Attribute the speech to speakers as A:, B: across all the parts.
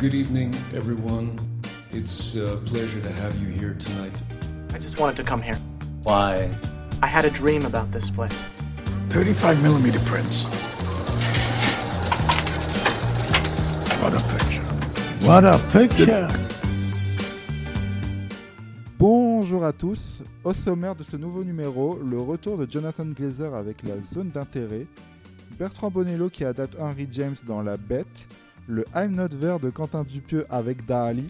A: Good evening, everyone. It's a pleasure to have you here tonight.
B: I just wanted to come here.
C: Why?
B: I had a dream about this place.
D: 35 millimeter prints. What a picture. What a picture.
E: Bonjour à tous. Au sommaire de ce nouveau numéro, le retour de Jonathan Glazer avec la zone d'intérêt, Bertrand Bonello qui adapte Henry James dans La Bête, le I'm Not Vert de Quentin Dupieux avec Dali,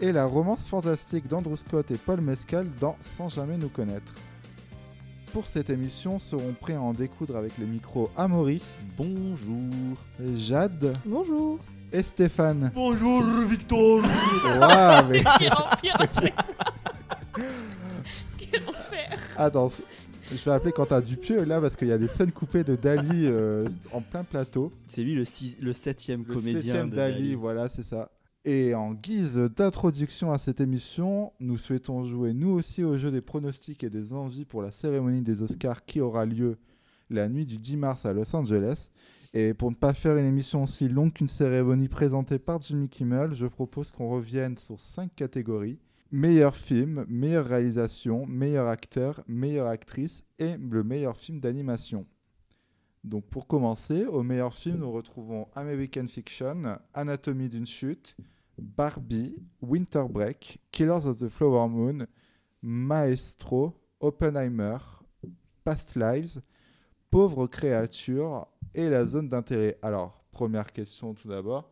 E: et la romance fantastique d'Andrew Scott et Paul Mescal dans Sans jamais nous connaître. Pour cette émission, seront prêts à en découdre avec les micros Amaury,
F: Bonjour.
E: Jade
G: Bonjour.
E: et Stéphane.
F: Bonjour Victor.
E: Mais-
G: Quel enfer. Quel.
E: Attends, je vais appeler Quentin Dupieux là parce qu'il y a des scènes coupées de Dali euh, en plein plateau.
F: C'est lui le, six- le septième
E: Le
F: comédien
E: septième
F: de
E: Dali,
F: Dali.
E: voilà, c'est ça. Et en guise d'introduction à cette émission, nous souhaitons jouer nous aussi au jeu des pronostics et des envies pour la cérémonie des Oscars qui aura lieu la nuit du 10 mars à Los Angeles. Et pour ne pas faire une émission aussi longue qu'une cérémonie présentée par Jimmy Kimmel, je propose qu'on revienne sur cinq catégories. Meilleur film, meilleure réalisation, meilleur acteur, meilleure actrice et le meilleur film d'animation. Donc pour commencer, au meilleur film, nous retrouvons American Fiction, Anatomie d'une chute, Barbie, Winter Break, Killers of the Flower Moon, Maestro, Oppenheimer, Past Lives, Pauvre créature et la zone d'intérêt. Alors, première question tout d'abord.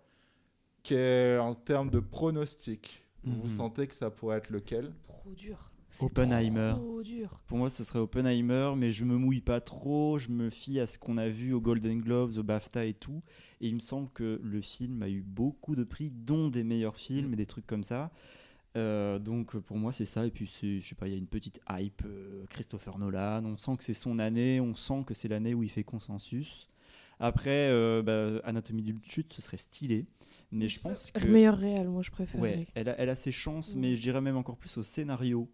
E: En termes de pronostic, vous
F: Mhm.
E: sentez que ça pourrait être lequel?
G: Trop dur.
F: Oppenheimer.
G: Trop dur.
F: Pour moi, ce serait Oppenheimer, mais je me mouille pas trop. Je me fie à ce qu'on a vu aux Golden Globes, au BAFTA et tout. Et il me semble que le film a eu beaucoup de prix, dont des meilleurs films et des trucs comme ça. Euh, donc pour moi c'est ça et puis je sais pas il y a une petite hype euh, Christopher Nolan on sent que c'est son année on sent que c'est l'année où il fait consensus après euh, bah, Anatomie d'une chute ce serait stylé mais je pense que
G: Le meilleur réel, moi je préfère.
F: ouais elle a, elle a ses chances mais je dirais même encore plus au scénario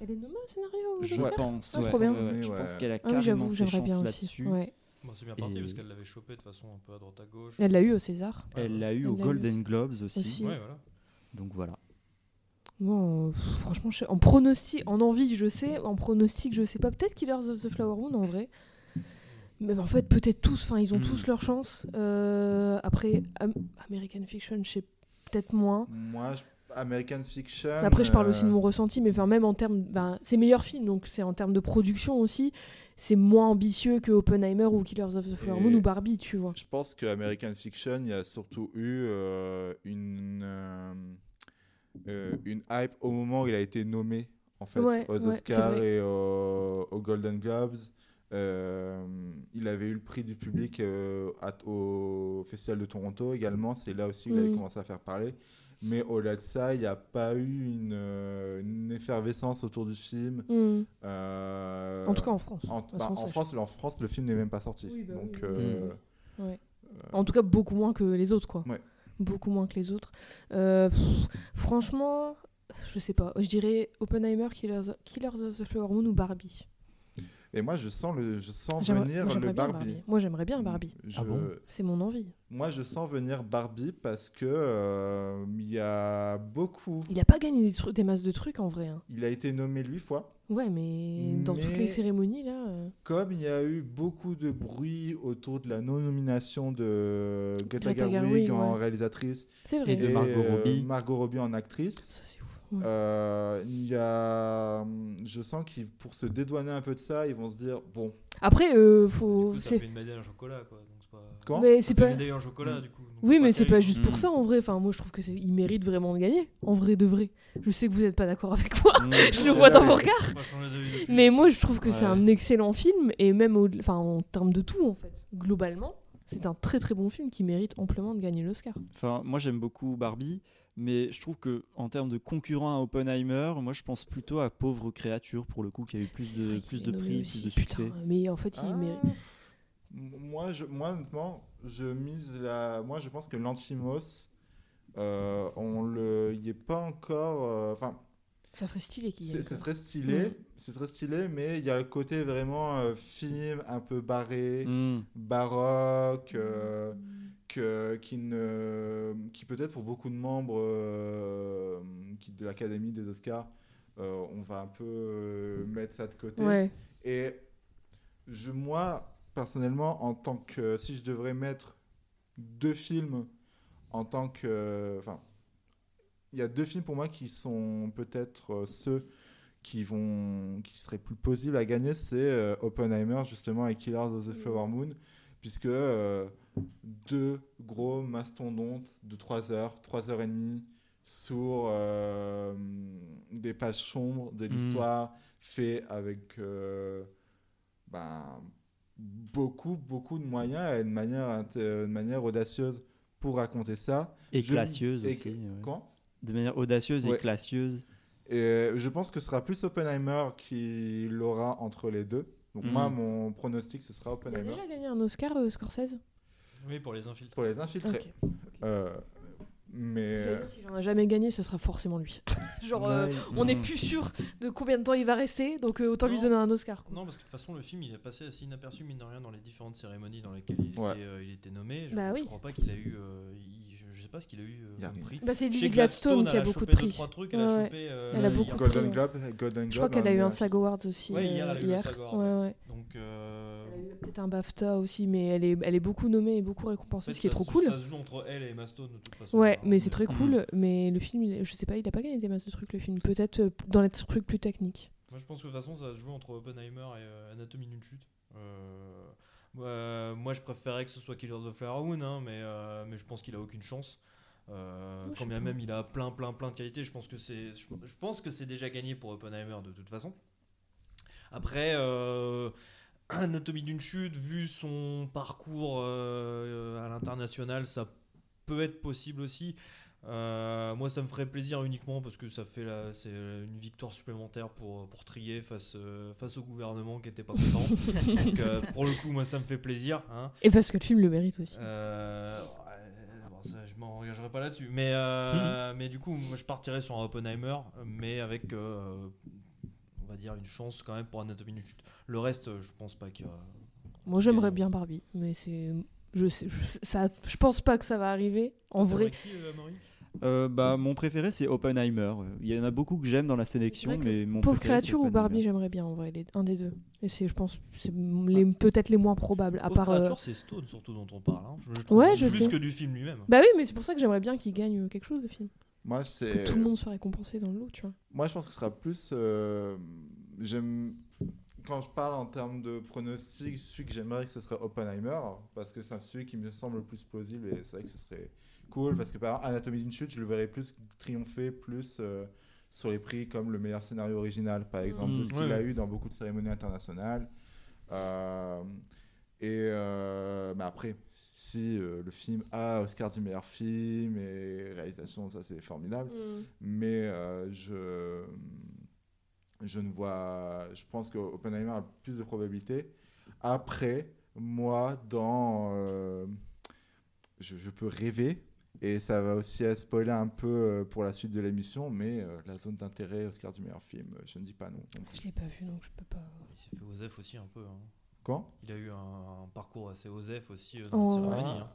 G: Elle est nommée au scénario
F: je pense
G: Ah,
F: ouais,
G: trop bien.
F: ouais, ouais, je
E: Ouais.
F: pense qu'elle a
G: Ah
F: carrément
G: oui, j'avoue,
F: ses
G: j'aimerais
F: chances
G: bien aussi.
F: là-dessus
G: Ouais.
H: Bon, c'est bien parti
F: Et-
H: parce qu'elle l'avait chopé de façon un peu à droite à gauche.
G: Elle l'a eu au César.
F: elle l'a eu
G: Elle
F: aux
G: l'a eu
F: Golden. Globes aussi,
G: Aussi.
H: Ouais, voilà.
F: donc voilà
G: pff, franchement, en pronostic, en envie, je sais. En pronostic, je sais pas. Peut-être Killers of the Flower Moon en vrai. Mais en fait, peut-être tous. Enfin, ils ont
F: Mm.
G: tous leur chance. Euh, après, Am- American Fiction, je sais peut-être moins.
E: Moi, je- American Fiction.
G: Après, je parle aussi de
E: euh,
G: mon ressenti, mais enfin, même en termes. Ben, c'est meilleur film, donc c'est en termes de production aussi. C'est moins ambitieux que Oppenheimer ou Killers of the Flower Moon ou Barbie, tu vois.
E: Je pense que American Fiction, il y a surtout eu euh, une, euh, euh, une hype au moment où il a été nommé en fait,
G: Ouais,
E: aux
G: ouais,
E: Oscars et aux, aux Golden Globes. Euh, il avait eu le prix du public euh, à- au Festival de Toronto également. C'est là aussi où il avait
G: Mm.
E: commencé à faire parler. Mais au-delà de ça, il n'y a pas eu une, euh, une effervescence autour du film.
G: Mm.
E: Euh,
G: En tout cas, en France.
E: en, bah, en. France, en France, le film n'est même pas sorti.
G: Oui, bah oui,
E: Donc,
G: oui.
E: euh,
G: Ouais. En tout cas, beaucoup moins que les autres, quoi.
E: Ouais.
G: Beaucoup moins que les autres. Euh, pff, franchement, je sais pas. Je dirais Oppenheimer, Killers, Killers of the Flower Moon ou Barbie.
E: Et moi, je sens, le, je sens venir
G: moi,
E: le Barbie.
G: Moi, j'aimerais bien Barbie.
E: Je-
F: Ah bon
G: C'est mon envie.
E: moi, je sens venir Barbie parce que euh, il y a beaucoup.
G: Il a pas gagné des, masses de trucs en vrai. hein.
E: Il a été nommé huit fois.
G: Ouais, mais dans toutes les cérémonies, là. euh,
E: Comme il y a eu beaucoup de bruit autour de la non-nomination de Greta
G: Greta
E: Gerwig
G: Gerwig,
E: en
G: ouais.
E: réalisatrice
G: vrai.
F: Et de Margot
E: euh,
F: Robbie.
E: Margot Robbie en actrice,
G: Ça, c'est ouf. Ouais.
E: euh, il y a, je sens qu'ils, pour se dédouaner un peu de ça, ils vont se dire bon,
G: Après, euh, faut.
H: coup, ça
G: c'est-
H: fait une médaille en chocolat, quoi. Donc c'est pas...
E: Quand
G: Mais
H: Ça
G: c'est
H: fait
G: pas.
H: une médaille en chocolat, du coup.
G: Oui, mais c'est pas juste pour
F: Mm.
G: ça en vrai. Enfin, moi, je trouve que c'est, il mérite vraiment de gagner. En vrai de vrai. Je sais que vous n'êtes pas d'accord avec moi.
F: Mm.
G: Je le vois dans vos regards. Mais moi, je trouve que c'est un excellent film et même au, enfin, en termes de tout, en fait, globalement, c'est un très très bon film qui mérite amplement de gagner l'Oscar.
F: Enfin, moi j'aime beaucoup Barbie, mais je trouve que en termes de concurrent à Oppenheimer, moi je pense plutôt à Pauvre créature pour le coup qui a eu plus de plus de prix,
G: aussi,
F: plus de
G: putain,
F: succès.
G: Mais en fait, il
E: Ah,
G: mérite.
E: Moi, je, moi, honnêtement, je mise la. Moi, je pense que l'Antimos, euh, on le, il est pas encore. euh, Enfin,
G: Ça serait stylé qu'il y
E: c'est-
G: ait.
E: ce serait stylé, ce serait stylé, mais il y a le côté vraiment euh, film, un peu barré,
F: Mm.
E: baroque, euh, que, qui, ne, qui peut-être pour beaucoup de membres euh, qui, de l'Académie des Oscars, euh, on va un peu euh, mettre ça de côté.
G: Ouais.
E: Et je, moi, personnellement, en tant que. Si je devrais mettre deux films en tant que. Enfin, il y a deux films pour moi qui sont peut-être ceux qui vont qui seraient plus possibles à gagner c'est euh, Oppenheimer justement et Killers of the Flower Moon puisque euh, deux gros mastodontes de 3 heures 3 heures et demie sur euh, des pages sombres de l'histoire fait avec euh, ben, beaucoup beaucoup de moyens et de manière de manière audacieuse pour raconter ça
F: Et
E: Je-
F: classieuse
E: et-
F: aussi. ouais.
E: quand?
F: De manière audacieuse
E: Ouais.
F: et classieuse.
E: Et je pense que ce sera plus Oppenheimer qui l'aura entre les deux. Donc moi, mon pronostic, ce sera
G: Il a
E: Oppenheimer.
G: déjà gagné un Oscar, euh, Scorsese?
H: Oui, pour les infiltrés.
E: Pour les infiltrés.
G: Ok.
E: Euh, mais...
G: J'allais
E: euh,
G: dire, S'il en a jamais gagné, ce sera forcément lui. Genre, euh, on n'est plus sûr de combien de temps il va rester, donc euh, autant lui donner un Oscar. quoi.
H: Non, parce que de toute façon, le film, il est passé assez inaperçu, mine de rien, dans les différentes cérémonies dans lesquelles il,
E: Ouais.
H: était, euh, il était nommé. Je,
G: Bah
H: je
G: oui.
H: crois pas qu'il a eu. euh, il- je, sais pas ce qu'il a eu euh,
E: Il y a
H: comme prix.
G: Bah, c'est Lily Gladstone qui a
H: a
G: beaucoup de
H: deux,
G: prix.
H: trois trucs, elle
G: Ouais,
H: a
G: ouais.
H: chopé, euh,
G: Elle a beaucoup de
E: Golden
G: prix,
E: Globe, Golden
G: Je crois
E: Globe,
G: qu'elle a eu un SAG Awards aussi.
H: Ouais, hier, elle a eu le
G: hier.
H: SAG Award,
G: Ouais, ouais.
H: Donc. euh,
G: Elle a eu peut-être un BAFTA aussi, mais elle est, elle est beaucoup nommée et beaucoup
H: en
G: récompensée,
H: fait,
G: ce qui est trop
H: se-
G: cool.
H: Ça se joue entre elle et Emma Stone, de toute façon.
G: Ouais,
H: hein,
G: mais c'est très
F: Mhm.
G: cool. Mais le film, il je sais pas, il a pas gagné des masses de trucs le film. Peut-être euh, dans les trucs plus techniques.
H: Moi, je pense que de toute façon, ça va se jouer entre Oppenheimer et euh, Anatomie d'une chute. Euh, moi, je préférais que ce soit Killers of the Flower Moon, hein, mais, euh, mais je pense qu'il a aucune chance. Euh, quand bien même il a plein, plein, plein de qualités, je pense que c'est, je, je pense que c'est déjà gagné pour Oppenheimer de toute façon. Après, Anatomie d'une chute, vu son parcours à l'international, ça peut être possible aussi. Euh, moi, ça me ferait plaisir uniquement parce que ça fait la- c'est une victoire supplémentaire pour, pour trier face, euh, face au gouvernement qui était pas content. Donc, euh, pour le coup, moi, ça me fait plaisir. hein.
G: Et parce que le film le mérite aussi.
H: Euh, ouais, bon, ça, je m'engagerai pas là-dessus. Mais, euh, mais du coup, moi, je partirais sur un Oppenheimer, mais avec, euh, on va dire, une chance quand même pour Anatomie d'une chute. Le reste, je pense pas qu'il y aura.
G: Moi, j'aimerais bien Barbie, mais c'est. Je, sais, je, ça, je pense pas que ça va arriver. En vrai,
H: qui, euh,
F: bah, mon préféré, c'est Oppenheimer. Il y en a beaucoup que j'aime dans la sélection,
G: que
F: mais mon
G: Pauvre
F: préféré, c'est
G: créature ou Barbie, j'aimerais bien en vrai, les- un des deux. Et c'est, je pense, c'est les, peut-être les moins probables, à
H: Pauvre
G: part. euh,
H: créature, c'est Stone surtout dont on parle. hein. Je
G: Ouais, je
H: plus
G: sais.
H: que du film lui-même.
G: Bah oui, mais c'est pour ça que j'aimerais bien qu'il gagne euh, quelque chose de film.
E: Moi,
G: Que
E: c'est...
G: tout le monde soit récompensé dans le lot, tu vois.
E: Moi, je pense que ce sera plus. euh, J'aime. Quand je parle en termes de pronostic, celui que j'aimerais que ce serait Oppenheimer, parce que c'est celui qui me semble le plus plausible et c'est vrai que ce serait cool. Parce que par exemple, Anatomie d'une chute, je le verrais plus triompher plus euh, sur les prix comme le meilleur scénario original, par exemple.
F: Mm.
E: C'est ce qu'il
H: Ouais,
E: a eu dans beaucoup de cérémonies internationales. Euh, et euh, mais après, si euh, le film a Oscar du meilleur film et réalisation, ça c'est formidable mais euh, je, je ne vois. Je pense que Oppenheimer a plus de probabilités. Après, moi, dans. euh, je, je peux rêver, et ça va aussi spoiler un peu euh, pour la suite de l'émission, mais euh, la zone d'intérêt Oscar du meilleur film, euh, je ne dis pas non.
G: Je l'ai pas vu, donc je peux pas.
H: Il s'est fait Osef aussi un peu. hein.
E: Quand?
H: Il a eu un, un parcours assez Osef aussi euh, dans
G: Oh,
H: la cérémonie. hein.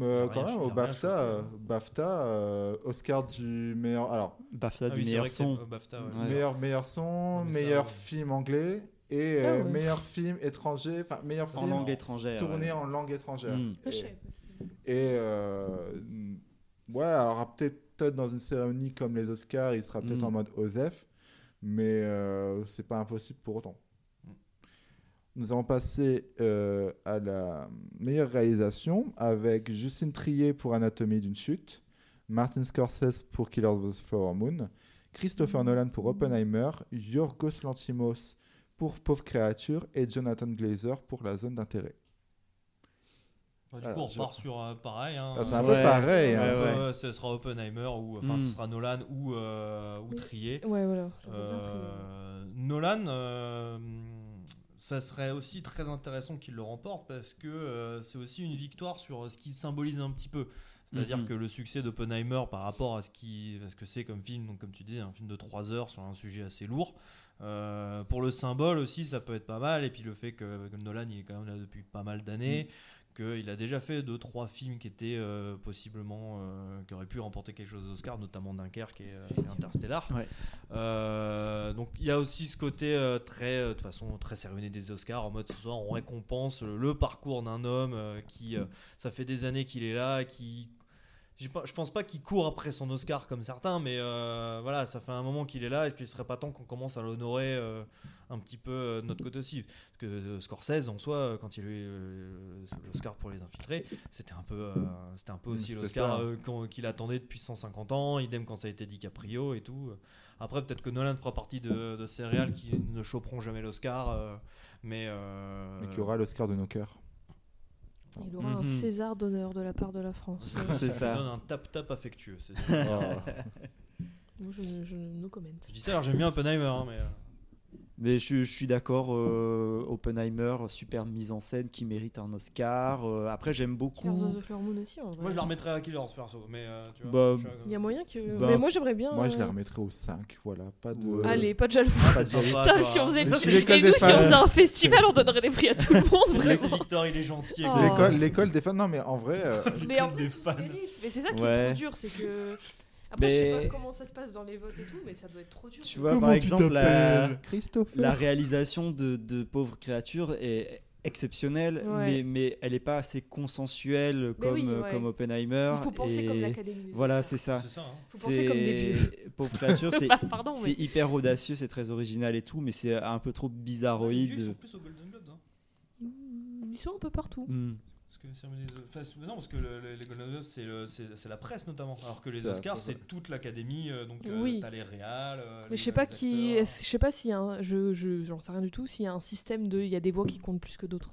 E: Euh,
H: a
E: quand même, au BAFTA, euh. BAFTA euh, Oscar du meilleur. Alors,
F: BAFTA
H: Ah
F: du
H: oui,
F: meilleur son.
H: BAFTA, ouais.
F: Ouais.
E: meilleur, meilleur son,
H: ça,
E: meilleur
H: ouais.
E: film anglais et
G: Ah ouais.
E: meilleur film étranger, enfin meilleur
F: En
E: film
F: langue étrangère.
E: tourné
F: ouais.
E: en langue étrangère.
F: Mm.
G: Ah,
E: Et,
G: pas.
E: Et, euh, ouais, alors peut-être dans une cérémonie comme les Oscars, il sera peut-être
F: Mm.
E: en mode Osef, mais euh, c'est pas impossible pour autant.
H: Mm.
E: Nous allons passer euh, à la meilleure réalisation avec Justine Trier pour Anatomie d'une chute, Martin Scorsese pour Killers of the Flower Moon, Christopher Nolan pour Oppenheimer, Yorgos Lanthimos pour Pauvre Créature et Jonathan Glazer pour La Zone d'intérêt.
H: Bah, du
E: Alors,
H: coup, on
E: je-
H: repart sur un pareil. hein.
E: Ah, c'est un
F: Ouais.
E: peu pareil. Hein.
F: ouais.
H: Euh, ce sera Oppenheimer ou enfin
F: Mm.
H: ce sera Nolan ou euh, ou. Trier.
G: Ouais, voilà. bien.
H: Euh, Nolan, euh, ça serait aussi très intéressant qu'il le remporte parce que euh, c'est aussi une victoire sur ce qui symbolise un petit peu. C'est-à-dire
F: Mhm.
H: que le succès d'Oppenheimer par rapport à ce, qui, à ce que c'est comme film, donc comme tu dis, un film de 3 heures sur un sujet assez lourd, euh, pour le symbole aussi, ça peut être pas mal. Et puis le fait que, que Nolan il est quand même là depuis pas mal d'années, qu'il a déjà fait deux trois films qui étaient euh, possiblement euh, qui auraient pu remporter quelque chose d'Oscar, notamment Dunkerque et, euh, Interstellar.
F: Ouais.
H: Euh, donc il y a aussi ce côté euh, très de toute façon très cérémonie des Oscars en mode ce soir on récompense le, le parcours d'un homme euh, qui euh, ça fait des années qu'il est là qui je pense pas qu'il court après son Oscar comme certains, mais euh, voilà, ça fait un moment qu'il est là. Est-ce qu'il serait pas temps qu'on commence à l'honorer euh, un petit peu euh, de notre côté aussi Parce que Scorsese, en soi, quand il a eu l'Oscar pour Les Infiltrés, c'était un peu, c'était un peu
E: Mm,
H: aussi l'Oscar qu'il attendait depuis 150 ans. Idem quand ça a été DiCaprio et tout. Après, peut-être que Nolan fera partie de, de ces réals qui ne choperont jamais l'Oscar, mais,
E: Mais qui aura l'Oscar de nos cœurs.
G: Il aura un
F: Mhm.
G: César d'honneur de la part de la France.
F: C'est ça.
H: donne un tap tap affectueux. c'est-
E: Oh.
G: Moi, je, je no comment.
H: Je dis ça, alors j'aime bien Oppenheimer, hein, mais. euh,
F: Mais je, je suis d'accord, euh, Oppenheimer, super mise en scène qui mérite un Oscar. Euh, après, j'aime beaucoup.
G: Killers of the Flower Moon aussi, en vrai.
H: Moi, je la remettrais à Killers perso, mais euh, tu vois.
F: Bah,
H: je suis à-
G: Il y a moyen que.
F: Bah,
G: mais moi, j'aimerais bien.
E: Moi, je la
G: euh,
E: remettrais au 5. Voilà, pas de.
F: Ouais.
G: Allez, pas de jaloux. Putain,
H: toi,
G: si on
H: hein.
G: faisait
E: Mais
G: ça,
E: si
G: c'est-
E: l'école
G: et
E: des
G: nous, si on faisait un festival, on donnerait des prix à tout le monde, vraiment.
H: Victor, il est gentil.
G: Oh.
H: les-
E: L'école, l'école des fans. Non, mais en vrai, euh,
G: Mais en
H: des fans.
G: Mais c'est ça qui
F: Ouais.
G: est trop dur, c'est que. Après, je sais
F: Mais-
G: pas comment ça se passe dans les votes et tout, mais ça doit être trop dur.
F: Tu vois, par exemple, la, réalisation de, de Pauvres créatures est exceptionnelle,
G: Ouais.
F: mais, mais elle n'est pas assez consensuelle comme,
G: oui,
F: euh,
G: ouais.
F: comme Oppenheimer.
G: Il faut penser
F: et
G: comme l'Académie
F: Voilà, c'est ça.
H: C'est ça. hein.
G: Faut penser comme des vieux.
F: Pauvres créatures, c'est
G: Bah, mais.
F: hyper audacieux, c'est très original et tout, mais c'est un peu trop
H: Les vieux, Ils
F: bizarroïde.
H: sont plus aux Golden Globes. Hein.
G: Ils sont un peu partout.
F: Hmm.
H: Que, cérémonie des- non, parce que le- le- les Golden Globes, c'est le- c'est c'est la presse notamment. Alors que les Oscars, c'est toute l'académie. euh, donc, euh,
G: Oui.
H: t'as les réals. euh,
G: Mais
H: les-
G: je sais pas
H: les
G: qui,
H: acteurs.
G: est-ce- je sais pas s'il y a un, je, je, j'en sais rien du tout, s'il y a un système de, il y a des voix qui comptent plus que d'autres,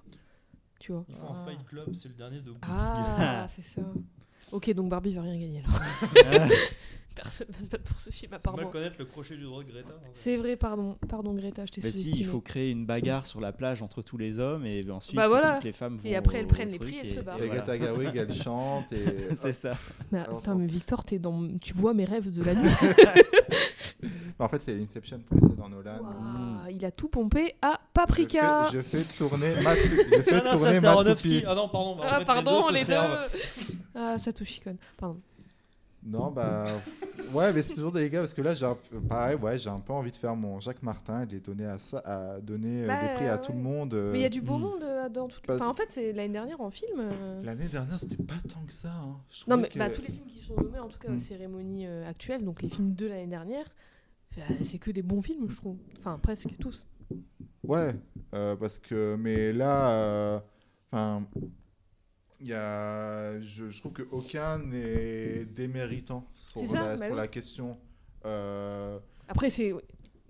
G: tu vois.
H: Ils font un Fight Club, c'est le dernier de.
G: Ah, c'est ça. Ok, donc Barbie va rien gagner alors. Personne va se battre pour ce film à part
H: mal connaître le crochet du droit de Greta. en fait.
G: C'est vrai, pardon, pardon Greta, je t'ai
F: Mais si, il faut créer une bagarre sur la plage entre tous les hommes et ensuite
G: Bah voilà.
F: toutes les femmes vont
G: Et après, elles prennent les prix, elles
F: et-
G: se barrent.
F: et.
E: Greta Gerwig, elle chante et.
F: C'est ça.
G: Attends, mais Victor, t'es dans, tu vois mes rêves de la nuit.
E: Bah, en fait, c'est Inception dans Nolan.
G: Waouh, il a tout pompé à
E: Je
G: Paprika.
E: fais, je fais tourner ma, je fais
H: Ah non, ça
E: tourner
H: c'est
E: ma.
H: Ah non, pardon. bah, en
G: Ah
H: fait,
G: pardon,
H: se
G: les deux.
H: servent.
G: Ah, ça touche. Pardon.
E: Non, bah. Ouais, mais c'est toujours délicat parce que là, j'ai un peu- pareil, ouais, j'ai un peu envie de faire mon Jacques Martin et de donner à ça, à donner euh,
G: Bah,
E: des prix à
G: ouais.
E: tout le monde. euh.
G: Mais il y a du beau
F: hmm.
G: monde euh, dans toutes.
E: Parce-
G: Enfin, en fait, c'est l'année dernière en film. euh,
E: L'année dernière, c'était pas tant que ça. hein. Je
G: Non, mais
E: que-
G: bah, tous les films qui sont nommés, en tout cas aux
E: Mm.
G: cérémonies euh, actuelles, donc les films de l'année dernière, bah, c'est que des bons films, je trouve. Enfin, presque tous.
E: Ouais, euh, parce que. Mais là. Enfin. Il y a, je, je trouve qu'aucun n'est déméritant sur,
G: C'est ça,
E: la,
G: bah
E: sur
G: oui.
E: la question. Euh,
G: Après, c'est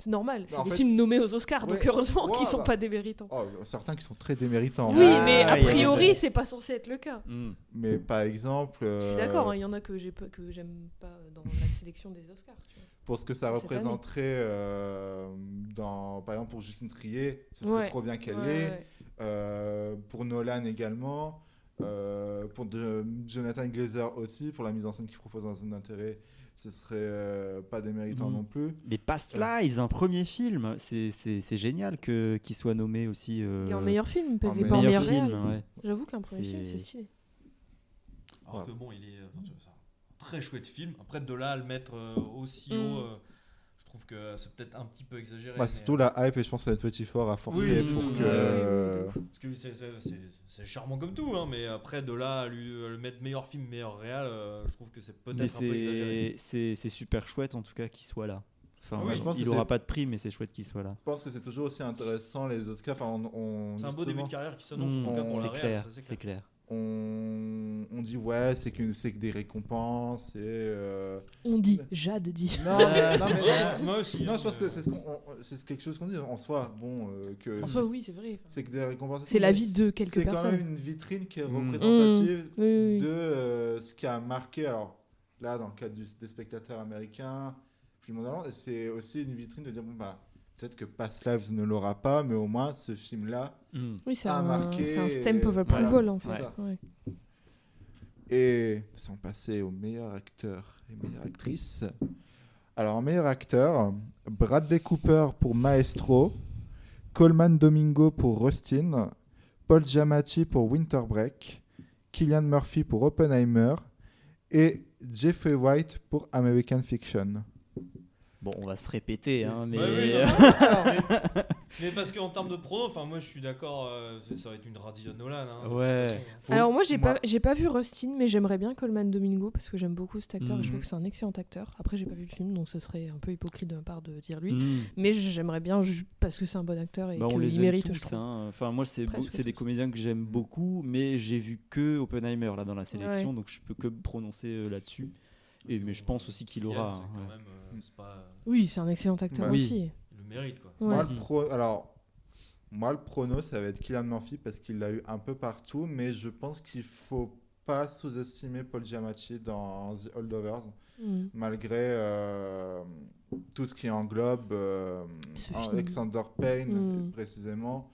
G: c'est normal, c'est
E: en
G: des
E: fait-
G: films nommés aux Oscars, donc heureusement
E: ouais,
G: qu'ils sont
E: bah.
G: pas déméritants.
E: oh, certains qui sont très déméritants.
G: Oui,
F: Ah,
G: mais a priori, c'est pas censé être le cas.
F: Hmm.
E: Mais par exemple.
G: Je suis
E: euh,
G: d'accord, hein, il y en a que j'ai pas- que j'aime pas dans la sélection des Oscars. tu vois.
E: pour ce que ça
G: cette
E: représenterait, euh, dans, par exemple pour Justine Trier, ce serait
G: Ouais.
E: trop bien qu'elle
G: Ouais,
E: l'ait.
G: ouais.
E: Euh, pour Nolan également. Euh, pour de- Jonathan Glazer aussi, pour la mise en scène qu'il propose dans un intérêt, ce serait euh, pas déméritant
F: Mhm.
E: non plus.
F: Mais Past Lives, un premier film, c'est c'est- c'est génial que qu'il soit nommé aussi. euh,
G: Et en meilleur film,
E: en
G: pas en
F: meilleur
G: meilleur
F: film. ouais.
G: J'avoue qu'un premier film, c'est stylé.
H: Alors
E: Ouais.
H: que bon, il est. enfin, un très chouette film. Après, de là à le mettre euh, aussi
G: Mm.
H: haut, euh, trouve que c'est peut-être un petit peu exagéré.
E: Bah,
H: mais,
E: c'est tout
H: euh,
E: la hype et je pense que ça va être petit fort à forcer
H: Oui,
E: pour
H: oui,
E: que.
H: oui,
E: euh,
G: oui, oui,
H: Parce que c'est- c'est- c'est c'est charmant comme tout, hein, mais après, de là à lui, à le mettre meilleur film, meilleur réal, euh, je trouve que c'est peut-être
F: Mais
H: un peu exagéré.
F: c'est c'est- c'est super chouette en tout cas qu'il soit là. Enfin,
H: Oui,
E: je pense
F: il
E: que
F: aura
E: c'est-
F: pas de prix, mais c'est chouette qu'il soit là.
E: Je pense que c'est toujours aussi intéressant les Oscars. Enfin, on, on-
H: C'est un beau début de carrière qui s'annonce, en tout cas pour la
F: c'est
H: réal,
F: clair,
H: ça, c'est
F: c'est
H: clair.
F: clair.
E: On, on dit ouais, c'est que, c'est que des récompenses et. euh,
G: On dit, Jade dit.
E: Non, mais, non, mais-
H: Ouais, moi aussi.
E: non,
H: hein,
E: je pense
H: mais-
E: que c'est ce quelque chose qu'on dit en soi. Bon, euh, que
G: En soi, oui, c'est vrai.
E: c'est que des récompenses.
G: C'est la vie de quelques
E: C'est quand
G: personnes.
E: même une vitrine qui est
F: Mm.
E: représentative
G: oui, oui.
E: de euh, ce qui a marqué. Alors là, dans le cadre du- des spectateurs américains, puis mondialement, c'est aussi une vitrine de dire bon bah peut-être que Past Lives ne l'aura pas, mais au moins ce film-là.
F: Hmm.
G: Oui,
E: a
G: un,
E: marqué
G: c'est un stamp of approval
E: voilà,
G: en fait. Ouais.
E: Et sans passer au meilleur acteur et meilleure actrice. Alors, en meilleur acteur, Bradley Cooper pour Maestro, Coleman Domingo pour Rustin, Paul Giamatti pour Winter Break, Killian Murphy pour Oppenheimer et Jeffrey White pour American Fiction.
F: Bon, on va se répéter, hein, mais.
H: Ouais, oui, non, non, mais, mais parce qu'en termes de prono, enfin moi je suis d'accord, euh, ça va être une tradition Nolan. hein,
F: Ouais.
E: Faut-
G: Alors moi j'ai
E: moi-
G: pas j'ai pas vu Rustin mais j'aimerais bien Coleman Domingo parce que j'aime beaucoup cet acteur et je
F: Mhm.
G: trouve que c'est un excellent acteur. Après j'ai pas vu le film donc ce serait un peu hypocrite de ma part de dire lui.
F: Hmm.
G: Mais j'aimerais bien parce que c'est un bon acteur et
F: Bah,
G: qu'il mérite
F: tous,
G: je trouve.
F: hein. Enfin, moi, c'est c'est des comédiens que j'aime beaucoup, mais j'ai vu que Oppenheimer là dans la sélection,
G: Ouais.
F: donc je peux que me prononcer euh, là-dessus. Et mais je pense aussi qu'il aura. hein,
H: quand
F: ouais.
H: même, euh, c'est pas-
G: Oui c'est un excellent acteur.
F: Oui.
G: aussi.
H: il le mérite quoi.
E: Moi,
G: Ouais.
E: le pro... Alors, moi, le prono, ça va être Killian Murphy parce qu'il l'a eu un peu partout, mais je pense qu'il faut pas sous-estimer Paul Giamatti dans The Holdovers,
G: Mm.
E: malgré euh, tout ce qui englobe euh. Alexander Payne,
G: Mm.
E: précisément.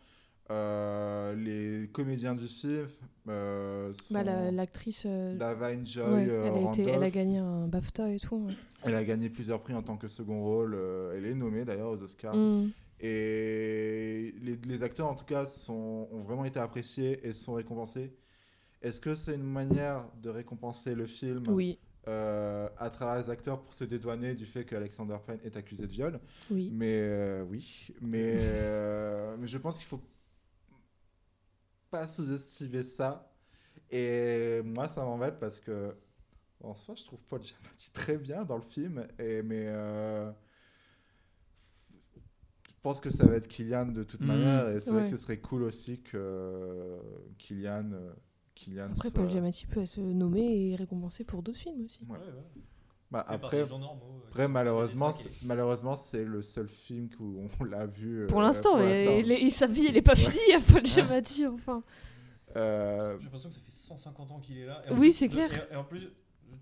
E: Euh, les comédiens du film euh,
G: Bah, la- l'actrice euh,
E: Davine Joy
G: ouais,
E: euh,
G: elle, a été- elle a
E: Randolph.
G: gagné un BAFTA et tout. ouais.
E: Elle a gagné plusieurs prix en tant que second rôle. elle est nommée d'ailleurs aux Oscars.
G: Mm.
E: Et les, les acteurs, en tout cas, sont, ont vraiment été appréciés et sont récompensés. Est-ce que c'est une manière de récompenser le film
G: Oui
E: à travers les acteurs pour se dédouaner du fait qu'Alexander Payne est accusé de viol?
G: Oui.
E: Mais oui. Mais, mais je pense qu'il faut pas sous-estimer ça. Et moi, ça m'embête parce que, en soi, je trouve Paul Giamatti très bien dans le film. Et, mais euh, je pense que ça va être Kylian de toute
F: Mhm.
E: manière. Et c'est vrai que ce serait cool aussi que euh, Kylian, euh, Kylian
G: Après
E: soit-
G: Paul Giamatti peut être nommé et récompensé pour d'autres films aussi.
E: Ouais.
H: Ouais, ouais.
E: Bah, après,
H: des gens normaux, euh,
E: après malheureusement, c'est- malheureusement, c'est le seul film où on l'a vu. euh,
G: Pour l'instant,
E: pour
G: et,
E: l'instant.
G: les- et sa vie elle est pas finie à Paul Giamatti enfin.
E: Euh,
H: J'ai l'impression que ça fait 150 ans qu'il est là. Et
G: Oui,
H: plus,
G: c'est clair.
H: Et, et en plus, tu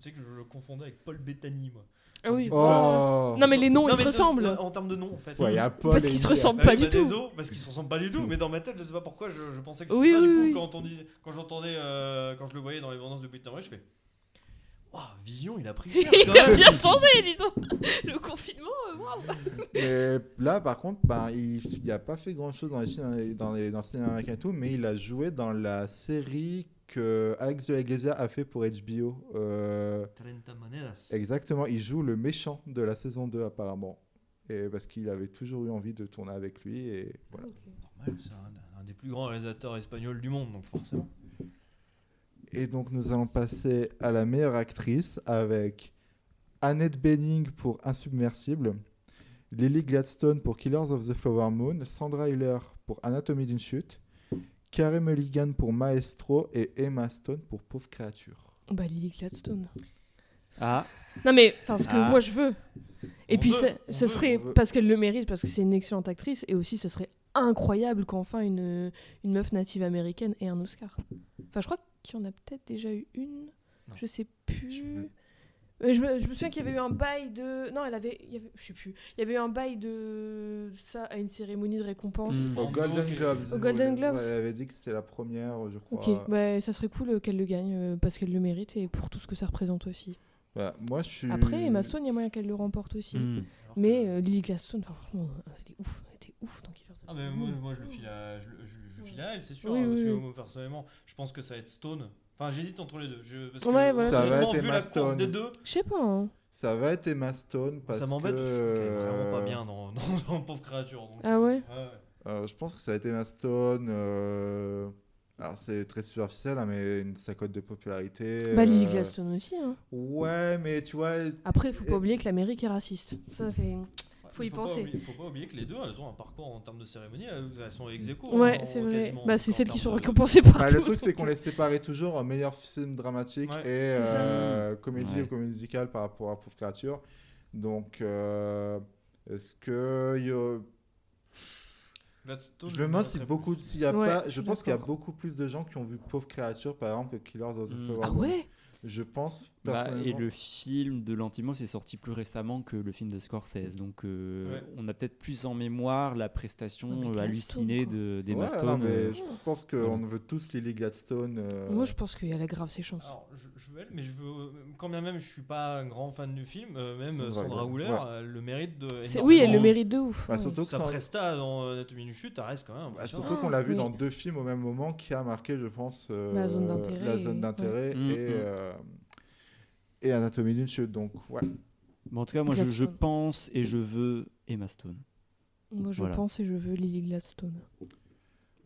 H: sais que je le confondais avec Paul Bettany, moi.
G: Ah oui.
E: Oh
G: Non mais les noms ils se ressemblent.
H: En termes de nom, en fait.
E: Ouais, il y a Paul
G: Parce qu'ils se ressemblent pas du
H: bah,
G: tout.
H: parce qu'ils se ressemblent pas du tout. Mais dans ma tête, je sais pas pourquoi, je, je pensais que c'était
G: Oui,
H: ça.
G: oui,
H: du coup,
G: oui.
H: quand on dit, quand j'entendais, euh, quand je le voyais dans les bandes de Peter je fais. Waouh, Vision, il a pris cher.
G: Il a bien changé, dis donc. Le confinement, euh, waouh.
E: Là, par contre, ben, il n'a pas fait grand-chose dans les films, dans, les, dans le cinéma américain et tout, mais il a joué dans la série que Alex de la Iglesia a fait pour HBO. Euh,
H: 30 monedas.
E: exactement, il joue le méchant de la saison 2 apparemment. Et parce qu'il avait toujours eu envie de tourner avec lui et voilà.
H: Normal, c'est un, un des plus grands réalisateurs espagnols du monde, donc forcément.
E: Et donc nous allons passer à la meilleure actrice avec Annette Bening pour Insubmersible, Lily Gladstone pour Killers of the Flower Moon, Sandra Hüller pour Anatomie d'une chute, Carey Mulligan pour Maestro et Emma Stone pour Pauvre créature.
G: Bah Lily Gladstone.
F: Ah,
G: Non mais parce que
F: Ah.
G: moi je veux. Et
H: On
G: puis
H: veut,
G: ça-
H: on
G: ce
H: veut,
G: serait parce qu'elle le mérite parce que c'est une excellente actrice et aussi ce serait incroyable qu'enfin une une meuf native américaine ait un Oscar. Enfin je crois qu'il y en a peut-être déjà eu une.
H: Non.
G: Je sais plus.
E: Je me-
G: Euh, Je me, je me souviens qu'il y avait eu un bail de. Non, elle avait. il y avait- Je sais plus. Il y avait eu un bail de ça à une cérémonie de récompense.
F: Mm.
E: Au
H: En
E: Golden. Globes.
G: Au Golden Globes.
E: Ouais, elle avait dit que c'était la première, je crois.
G: Ok, bah, ça serait cool euh, qu'elle le gagne euh, parce qu'elle le mérite et pour tout ce que ça représente aussi.
E: Bah, moi, je suis.
G: Après, Emma Stone, il y a moyen qu'elle le remporte aussi.
H: que-
G: Mais euh, Lily Gladstone, enfin, franchement, elle est ouf. Elle était ouf dans
H: Ah moi, je le file à, je, le- je- je le file à elle, c'est sûr.
G: Oui,
H: hein,
G: oui,
H: parce que
G: oui.
H: moi, personnellement, je pense que ça va être Stone. Enfin, j'hésite entre les deux. Je, parce que,
G: Ouais, voilà,
E: Ça
G: c'est
E: va être
H: vu
E: Emma
H: la course
E: Stone.
H: des deux,
G: Je sais pas. hein.
E: Ça va être Emma Stone parce
H: ça m'embête.
E: que.
H: Je trouve qu'elle est vraiment pas bien dans, dans, dans Pauvre Créature. donc,
G: Ah ouais
H: ouais.
E: Euh, je pense que ça a été Emma Stone. euh, Alors, c'est très superficiel, hein, mais une sa cote de popularité.
G: Bah, Lily
E: euh,
G: Gladstone aussi. hein.
E: Ouais, mais tu vois.
G: Après, faut
E: Et-
G: pas oublier que l'Amérique est raciste. Ça, c'est. Faut y
H: Pas
G: penser.
H: oublier, faut pas oublier que les deux, elles ont un parcours en termes de cérémonie, elles, elles sont ex aequo,
G: Ouais,
H: hein,
G: c'est vrai. Bah, c'est celles qui sont
H: de-
G: récompensées partout.
E: Bah, le truc, c'est qu'on les séparait toujours en meilleur film dramatique
H: Ouais.
E: et euh, comédie
F: Ouais.
E: ou comédie musicale par rapport à Pauvre Créature. Donc, euh, est-ce que. y a- Je me demande si beaucoup. S'il y a
G: Ouais,
E: pas,
G: je
E: pense qu'il y a beaucoup plus de gens qui ont vu Pauvre Créature, par exemple, que Killers of the
F: Mm.
E: Flower
G: Ah ouais?
E: Je pense
F: Bah, et le film de Lantimos est sorti plus récemment que le film de Scorsese, donc euh,
H: Ouais.
F: on a peut-être plus en mémoire la prestation euh, hallucinée
G: quoi.
F: de, des
E: Ouais,
F: Stone.
E: non, mais
F: euh,
E: je pense qu'on veut tous Lily Gladstone. euh,
G: Moi, je pense qu'il y a la grave ses chances.
H: Alors, je, je veux elle, mais je veux, quand bien même je suis pas un grand fan du film, euh, même
E: Sandra
H: euh, le mérite de.
G: C'est- Oui, elle le mérite de ouf.
E: bah, surtout que
H: Sa presta dans Anatomie d'une chute, ça reste quand même.
E: bah, surtout qu'on l'a vu
G: oui.
E: dans deux films au même moment qui a marqué, je pense, euh,
G: La zone d'intérêt
E: la zone d'intérêt et,
F: Mm, mm.
E: euh, et Anatomie d'une chute. Donc, ouais.
F: bon, en tout cas, moi, je, pense et je veux Emma Stone.
G: Moi, je
F: Voilà. pense
G: et je veux Lily Gladstone.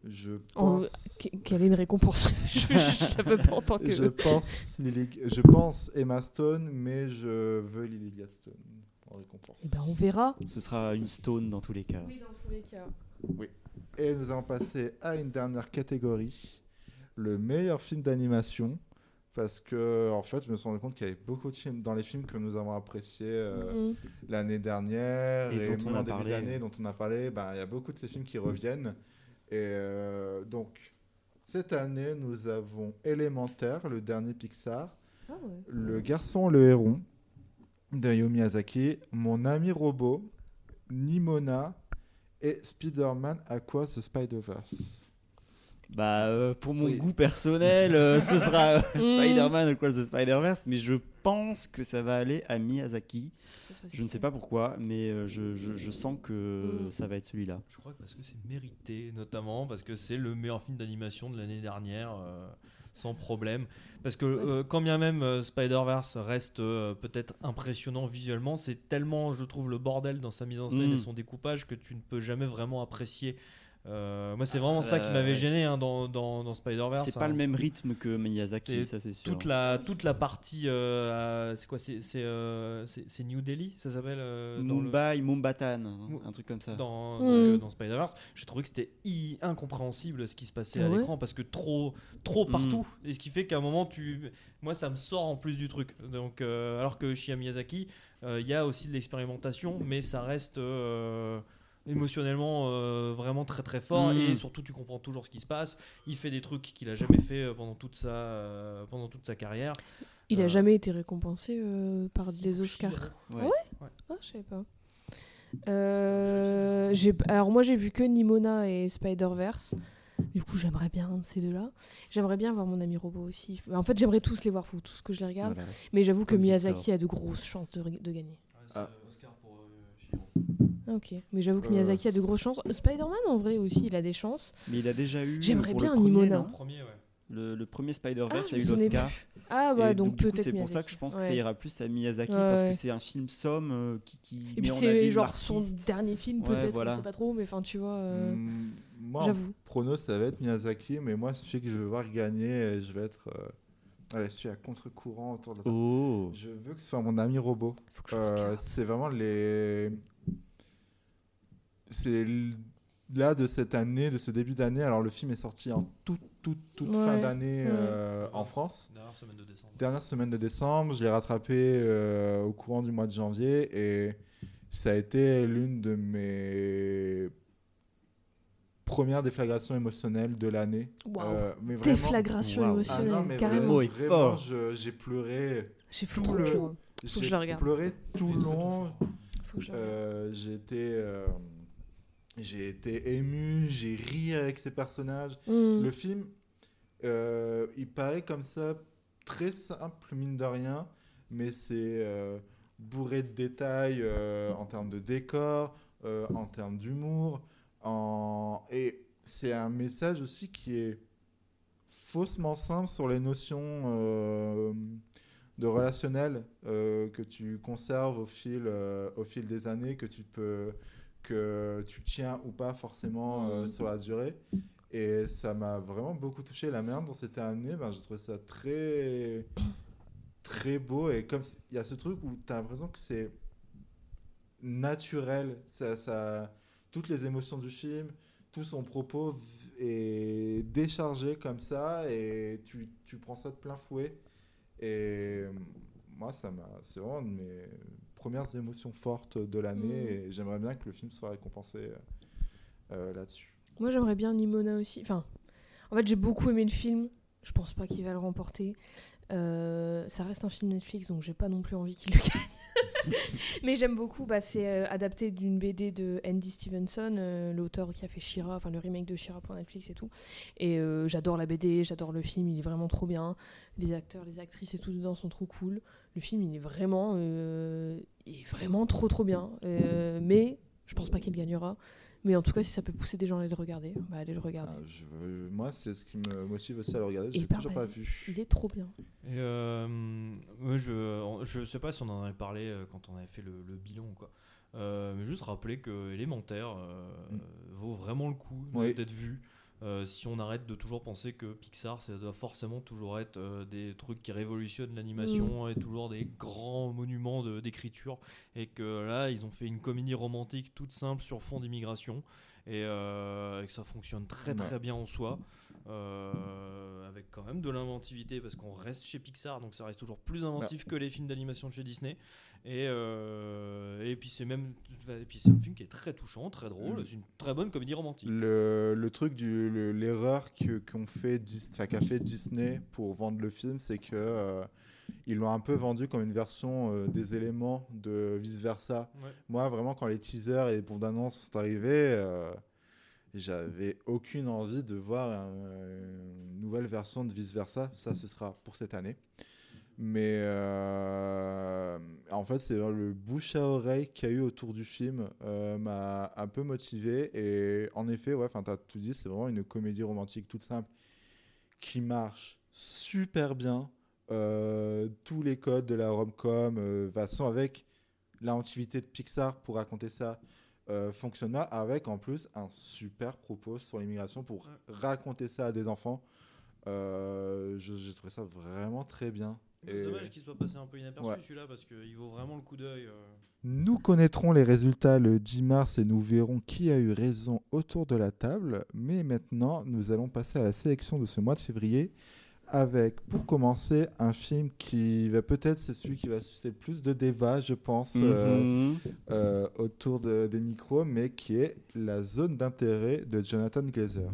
E: Je
G: En-
E: pense.
G: Qu- Quelle est une récompense? Je, je, la veux pas en tant que.
E: Je pense, Lily- je pense Emma Stone, mais je veux Lily Gladstone en récompense.
G: Eh ben, on verra.
F: Ce sera une Stone dans tous les cas.
G: Oui, dans tous les cas.
E: Et nous allons passer à une dernière catégorie, le meilleur film d'animation. Parce que, en fait, je me suis rendu compte qu'il y avait beaucoup de films dans les films que nous avons appréciés euh,
G: Mhm.
E: l'année dernière
F: Et
E: et,
F: dont on
E: même
F: a
E: en début
F: parlé.
E: d'année dont on a parlé. Ben, il y a beaucoup de ces films qui reviennent. Et euh, donc, cette année, nous avons Élémentaire, le dernier Pixar,
G: Ah ouais.
E: Le garçon le héron d'Hayao Miyazaki, Mon ami robot, Nimona et Spider-Man Across the Spider-Verse.
F: Bah, euh, pour mon
E: Oui.
F: goût personnel, euh, ce sera euh,
G: Mm.
F: Spider-Man Across the Spider-Verse, mais je pense que ça va aller à Miyazaki.
G: Ça
F: Je ne sais pas pourquoi, mais je, je- je sens que
G: Mm.
F: ça va être celui-là.
H: Je crois que parce que c'est mérité, notamment parce que c'est le meilleur film d'animation de l'année dernière, euh, sans problème. Parce que euh, quand bien même euh, Spider-Verse reste euh, peut-être impressionnant visuellement, c'est tellement, je trouve, le bordel dans sa mise en scène
F: Mm.
H: et son découpage que tu ne peux jamais vraiment apprécier. Euh, moi, c'est vraiment ça qui m'avait gêné hein, dans, dans, dans Spider-Verse.
F: C'est pas
H: hein.
F: le même rythme que Miyazaki, ça c'est sûr.
H: toute la toute la partie euh, c'est quoi c'est c'est euh, New Delhi ça s'appelle euh, dans le-
F: Mumbai, Mumbatan, un truc comme ça.
H: dans,
G: Mm.
H: euh, dans Spider-Verse, j'ai trouvé que c'était i- incompréhensible ce qui se passait
G: Ah
H: à
G: ouais
H: l'écran parce que trop, trop
F: Mm.
H: partout. Et ce qui fait qu'à un moment, tu, moi, ça me sort en plus du truc. Donc, euh, alors que chez Miyazaki, euh, il y a aussi de l'expérimentation, mais ça reste euh, émotionnellement euh, vraiment très très fort
F: Mm.
H: et surtout tu comprends toujours ce qui se passe. Il fait des trucs qu'il a jamais fait euh, pendant toute sa, euh, pendant toute sa carrière.
G: Il a
H: Euh,
G: jamais été récompensé euh, par
H: Si,
G: des Oscars.
F: Ouais.
G: Ah, je sais pas. Euh, j'ai- alors moi j'ai vu que Nimona et Spider-Verse. Du coup j'aimerais bien un de ces deux-là. J'aimerais bien voir mon ami robot aussi. En fait j'aimerais tous les voir, faut tous que je les regarde.
F: Voilà.
G: Mais j'avoue que Miyazaki
F: Victor.
G: a de grosses chances de, de gagner.
E: Ah.
G: Ah, ok. Mais j'avoue que
E: Euh.
G: Miyazaki a de grosses chances. Spider-Man en vrai aussi il a des chances.
F: Mais il a déjà eu.
G: J'aimerais bien
F: le
G: un
F: premier,
G: Nimona.
H: Premier, ouais.
F: Le, le premier
G: Ah,
F: Spider-Verse
G: je
F: a eu l'Oscar.
G: Ah bah
F: Et
G: donc, peut-être
F: c'est pour ça que je pense que
G: Ouais.
F: ça ira plus à Miyazaki
G: Ouais,
F: parce
G: ouais.
F: que c'est un film somme euh, qui, qui
G: Et puis
F: met en
G: c'est genre son dernier film
F: Ouais,
G: peut-être,
F: voilà.
G: on sait pas trop, mais enfin tu vois. euh,
E: Mm, moi,
G: J'avoue.
E: prono, ça va être Miyazaki, mais moi, celui que je veux voir gagner, et je vais être. euh, je suis à contre-courant autour de la.
F: Oh.
E: Je veux que ce soit mon ami robot. Euh, c'est vraiment les. C'est là de cette année, de ce début d'année. Alors le film est sorti en toute, toute, toute fin d'année
G: ouais.
E: euh, en France.
H: Dernière semaine de décembre.
E: Dernière semaine de décembre, je l'ai rattrapé euh, au courant du mois de janvier et ça a été l'une de mes premières déflagrations émotionnelles de l'année. Euh, mais vraiment.
G: Déflagration.
E: Ah
G: émotionnelle,
E: non, mais
G: carrément.
E: Vraiment, je- j'ai pleuré.
G: J'ai
E: tout
G: trop
E: le-
G: pleuré. Faut que je
E: J'ai
G: le regarde.
E: pleuré tout le long.
G: Faut que je le regarde.
E: Euh, j'ai été, euh, j'ai été ému, j'ai ri avec ces personnages.
G: Mm.
E: Le film, euh, il paraît comme ça très simple mine de rien, mais c'est euh, bourré de détails euh, en termes de décor, euh, en termes d'humour, en... et c'est un message aussi qui est faussement simple sur les notions euh, de relationnel euh, que tu conserves au fil, euh, au fil des années, que tu peux que tu tiens ou pas forcément sur la durée. Et ça m'a vraiment beaucoup touché. La merde dont c'était amené, ben, j'ai trouvé ça très, très beau. Et comme il y a ce truc où tu as l'impression que c'est naturel, ça, ça, toutes les émotions du film, tout son propos est déchargé comme ça et tu, tu prends ça de plein fouet. Et moi, ça m'a, c'est vraiment une de mes premières émotions fortes de l'année
G: Mhm.
E: et j'aimerais bien que le film soit récompensé euh, euh, là-dessus.
G: Moi, j'aimerais bien Nimona aussi. Enfin, en fait, j'ai beaucoup aimé le film. Je pense pas qu'il va le remporter. Euh, ça reste un film Netflix, donc j'ai pas non plus envie qu'il le gagne. Mais j'aime beaucoup. Bah, c'est euh, adapté d'une BD de Andy Stevenson, euh, l'auteur qui a fait Shira, enfin le remake de Shira pour Netflix et tout. Et euh, j'adore la BD, j'adore le film, il est vraiment trop bien. Les acteurs, les actrices et tout dedans sont trop cool. Le film, il est vraiment, il est vraiment trop trop bien. Mais je pense pas qu'il gagnera. Mais en tout cas, si ça peut pousser des gens à aller le regarder, bah allez le regarder.
E: Ah, je veux- Moi, c'est ce qui me motive aussi à le regarder. Je l'ai toujours pas vu.
G: Il est trop bien.
H: Et euh, moi, je, je sais pas si on en avait parlé euh, quand on avait fait le, le bilan ou quoi. Euh, mais juste rappeler que Élémentaire euh,
E: Mm.
H: vaut vraiment le coup
E: Oui.
H: d'être vu. Euh, si on arrête de toujours penser que Pixar, ça doit forcément toujours être euh, des trucs qui révolutionnent l'animation et toujours des grands monuments d'écriture, et que là, ils ont fait une comédie romantique toute simple sur fond d'immigration, et, euh, et que ça fonctionne très
E: Ouais.
H: très bien en soi, euh, avec quand même de l'inventivité, parce qu'on reste chez Pixar, donc ça reste toujours plus inventif que les films d'animation de chez Disney. Et, euh, et puis c'est même, et puis c'est un film qui est très touchant, très drôle,
E: Mm.
H: c'est une très bonne comédie romantique.
E: Le, le truc, du- le- l'erreur que- qu'ont fait, qu'a fait Disney pour vendre le film, c'est que euh, ils l'ont un peu vendu comme une version euh, des éléments de vice versa.
H: Ouais.
E: Moi, vraiment, quand les teasers et les bandes annonces sont arrivés, j'avais aucune envie de voir un- une nouvelle version de vice versa. Ça, ce sera pour cette année. Mais euh, en fait, c'est le bouche à oreille qu'il y a eu autour du film euh, m'a un peu motivé. Et en effet, ouais, tu as tout dit, c'est vraiment une comédie romantique toute simple qui marche super bien. Euh, tous les codes de la rom-com euh, va- sont avec l'inventivité de Pixar pour raconter ça. Fonctionne bien avec en plus un super propos sur l'immigration pour raconter ça à des enfants. J'ai trouvé ça vraiment très bien.
H: C'est dommage qu'il soit passé un peu inaperçu
E: Ouais.
H: celui-là parce qu'il vaut vraiment le coup d'œil. euh.
E: Nous connaîtrons les résultats le 10 mars et nous verrons qui a eu raison autour de la table. Mais maintenant, nous allons passer à la sélection de ce mois de février avec, pour commencer, un film qui va peut-être, c'est celui qui va susciter le plus de débats, je pense, euh,
C: Mhm.
E: euh, autour de- des micros, mais qui est La zone d'intérêt de Jonathan Glazer.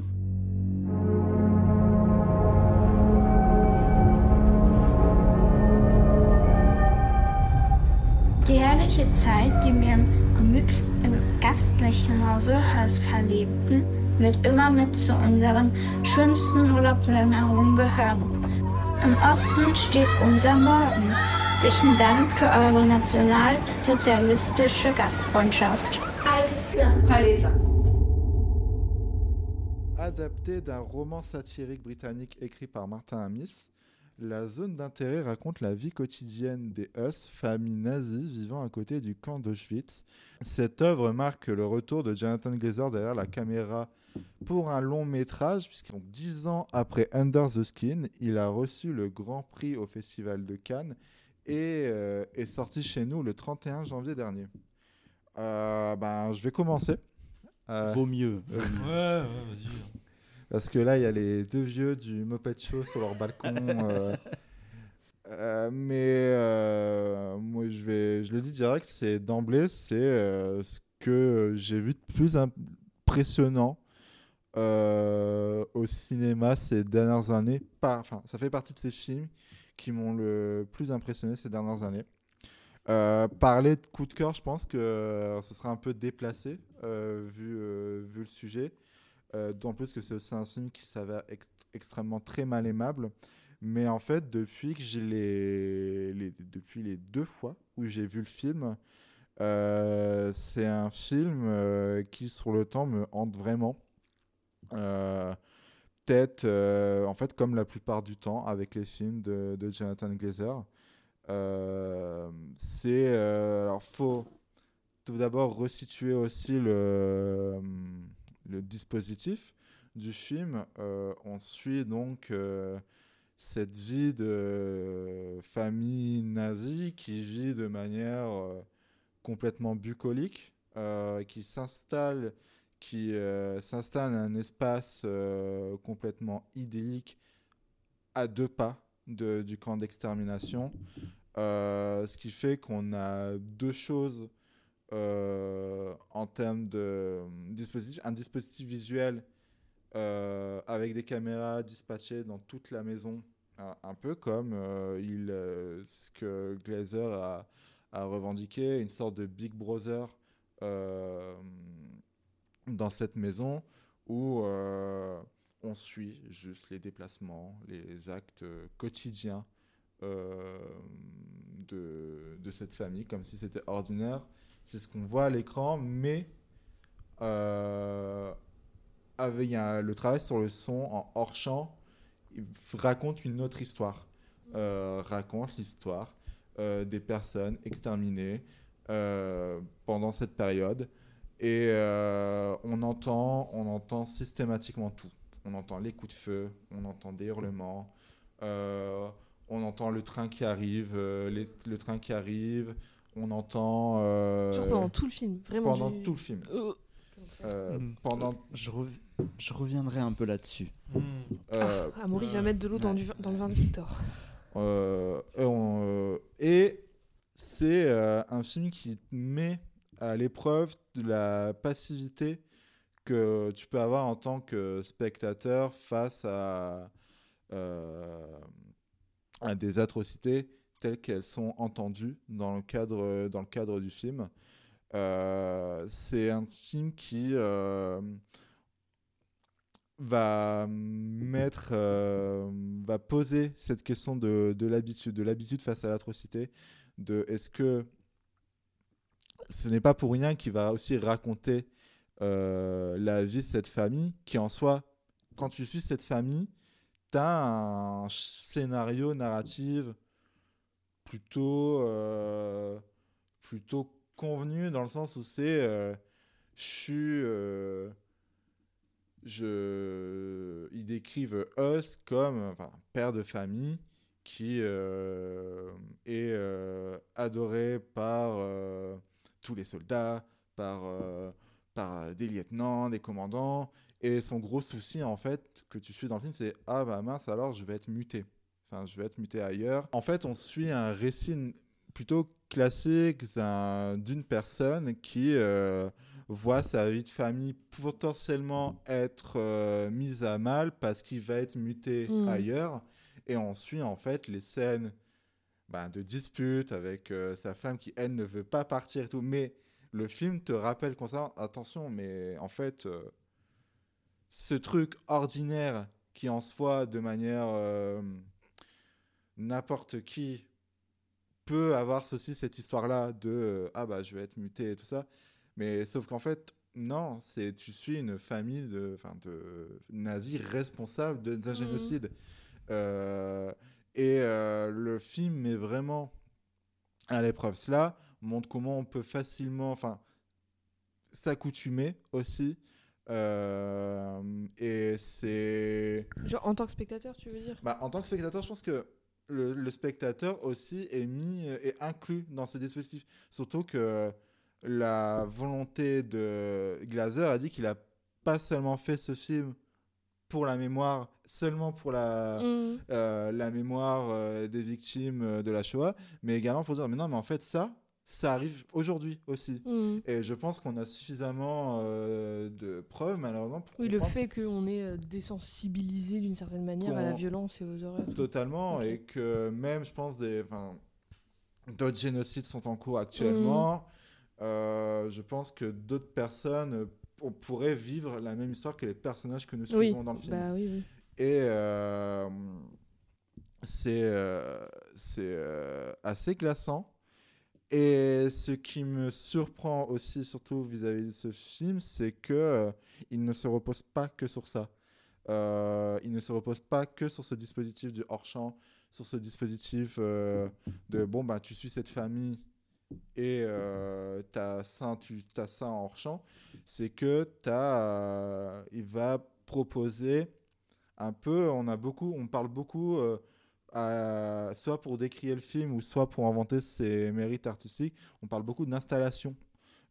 I: Die herrliche Zeit, die wir im gemütlich im gastlichen Hause Hals verlebten, wird immer mit zu unseren schönsten Urlaubserinnerungen gehören. Im Osten steht unser Morgen. Herzlichen Dank für eure nationalsozialistische Gastfreundschaft.
E: Adapté d'un roman satirique britannique écrit par Martin Amis, La zone d'intérêt raconte la vie quotidienne des Huss, famille nazie vivant à côté du camp d'Auschwitz. Cette œuvre marque le retour de Jonathan Glazer derrière la caméra pour un long métrage, puisque dix ans après Under the Skin, il a reçu le Grand Prix au Festival de Cannes et euh, est sorti chez nous le 31 janvier dernier. Euh, ben, je vais commencer. Euh,
F: Vaut mieux.
H: Ouais, ouais, vas-y.
E: Parce que là, il y a les deux vieux du Moped Show sur leur balcon. euh, euh, mais euh, moi, je, vais, je le dis direct, c'est d'emblée, c'est ce que j'ai vu de plus impressionnant au cinéma ces dernières années. Enfin, ça fait partie de ces films qui m'ont le plus impressionné ces dernières années. Euh, parler de coup de cœur, je pense que euh, ce sera un peu déplacé euh, vu, vu le sujet. Euh, D'autant plus que c'est aussi un film qui s'avère ex- extrêmement très mal aimable. Mais en fait, depuis que les, depuis les deux fois où j'ai vu le film, euh, c'est un film euh, qui, sur le temps, me hante vraiment. Peut-être, en fait, comme la plupart du temps avec les films de, de Jonathan Glazer. C'est. alors, faut tout d'abord resituer aussi le, le dispositif du film. Euh, on suit donc euh, cette vie de famille nazie qui vit de manière euh, complètement bucolique, qui s'installe qui s'installe un espace complètement idyllique à deux pas du camp d'extermination. Ce qui fait qu'on a deux choses euh, en termes de dispositif. Un dispositif visuel euh, avec des caméras dispatchées dans toute la maison, un, peu comme euh, il, euh, ce que Glazer a, revendiqué, une sorte de Big Brother euh, dans cette maison où euh, on suit juste les déplacements, les actes euh, quotidiens euh, de cette famille, comme si c'était ordinaire. C'est ce qu'on voit à l'écran, mais euh, avec le travail sur le son en hors champ, raconte une autre histoire. Euh, raconte l'histoire euh, des personnes exterminées pendant cette période. Et on, entend, on entend systématiquement tout. On entend les coups de feu, on entend des hurlements, on entend le train qui arrive, le train qui arrive, on entend... euh,
G: Genre pendant tout le film, vraiment.
E: pendant
G: du-
E: tout le film.
G: Euh,
E: Euh,
F: Mm.
E: pendant
F: Je, rev- je reviendrai un peu là-dessus.
H: Hmm.
E: euh,
G: Ah, Amaury va mettre de l'eau dans,
E: ouais.
G: du dans le vin de Victor.
E: Euh, et on- euh, et c'est euh, un film qui met à l'épreuve de la passivité que tu peux avoir en tant que spectateur face à, euh, à des atrocités telles qu'elles sont entendues dans le cadre, dans le cadre du film. Euh, c'est un film qui euh, va mettre, euh, va poser cette question de, de l'habitude, de l'habitude face à l'atrocité, de est-ce que ce n'est pas pour rien qu'il va aussi raconter euh, la vie de cette famille, qui en soi, quand tu suis cette famille, tu as un scénario narratif plutôt, euh, plutôt convenu dans le sens où c'est euh, euh, je ils décrivent Us comme enfin père de famille qui est adoré par tous les soldats par par des lieutenants des commandants. Et son gros souci en fait que tu suis dans le film c'est ah bah mince alors je vais être muté enfin je vais être muté ailleurs en fait on suit un récit plutôt classique d'un- d'une personne qui euh, voit sa vie de famille potentiellement être euh, mise à mal parce qu'il va être muté
G: Mm.
E: ailleurs. Et on suit en fait les scènes ben, de dispute avec euh, sa femme qui, elle, ne veut pas partir et tout. Mais le film te rappelle ça, attention, mais en fait, ce truc ordinaire qui en soi, de manière n'importe qui peut avoir ceci, cette histoire-là de euh, ah bah je vais être muté et tout ça. Mais sauf qu'en fait, non, c'est tu suis une famille de, de nazis responsables d'un
G: Mhm.
E: génocide. Euh, et euh, le film met vraiment à l'épreuve cela, montre comment on peut facilement, enfin, s'accoutumer aussi. Et c'est.
G: Genre en tant que spectateur, tu veux dire?
E: Bah, en tant que spectateur, je pense que le, le spectateur aussi est mis euh, est inclus dans ce dispositif. Surtout que la volonté de Glazer a dit qu'il a pas seulement fait ce film pour la mémoire, seulement pour la,
G: Mm.
E: euh, la mémoire euh, des victimes euh, de la Shoah, mais également pour dire mais non, mais en fait ça, ça arrive aujourd'hui aussi.
G: Mm.
E: Et je pense qu'on a suffisamment euh, de preuves malheureusement pour
G: Oui, le fait qu'on est euh, désensibilisé d'une certaine manière à la violence et aux horreurs.
E: Totalement, et que même, je pense, des, d'autres génocides sont en cours actuellement. Euh, je pense que d'autres personnes on pourrait vivre la même histoire que les personnages que nous
G: Oui,
E: suivons dans le film.
G: bah oui, oui.
E: Et euh, c'est c'est assez glaçant. Et ce qui me surprend aussi, surtout vis-à-vis de ce film, c'est que euh, il ne se repose pas que sur ça. Euh, il ne se repose pas que sur ce dispositif du hors-champ, sur ce dispositif euh, de bon, bah, tu suis cette famille et tu as ça, tu as ça en hors-champ. C'est que as, il va proposer un peu, on a beaucoup, on parle beaucoup, euh, soit pour décrire le film ou soit pour inventer ses mérites artistiques, on parle beaucoup d'installation,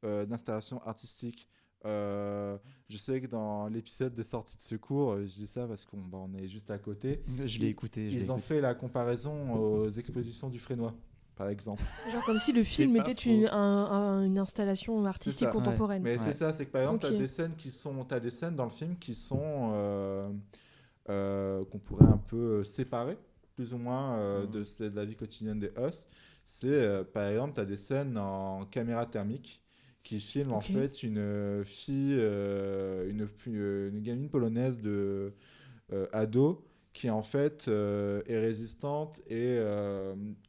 E: euh, d'installation artistique. Euh, je sais que dans l'épisode de sortie de secours, euh, je dis ça parce qu'on bah, on est juste à côté.
F: Je l'ai écouté. je
E: Ils ont
F: écouté.
E: fait la comparaison aux expositions du Frénois. par exemple.
G: Genre comme si le film était une, un- un- une installation artistique contemporaine.
E: Mais
F: Ouais.
E: c'est ça, c'est que par exemple, tu as des scènes qui sont, t'as des scènes dans le film qui sont euh, euh, qu'on pourrait un peu séparer, plus ou moins, euh,
F: Mhm.
E: de, de la vie quotidienne des Us. C'est euh, par exemple, tu as des scènes en caméra thermique qui filment en fait une euh, fille, euh, une, une gamine polonaise de ado qui en fait est résistante et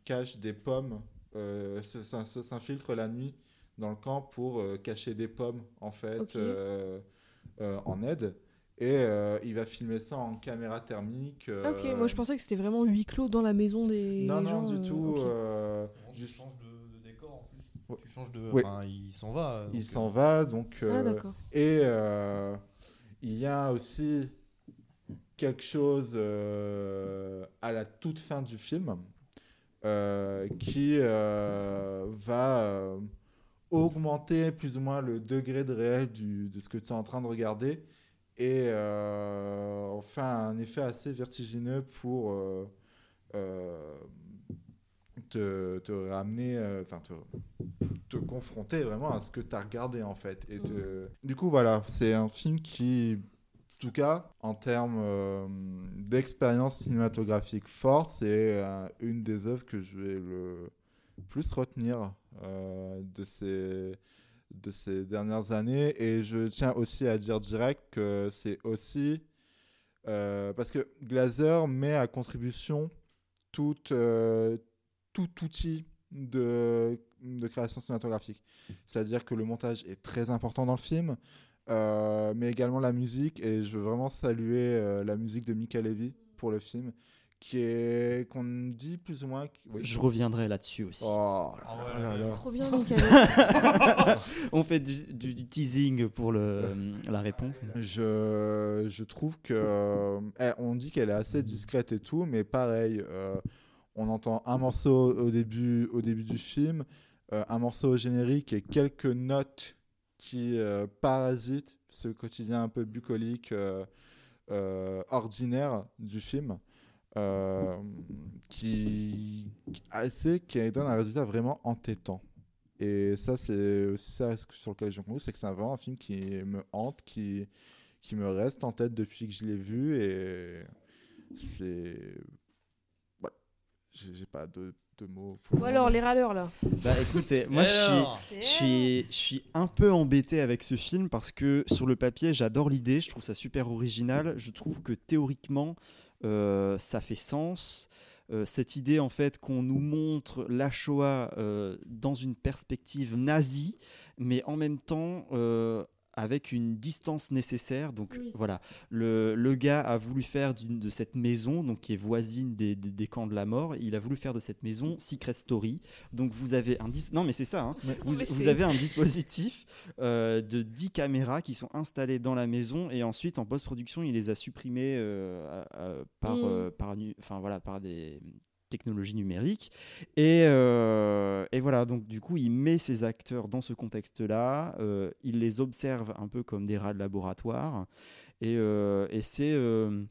E: cache des pommes, s'infiltre la nuit dans le camp pour cacher des pommes en fait en aide. Et euh, il va filmer ça en caméra thermique. euh,
G: Ok, moi je pensais que c'était vraiment huis clos dans la maison des
E: Non,
G: gens.
E: non, du
G: euh,
E: tout. euh,
H: Tu
E: juste-
H: changes de, de décor en plus.
E: Ouais.
H: Tu changes de.
E: Oui.
H: Enfin, il s'en va.
E: il s'en va, donc.
G: Ah d'accord.
E: Et euh, il y a aussi quelque chose euh, à la toute fin du film euh, qui euh, va euh, augmenter plus ou moins le degré de réel du- de ce que tu es en train de regarder et euh, enfin un effet assez vertigineux pour euh, euh, te, te ramener, euh, enfin te, te confronter vraiment à ce que tu as regardé en fait. Et te- Du coup voilà, c'est un film qui, en tout cas, en termes euh, d'expérience cinématographique forte, c'est euh, une des œuvres que je vais le plus retenir euh, de ces de ces dernières années et je tiens aussi à dire direct que c'est aussi euh, parce que Glazer met à contribution tout, euh, tout outil de, de création cinématographique. C'est-à-dire que le montage est très important dans le film, euh, mais également la musique. Et je veux vraiment saluer la musique de Mika Levy pour le film, qui est qu'on dit plus ou moins. oui.
F: Je reviendrai là-dessus aussi.
E: Oh
H: Ah ouais,
E: là là.
G: C'est trop bien.
F: On fait du, du- du teasing pour le, la réponse.
E: Je, je trouve que. euh, eh, on dit qu'elle est assez discrète et tout, mais pareil, euh, on entend un morceau au début, au début du film, euh, un morceau au générique et quelques notes qui euh, parasitent ce quotidien un peu bucolique, euh, euh, ordinaire du film. Euh, qui, assez, qui donne un résultat vraiment entêtant. Et ça, c'est aussi ça sur lequel je conclue, c'est que c'est vraiment un film qui me hante, qui, qui me reste en tête depuis que je l'ai vu. Et c'est. Voilà. J'ai j'ai pas de, de mots pour.
G: Bon alors, les râleurs là.
F: Bah écoutez, moi je suis, je suis, je suis un peu embêté avec ce film parce que sur le papier, j'adore l'idée, je trouve ça super original. Je trouve que théoriquement, euh, ça fait sens. Euh, cette idée en fait qu'on nous montre la Shoah euh, dans une perspective nazie, mais en même temps euh, avec une distance nécessaire. Donc
G: Oui.
F: voilà, le, le gars a voulu faire de cette maison, donc qui est voisine des, des- des camps de la mort, il a voulu faire de cette maison Secret Story. Donc vous avez un non mais c'est ça, hein. Vous, vous avez un dispositif euh, de 10 caméras qui sont installées dans la maison et ensuite en post-production il les a supprimées euh, à- à- par,
G: Mm.
F: euh, par, enfin, voilà, par des technologies numériques et, euh, et voilà donc du coup il met ses acteurs dans ce contexte là il les observe un peu comme des rats de laboratoire et, euh, et c'est euh,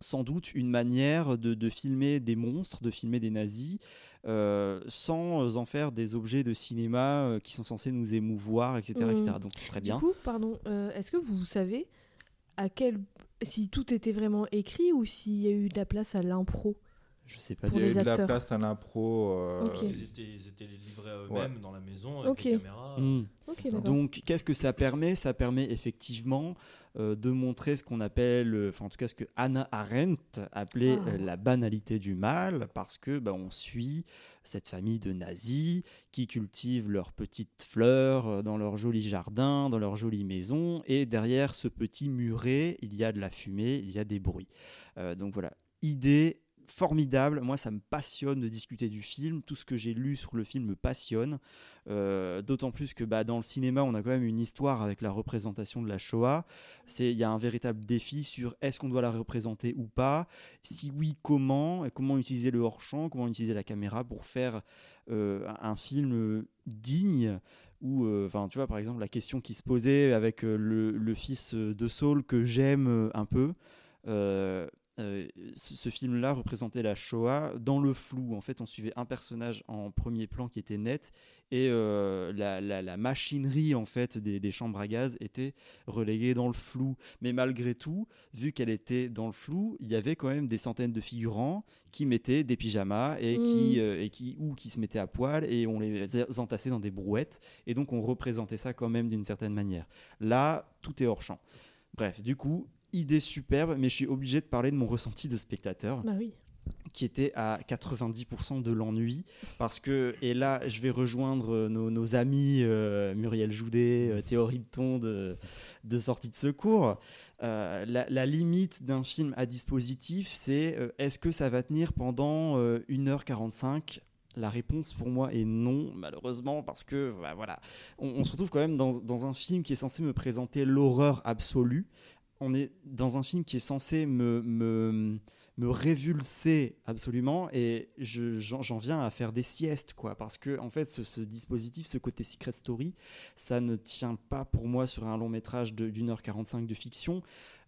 F: sans doute une manière de, de filmer des monstres, de filmer des nazis, euh, sans en faire des objets de cinéma euh, qui sont censés nous émouvoir, etc. Etc. Donc très bien.
G: Du coup, pardon, euh, est-ce que vous savez à quel si tout était vraiment écrit ou s'il y a eu de la place à l'impro?
F: Je sais pas.
G: pour
E: Il y a
G: les
E: eu de la place à l'impro. euh,
G: Ok.
H: Ils étaient, ils étaient livrés à eux-mêmes dans la maison avec
G: Ok.
H: les caméras.
G: D'accord.
F: Donc, qu'est-ce que ça permet? Ça permet effectivement euh, de montrer ce qu'on appelle, euh, enfin en tout cas ce que Hannah Arendt appelait
G: Ah.
F: euh, la banalité du mal, parce que bah, on suit cette famille de nazis qui cultivent leurs petites fleurs dans leur joli jardin, dans leur jolie maison, et derrière ce petit muret, il y a de la fumée, il y a des bruits. Euh, donc voilà, idée formidable. Moi, ça me passionne de discuter du film. Tout ce que j'ai lu sur le film me passionne. Euh, D'autant plus que bah, dans le cinéma, on a quand même une histoire avec la représentation de la Shoah. Il y a un véritable défi sur est-ce qu'on doit la représenter ou pas. Si oui, comment? Et Comment utiliser le hors-champ? Comment utiliser la caméra pour faire euh, un film euh, digne? Ou enfin tu vois par exemple la question qui se posait avec le, fils de Saul que j'aime un peu euh, ce, ce film-là représentait la Shoah dans le flou. En fait, on suivait un personnage en premier plan qui était net et euh, la, la- la machinerie en fait des, des chambres à gaz était reléguée dans le flou. Mais malgré tout, vu qu'elle était dans le flou, il y avait quand même des centaines de figurants qui mettaient des pyjamas et qui,
G: Mm.
F: euh, et qui ou qui se mettaient à poil et on les entassait dans des brouettes et donc on représentait ça quand même d'une certaine manière. Là, tout est hors champ. Bref, du coup, idée superbe, mais je suis obligé de parler de mon ressenti de spectateur
G: Bah oui.
F: qui était à 90% de l'ennui parce que et là je vais rejoindre euh, nos, nos amis euh, Muriel Joudet, euh, Théo Ripton de, de sortie de secours. Euh, la, la limite d'un film à dispositif, c'est est-ce que ça va tenir pendant euh, 1h45 la réponse pour moi est non, malheureusement, parce que bah, voilà, on, on se retrouve quand même dans, dans un film qui est censé me présenter l'horreur absolue. On est dans un film qui est censé me, me, me révulser absolument et je- j'en viens à faire des siestes quoi. Parce que en fait ce, dispositif ce côté secret story ça ne tient pas pour moi sur un long métrage d'une heure 45 de fiction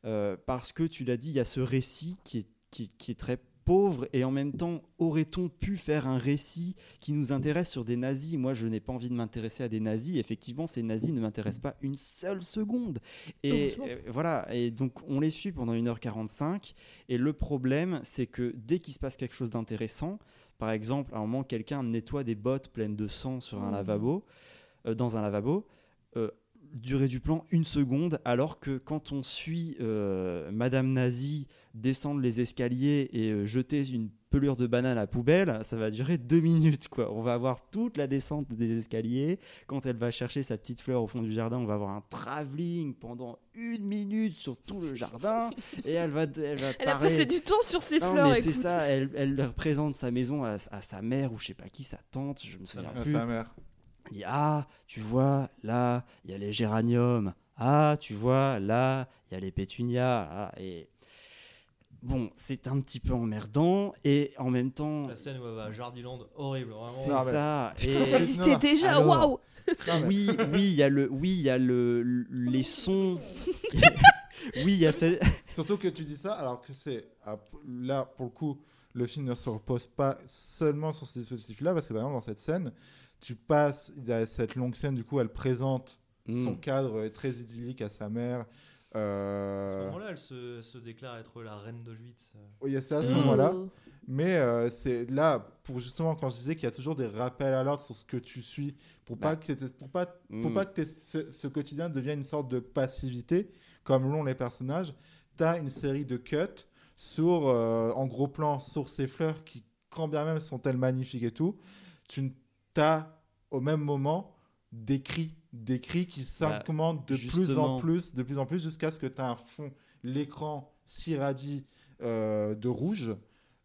F: euh, parce que tu l'as dit il y a ce récit qui est, qui, qui est très pauvre et en même temps aurait-on pu faire un récit qui nous intéresse sur des nazis? Moi je n'ai pas envie de m'intéresser à des nazis. Effectivement ces nazis ne m'intéressent pas une seule seconde. Et euh, voilà. Et donc on les suit pendant 1h45 et le problème, c'est que dès qu'il se passe quelque chose d'intéressant, par exemple, à un moment, quelqu'un nettoie des bottes pleines de sang sur un
G: Mhm.
F: lavabo, euh, dans un lavabo, euh, durée du plan une seconde, alors que quand on suit Madame Nazi descendre les escaliers et euh, jeter une pelure de banane à la poubelle, ça va durer deux minutes. Quoi. On va avoir toute la descente des escaliers. Quand elle va chercher sa petite fleur au fond du jardin, on va avoir un travelling pendant une minute sur tout le jardin et elle va, elle va
G: Elle a
F: parler.
G: passé du temps sur ses
F: Non,
G: fleurs.
F: c'est
G: écoute.
F: ça, elle, elle représente sa maison à, à sa mère ou je sais pas qui, sa tante, je me souviens
E: Ah,
F: plus.
E: sa mère.
F: Elle dit Ah, tu vois, là, il y a les géraniums. Ah, tu vois, là, il y a les pétunias. Ah, et bon, c'est un petit peu emmerdant et en même temps,
H: La scène où elle va à Jardiland, horrible, vraiment.
F: c'est
E: mais-
F: ça.
G: Putain,
F: Et-
G: ça existait déjà,
F: Alors,
G: waouh
F: oui, oui, il y a le, oui, il y a le, les sons. oui, il y a
E: Surtout que tu dis ça alors que c'est ah, là pour le coup le film ne se repose pas seulement sur ce dispositif-là parce que par exemple dans cette scène tu passes il y a cette longue scène du coup elle présente son
F: Mm.
E: cadre est très idyllique à sa mère.
H: À ce
E: Euh...
H: moment-là, elle se, se déclare être la reine d'Auschwitz.
E: A ça à ce
G: Oh.
E: moment-là. Mais euh, c'est là pour justement quand je disais qu'il y a toujours des rappels à l'ordre sur ce que tu suis pour pas
F: Bah.
E: que pour pas pour
F: Mm.
E: pas que ce quotidien devienne une sorte de passivité comme l'ont les personnages. Tu as une série de cuts sur euh, en gros plan sur ces fleurs qui quand bien même sont-elles magnifiques et tout, tu as au même moment des cris des cris qui s'augmentent de plus en
F: Bah,
E: plus de plus en plus jusqu'à ce que tu as un fond l'écran s'irradie euh, de rouge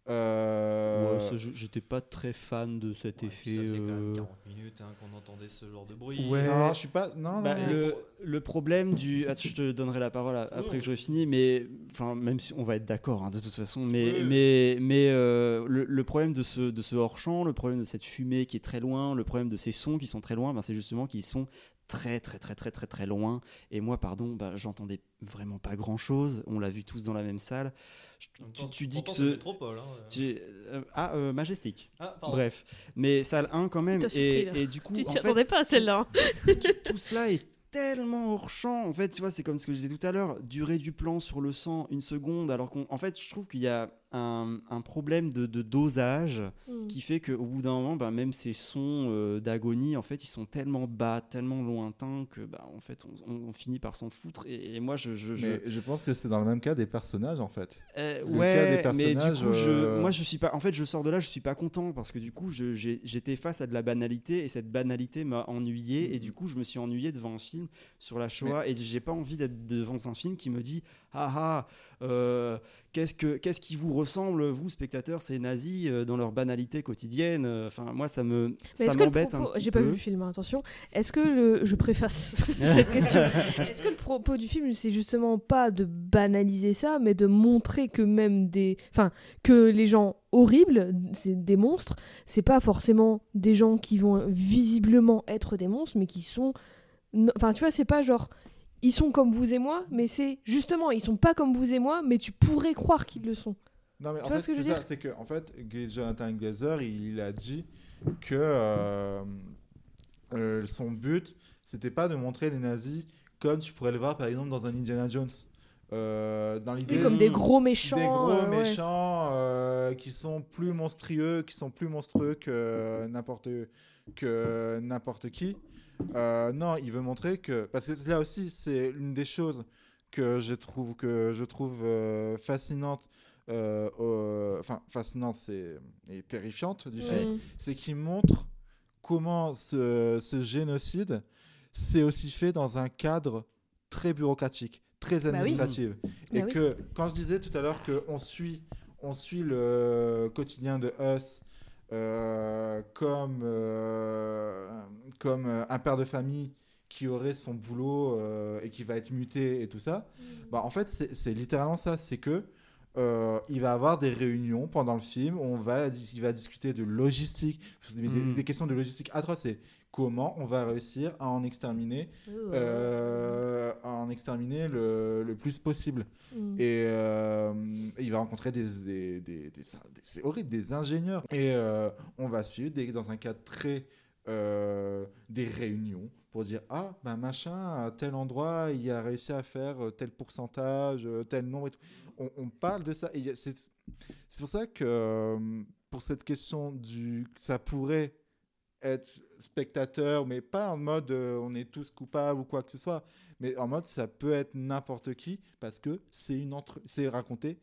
E: Euh,
F: Ouais, j'étais pas très fan de cet
H: Ouais,
F: effet.
H: ça faisait quand même
F: euh,
H: 40 minutes hein, qu'on entendait ce genre de bruit.
F: Ouais.
E: Non, je suis pas. Non,
F: Bah,
E: non.
F: le, le problème du. Attends, je te donnerai la parole après que j'aurai fini, mais. Enfin, même si on va être d'accord hein, de toute façon, mais,
H: Oui.
F: mais, mais euh, le, le problème de ce, de ce hors-champ, le problème de cette fumée qui est très loin, le problème de ces sons qui sont très loin, ben, c'est justement qu'ils sont très, très, très, très, très, très loin. Et moi, pardon, bah, j'entendais vraiment pas grand-chose. On l'a vu tous dans la même salle. Tu, dis que ce.
H: métropole. hein.
F: tu- euh, ah, euh, Majestic.
H: Ah.
F: Bref, mais salle 1 quand même. Et, et du coup,
G: Tu t'y attendais pas à celle-là.
F: tout, tout cela est tellement hors champ. En fait, tu vois, c'est comme ce que je disais tout à l'heure, durée du plan sur le sang, une seconde, alors qu'en en fait, je trouve qu'il y a un, un problème de, de dosage
G: Hmm.
F: qui fait qu'au bout d'un moment, ben, même ces sons euh, d'agonie, en fait, ils sont tellement bas, tellement lointains que, bah, en fait, on, on- on finit par s'en foutre. Et, et moi, je, je, je-
E: Mais je pense que c'est dans le même cas des personnages en fait.
F: euh,
E: Le cas
F: ouais,
E: des
F: mais du coup, je,
E: euh,
F: moi je suis pas. En fait, je sors de là, je suis pas content parce que du coup, j'étais face à de la banalité et cette banalité m'a ennuyé et du coup, je me suis ennuyé devant un film sur la Shoah et j'ai pas envie d'être devant un film qui me dit ah ah. euh, Qu'est-ce, que, qu'est-ce qui vous ressemble, vous, spectateurs, ces nazis, euh, dans leur banalité quotidienne Enfin, moi, ça me
G: Mais
F: ça m'embête un petit
G: j'ai pas
F: peu.
G: vu le film, hein, attention. Est-ce que le, je préface cette question. Est-ce que le propos du film, c'est justement pas de banaliser ça, mais de montrer que même des, enfin, que les gens horribles, c'est des monstres, c'est pas forcément des gens qui vont visiblement être des monstres, mais qui sont, enfin, tu vois, c'est pas genre ils sont comme vous et moi, mais c'est justement, ils sont pas comme vous et moi, mais tu pourrais croire qu'ils le sont.
E: Non, mais
G: Tu
E: en
G: vois
E: fait,
G: ce que je veux dire
E: c'est que en fait, Jonathan Glazer, il, a dit que euh, euh, son but, c'était pas de montrer les nazis comme tu pourrais le voir par exemple dans un Indiana Jones. Euh, dans l'idée
G: Oui, comme des gros méchants.
E: des gros
G: euh, ouais.
E: méchants euh, qui sont plus monstrueux, qui sont plus monstrueux que n'importe que n'importe qui. Euh, non, il veut montrer que parce que là aussi c'est une des choses que je trouve que je trouve euh, fascinante, euh, enfin fascinante, c'est et terrifiante du film,
G: Mm.
E: c'est qu'il montre comment ce, ce génocide s'est aussi fait dans un cadre très bureaucratique, très
G: Bah oui.
E: administratif. Et
G: Bah oui.
E: que quand je disais tout à l'heure qu'on suit, on suit le quotidien de Us euh, comme, euh, comme euh, un père de famille qui aurait son boulot euh, et qui va être muté et tout ça, bah, en fait, c'est littéralement ça. C'est que euh, il va avoir des réunions pendant le film. où On va, il va discuter de logistique, des, des-
F: Mm.
E: des questions de logistique atroces. Comment on va réussir à en exterminer, euh, à en exterminer le, le plus possible.
G: Mm.
E: Et euh, il va rencontrer des, des, des- c'est horrible, des ingénieurs. Et euh, on va suivre des- dans un cadre très des réunions pour dire ah ben machin à tel endroit il a réussi à faire tel pourcentage, tel nombre. Et tout. On, on parle de ça. Et c'est pour ça que pour cette question du ça pourrait être spectateur, mais pas en mode euh, on est tous coupables ou quoi que ce soit, mais en mode ça peut être n'importe qui parce que c'est une entre... c'est raconté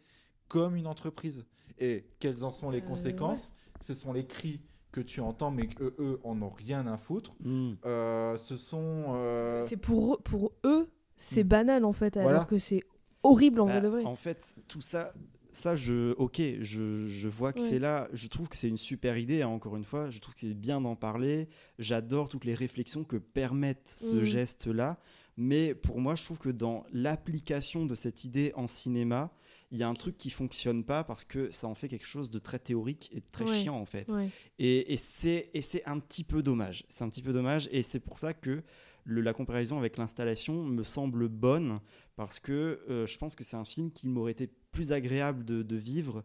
E: comme une entreprise. Et quelles en sont les
G: Euh,
E: conséquences? Ce sont les cris que tu entends, mais qu'eux, eux, en ont rien à foutre.
F: Mm.
E: Euh, ce sont. euh,
G: C'est pour, eux- pour eux, c'est
E: Mm.
G: banal en fait, alors
E: Voilà.
G: que c'est horrible en
F: Bah,
G: vrai de vrai.
F: En fait, tout ça, ça je, ok, je, je vois que
G: Ouais.
F: c'est là. Je trouve que c'est une super idée. hein, encore une fois, je trouve que c'est bien d'en parler. J'adore toutes les réflexions que permettent ce
G: Mhm.
F: geste-là. Mais pour moi, je trouve que dans l'application de cette idée en cinéma, il y a un truc qui fonctionne pas parce que ça en fait quelque chose de très théorique et de très
G: Ouais.
F: chiant en fait.
G: Ouais.
F: Et, et c'est et c'est un petit peu dommage. C'est un petit peu dommage et c'est pour ça que le- la comparaison avec l'installation me semble bonne parce que euh, je pense que c'est un film qui m'aurait été plus agréable de, de vivre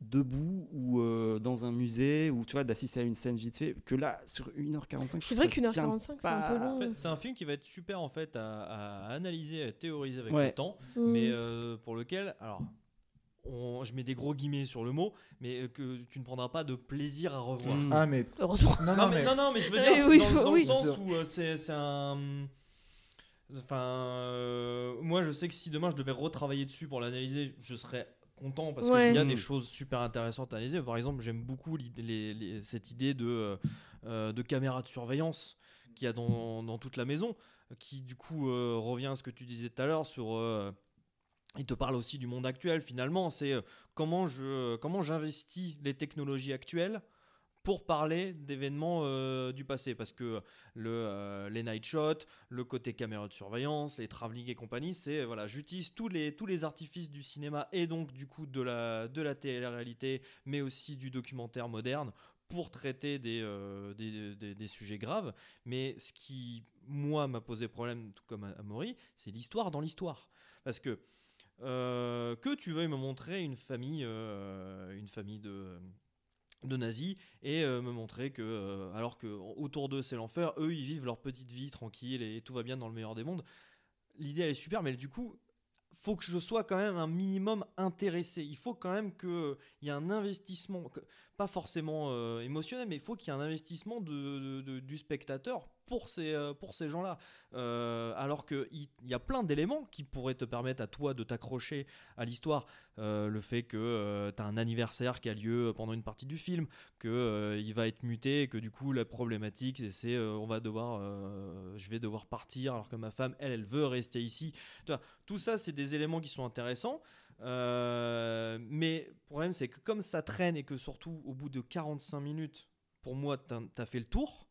F: debout ou euh, dans un musée ou tu vois d'assister à une scène vite fait que là sur 1h45 je
G: C'est vrai qu'une heure
F: tient
G: 45 c'est un peu long.
H: En fait, C'est un film qui va être super en fait à, à analyser, à théoriser avec
F: Ouais.
H: le temps,
G: Mm.
H: mais euh, pour lequel, alors, on- je mets des gros guillemets sur le mot, mais euh, que tu ne prendras pas de plaisir à revoir.
F: Mm.
E: Ah, mais.
G: Heureusement.
E: Non,
H: Non,
E: non,
H: mais,
E: mais.
H: non, non, mais je veux dire,
G: oui,
H: dans, dans
G: oui.
H: le sens où euh, c'est un. Enfin, euh, moi je sais que si demain je devais retravailler dessus pour l'analyser, je serais content parce
G: Ouais.
H: qu'il y a des choses super intéressantes à analyser. Par exemple, j'aime beaucoup l'idée- les- les- cette idée de, euh, de caméra de surveillance qu'il y a dans, dans toute la maison, qui du coup euh, revient à ce que tu disais tout à l'heure sur. Euh, il te parle aussi du monde actuel finalement. C'est euh, comment je comment j'investis les technologies actuelles pour parler d'événements euh, du passé parce que le, euh, les night shots, le côté caméra de surveillance, les travelling et compagnie, c'est euh, voilà, j'utilise tous les tous les artifices du cinéma et donc du coup de la de la télé-réalité, mais aussi du documentaire moderne pour traiter des, euh, des, des- des sujets graves. Mais ce qui, moi, m'a posé problème, tout comme à, à Maury, c'est l'histoire dans l'histoire. Parce que euh, que tu veuilles me montrer une famille, euh, une famille de, nazis et euh, me montrer que, alors que autour d'eux c'est l'enfer, eux ils vivent leur petite vie tranquille et tout va bien dans le meilleur des mondes. L'idée elle est super, mais du coup, faut que je sois quand même un minimum intéressé. Il faut quand même qu'il y ait un investissement, pas forcément émotionnel, mais il faut qu'il y ait un investissement de- du spectateur pour ces, euh, pour ces gens-là. Euh, alors qu'il il y a plein d'éléments qui pourraient te permettre à toi de t'accrocher à l'histoire. Euh, le fait que tu as un anniversaire qui a lieu pendant une partie du film, que euh, il va être muté, que du coup la problématique c'est, euh, on va devoir, euh, je vais devoir partir alors que ma femme elle elle veut rester ici. Tu tout ça c'est des éléments qui sont intéressants. Euh, mais le problème c'est que comme ça traîne et que surtout au bout de 45 minutes, pour moi t'as as fait le tour.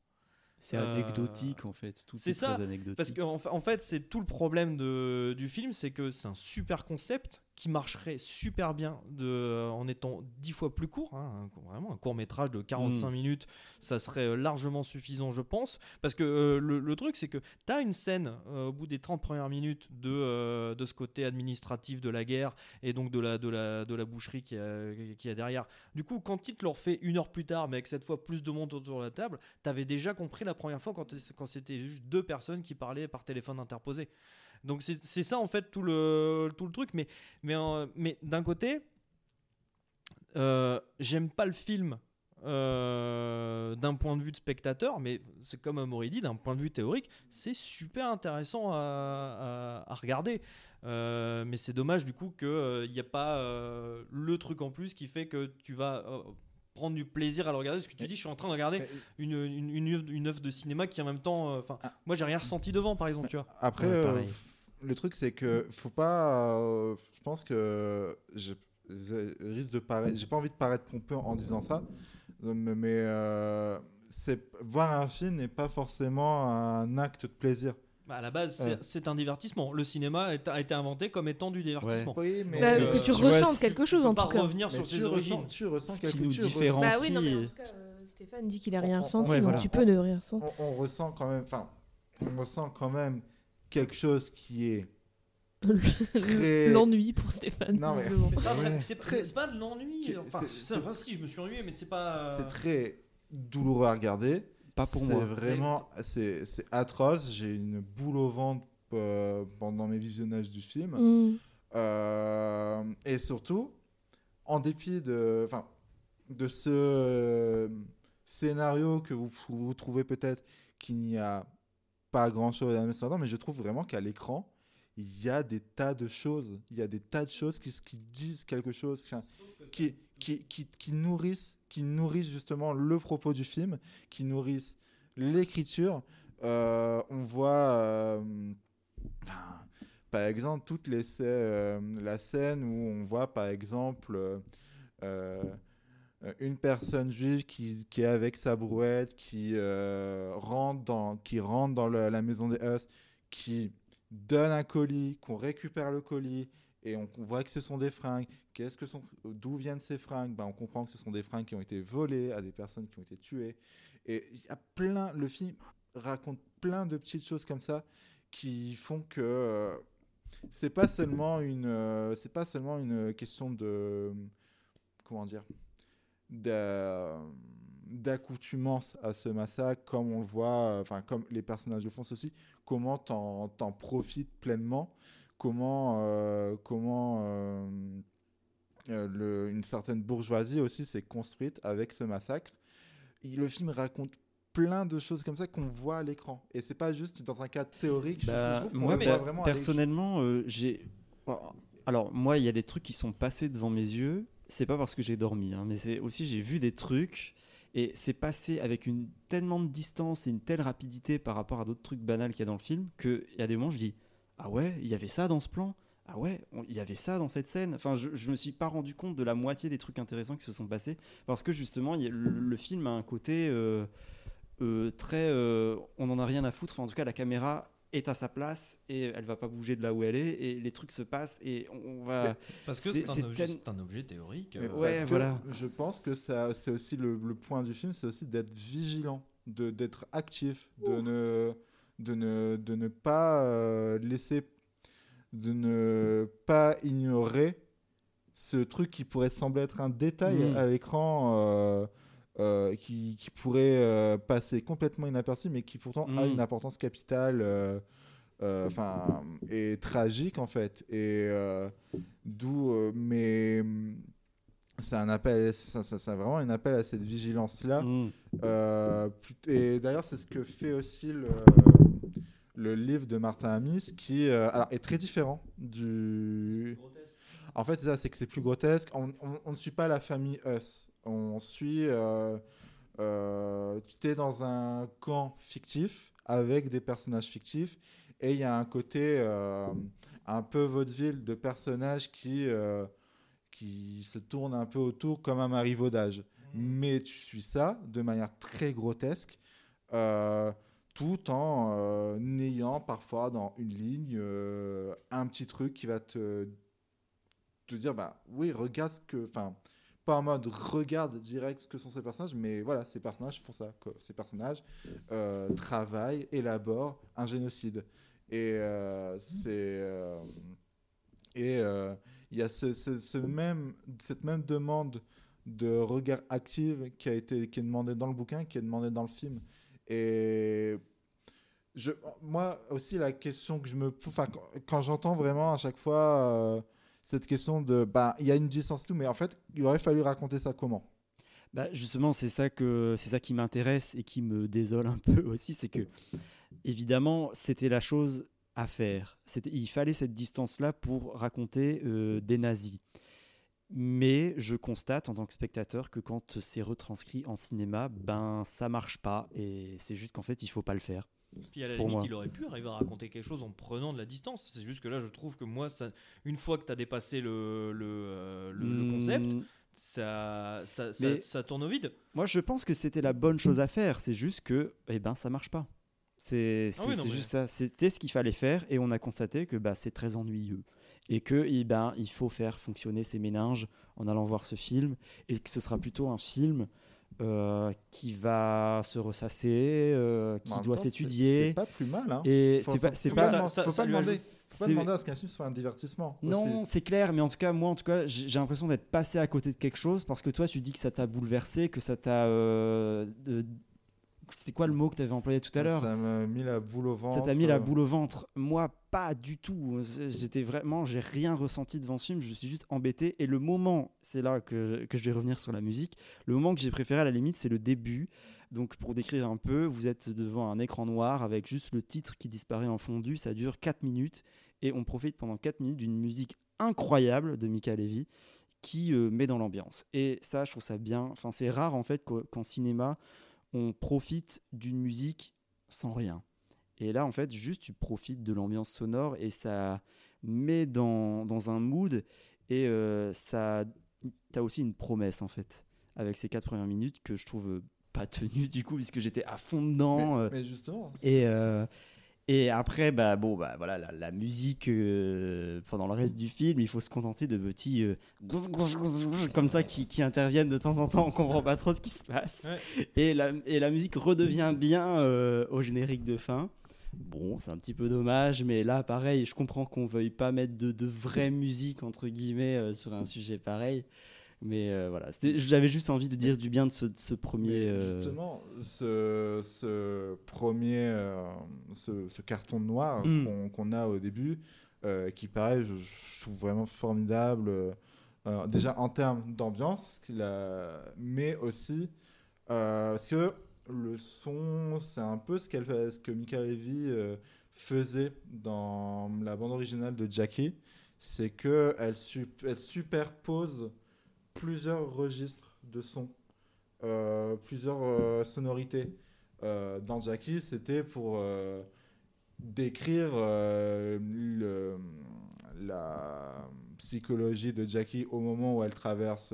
F: C'est
H: Euh,
F: anecdotique en fait. Tout est
H: ça,
F: très anecdotique.
H: Parce qu'en en fait, c'est tout le problème de, du film, c'est que c'est un super concept qui marcherait super bien de, en étant dix fois plus court. hein, vraiment, un court métrage de 45
F: Mm.
H: minutes, ça serait euh, largement suffisant, je pense. Parce que euh, le, le truc, c'est que tu as une scène euh, au bout des 30 premières minutes de, euh, de ce côté administratif de la guerre et donc de la, de la, de la boucherie qui a, qui a derrière. Du coup, quand il te le refait une heure plus tard, mais avec cette fois plus de monde autour de la table, t'avais déjà compris la première fois quand, c'était juste deux personnes qui parlaient par téléphone interposé. Donc c'est ça en fait tout le, tout le truc. Mais, mais, euh, mais d'un côté, euh, j'aime pas le film euh, d'un point de vue de spectateur, mais c'est comme Amaury dit, d'un point de vue théorique, c'est super intéressant à, regarder. Mais c'est dommage du coup qu'il n'y a pas le truc en plus qui fait que tu vas prendre du plaisir à le regarder. Parce que tu dis, je suis en train de regarder une, une, une œuvre, une œuvre de cinéma qui en même temps. euh, Enfin, moi j'ai rien ressenti devant par exemple, tu vois.
E: Après,
F: Ouais,
E: euh, le truc, c'est que faut pas. euh, je pense que je, je risque de paraître. J'ai pas envie de paraître pompeux en disant ça, mais, euh, c'est voir un film n'est pas forcément un acte de plaisir.
H: Bah, à la base,
E: Ouais.
H: c'est- un divertissement. Le cinéma est- a été inventé comme étant du divertissement.
E: Oui, mais
G: Bah,
H: euh,
G: que tu
H: tu
F: c'est-
G: quelque chose en tout cas.
H: revenir
E: mais
H: sur
E: tu
H: ses origines.
E: ressens, tu ressens quelque ressens-
F: différencie.
G: Bah oui, non, mais en tout cas, euh, Stéphane dit qu'il a rien
E: On- on-
G: ressenti,
F: ouais,
G: donc
F: voilà.
G: tu peux ne rien ressentir.
E: on, on ressent quand même. Enfin, on ressent quand même quelque chose qui est très.
G: L'ennui pour Stéphane.
E: Non, mais-.
H: C'est pas,
E: Ouais. Très-
H: pas de l'ennui. Enfin, enfin, si, je me suis ennuyé, mais c'est pas.
E: C'est très douloureux à regarder.
F: Pas pour
E: C'est
F: moi.
E: vraiment, c'est c'est atroce. J'ai une boule au ventre euh, pendant mes visionnages du film.
G: Mm.
E: Euh, et surtout, en dépit de, enfin, de ce euh, scénario que vous, vous trouvez peut-être qu'il n'y a pas grand-chose à mettre dedans, mais je trouve vraiment qu'à l'écran, il y a des tas de choses. Il y a des tas de choses qui, qui disent quelque chose, enfin, qui, qui, qui, qui nourrissent, qui nourrissent justement le propos du film, qui nourrissent l'écriture. Euh, on voit, euh, par exemple, toutes les euh, la scène où on voit, par exemple, une personne juive qui, est avec sa brouette, qui, rentre, dans, la maison des Huss, qui donne un colis, qu'on récupère le colis, et on, voit que ce sont des fringues. Qu'est-ce que sont, d'où viennent ces fringues? Ben, On comprend que ce sont des fringues qui ont été volées à des personnes qui ont été tuées. Et il y a plein, le film raconte plein de petites choses comme ça qui font que euh, c'est pas seulement une, euh, c'est pas seulement une question de, comment dire, d'a- d'accoutumance à ce massacre, comme on le voit, enfin comme les personnages le font aussi, comment t'en profites pleinement, comment, euh, comment euh, euh, le- une certaine bourgeoisie aussi s'est construite avec ce massacre. Et le film raconte plein de choses comme ça qu'on voit à l'écran. Et c'est pas juste dans un cadre théorique.
F: Bah,
E: je
F: moi,
E: voit vraiment
F: personnellement, euh, j'ai. Alors, moi, il y a des trucs qui sont passés devant mes yeux. C'est pas parce que j'ai dormi, hein, mais c'est aussi j'ai vu des trucs et c'est passé avec une tellement de distance et une telle rapidité par rapport à d'autres trucs banals qu'il y a dans le film qu'il y a des moments je dis ah ouais il y avait ça dans ce plan? Ah ouais il y avait ça dans cette scène? Enfin je, je me suis pas rendu compte de la moitié des trucs intéressants qui se sont passés parce que justement il y a- le, le film a un côté euh, euh, très euh, on en a rien à foutre Enfin, en tout cas la caméra est à sa place et elle va pas bouger de là où elle est et les trucs se passent et on, on va
H: Parce que
F: C'est-
H: un, un objet théorique.
E: Mais
H: euh,
F: Ouais,
E: parce que
F: voilà.
E: Je pense que ça, c'est aussi le, le point du film, c'est aussi d'être vigilant, de d'être actif, de ne, de ne, de ne pas euh, laisser, de ne pas ignorer ce truc qui pourrait sembler être un détail
F: Mm.
E: à l'écran. euh, euh, qui, qui pourrait passer complètement inaperçu, mais qui pourtant a
F: Mm.
E: une importance capitale, enfin, et tragique en fait. Et d'où, mais hum, c'est un appel, ça, vraiment un appel à cette vigilance-là.
F: Mm.
E: Euh, plut- et d'ailleurs, c'est ce que fait aussi le, le livre de Martin Amis, qui euh, alors, est très différent du. En fait, c'est ça, c'est que c'est plus grotesque. On, on- on ne suit pas la famille Us. On suit. Euh, euh, tu es dans un camp fictif avec des personnages fictifs et il y a un côté un peu vaudeville de personnages qui, qui se tournent un peu autour comme un marivaudage. Mais tu suis ça de manière très grotesque. euh, tout en euh, ayant parfois dans une ligne euh, un petit truc qui va te, te dire bah oui, regarde ce que. Enfin, pas en mode regarde direct ce que sont ces personnages, mais voilà, ces personnages font ça. Ces personnages euh, travaillent, élaborent un génocide. Et euh, c'est. et il y a ce, même, cette même demande de regard active qui, a été, qui est demandée dans le bouquin, qui est demandée dans le film. Et je, moi aussi, la question que je me. Enfin, quand, j'entends vraiment à chaque fois euh, cette question de. Bah, il y a une distance tout, mais en fait, il aurait fallu raconter ça comment?
F: Bah, justement, c'est ça ça qui m'intéresse et qui me désole un peu aussi, c'est que évidemment, c'était la chose à faire. Il fallait cette distance-là pour raconter euh, des nazis. Mais je constate en tant que spectateur que quand c'est retranscrit en cinéma, ben ça marche pas et c'est juste qu'en fait il faut pas le faire.
H: Puis à la
F: Pour
H: limite,
F: moi.
H: il aurait pu arriver à raconter quelque chose en prenant de la distance. C'est juste que là, je trouve que moi, ça, une fois que tu as dépassé le, le, euh, le concept,
F: Hmm,
H: ça, ça, ça,
F: Mais-
H: ça tourne au vide.
F: Moi, je pense que c'était la bonne chose à faire. C'est juste que, eh ben, ça marche pas. C'est
H: Ah oui, mais-
F: juste ça. C'était ce qu'il fallait faire et on a constaté que bah, c'est très ennuyeux et que eh ben, il faut faire fonctionner ces méninges en allant voir ce film et que ce sera plutôt un film euh, qui va se ressasser, euh, qui
E: même
F: doit s'étudier.
E: C'est pas plus mal. Hein.
F: Et
E: Faut-
F: c'est pas,
E: faut-
F: c'est pas,
H: ça-
E: faut
H: ça
E: pas
H: lui
E: demander. Faut pas demander à ce qu'un film soit un divertissement.
F: Non, c'est clair, mais en tout cas, moi, en tout cas, j'ai l'impression d'être passé à côté de quelque chose parce que toi, tu dis que ça t'a bouleversé, que ça t'a. euh, C'était quoi le mot que tu avais employé tout à l'heure
E: Ça m'a mis la boule au ventre.
F: Ça t'a mis la
E: euh,
F: boule au ventre. Moi, pas du tout. J'étais vraiment, j'ai rien ressenti devant ce film. Je suis juste embêté. Et le moment, c'est là que, que je vais revenir sur la musique. Le moment que j'ai préféré à la limite, c'est le début. Donc, pour décrire un peu, vous êtes devant un écran noir avec juste le titre qui disparaît en fondu. Ça dure 4 minutes et on profite pendant 4 minutes d'une musique incroyable de Mika Levy qui euh, met dans l'ambiance. Et ça, je trouve ça bien. Enfin, c'est rare en fait qu'en cinéma, on profite d'une musique sans rien. Et là, en fait, juste tu profites de l'ambiance sonore et ça met dans, dans un mood et euh, ça, t'as aussi une promesse en fait avec ces quatre premières minutes que je trouve euh, pas tenues du coup puisque j'étais à fond dedans. euh,
E: Mais, mais justement.
F: et, euh, et après, bah, bon, bah, voilà, la, la musique euh, pendant le reste du film, il faut se contenter de petits euh, comme ça qui, qui interviennent de temps en temps. On comprend pas trop ce qui se passe.
H: Ouais.
F: Et, la, et la musique redevient bien euh, au générique de fin. Bon, c'est un petit peu dommage, mais là, pareil, je comprends qu'on veuille pas mettre de, de vraie musique, entre guillemets, euh, sur un sujet pareil. Mais euh, voilà, j'avais juste envie de dire du bien de ce, de ce premier. Euh,
E: Justement, ce, ce premier, euh, ce, ce carton noir
F: Mm.
E: qu'on a au début, qui paraît, je, je trouve vraiment formidable, déjà en termes d'ambiance, a- mais aussi parce que le son, c'est un peu ce, fait- ce que Mika Levy faisait dans la bande originale de Jackie, c'est que elle, sup- elle superpose plusieurs registres de sons euh, plusieurs euh, sonorités. Euh, dans Jackie, c'était pour décrire la psychologie de Jackie au moment où elle traverse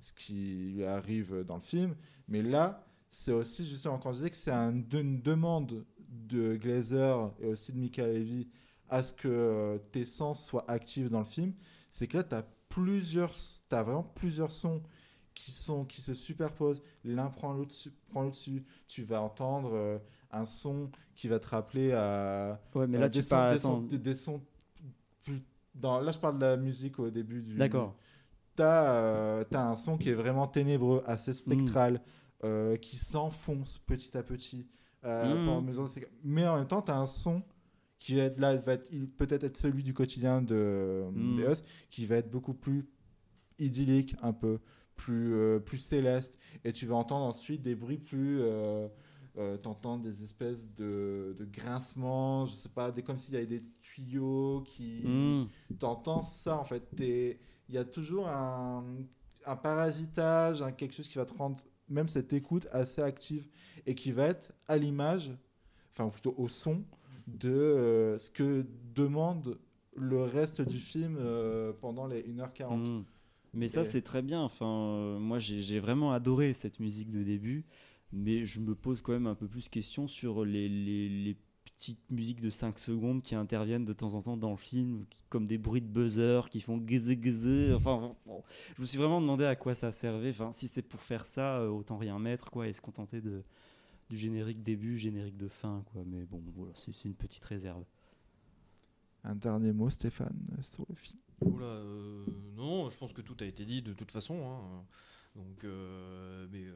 E: ce qui lui arrive dans le film. Mais là, c'est aussi justement quand je disais que c'est un- une demande de Glazer et aussi de Mika Levy à ce que tes sens soient actifs dans le film, c'est que là, tu as plusieurs, as vraiment plusieurs sons qui, sont, qui se superposent. L'un prend l'autre prend dessus. Tu vas entendre euh, un son qui va te rappeler à.
F: Ouais, mais
E: à
F: là,
E: des
F: tu
E: sons-
F: parles.
E: des sons- des- des sons plus- dans, là, je parle de la musique au début du.
F: D'accord.
E: T'as euh, t'as un son qui est vraiment ténébreux, assez spectral, euh, qui s'enfonce petit à petit. euh,
F: Mm.
E: séquence. Mais en même temps, tu as un son qui va être là, va peut-être être celui du quotidien de
F: Mm.
E: d'Eos, qui va être beaucoup plus idyllique, un peu plus, euh, plus céleste. Et tu vas entendre ensuite des bruits plus. Euh, euh, T'entends des espèces de, de grincements, je sais pas, des, comme s'il y avait des tuyaux qui
F: Hmm.
E: t'entends ça en fait. Il y a toujours un, un parasitage, un quelque chose qui va te rendre même cette écoute assez active et qui va être à l'image, enfin plutôt au son de euh, ce que demande le reste du film euh, pendant les 1h40.
F: Mm. Mais ça, c'est très bien. Enfin, euh, moi, j'ai vraiment adoré cette musique de début. mais je me pose quand même un peu plus question sur les, les, les petites musiques de 5 secondes qui interviennent de temps en temps dans le film, qui- comme des bruits de buzzer qui font gazé gazé. Enfin, bon, je me suis vraiment demandé à quoi ça servait. Enfin, si c'est pour faire ça, euh, autant rien mettre, quoi, et se contenter de, du générique début, générique de fin, quoi. Mais bon, voilà, c'est une petite réserve.
E: Un dernier mot, Stéphane, sur le film.
H: Euh, non, je pense que tout a été dit de toute façon. hein. Donc, euh, mais euh,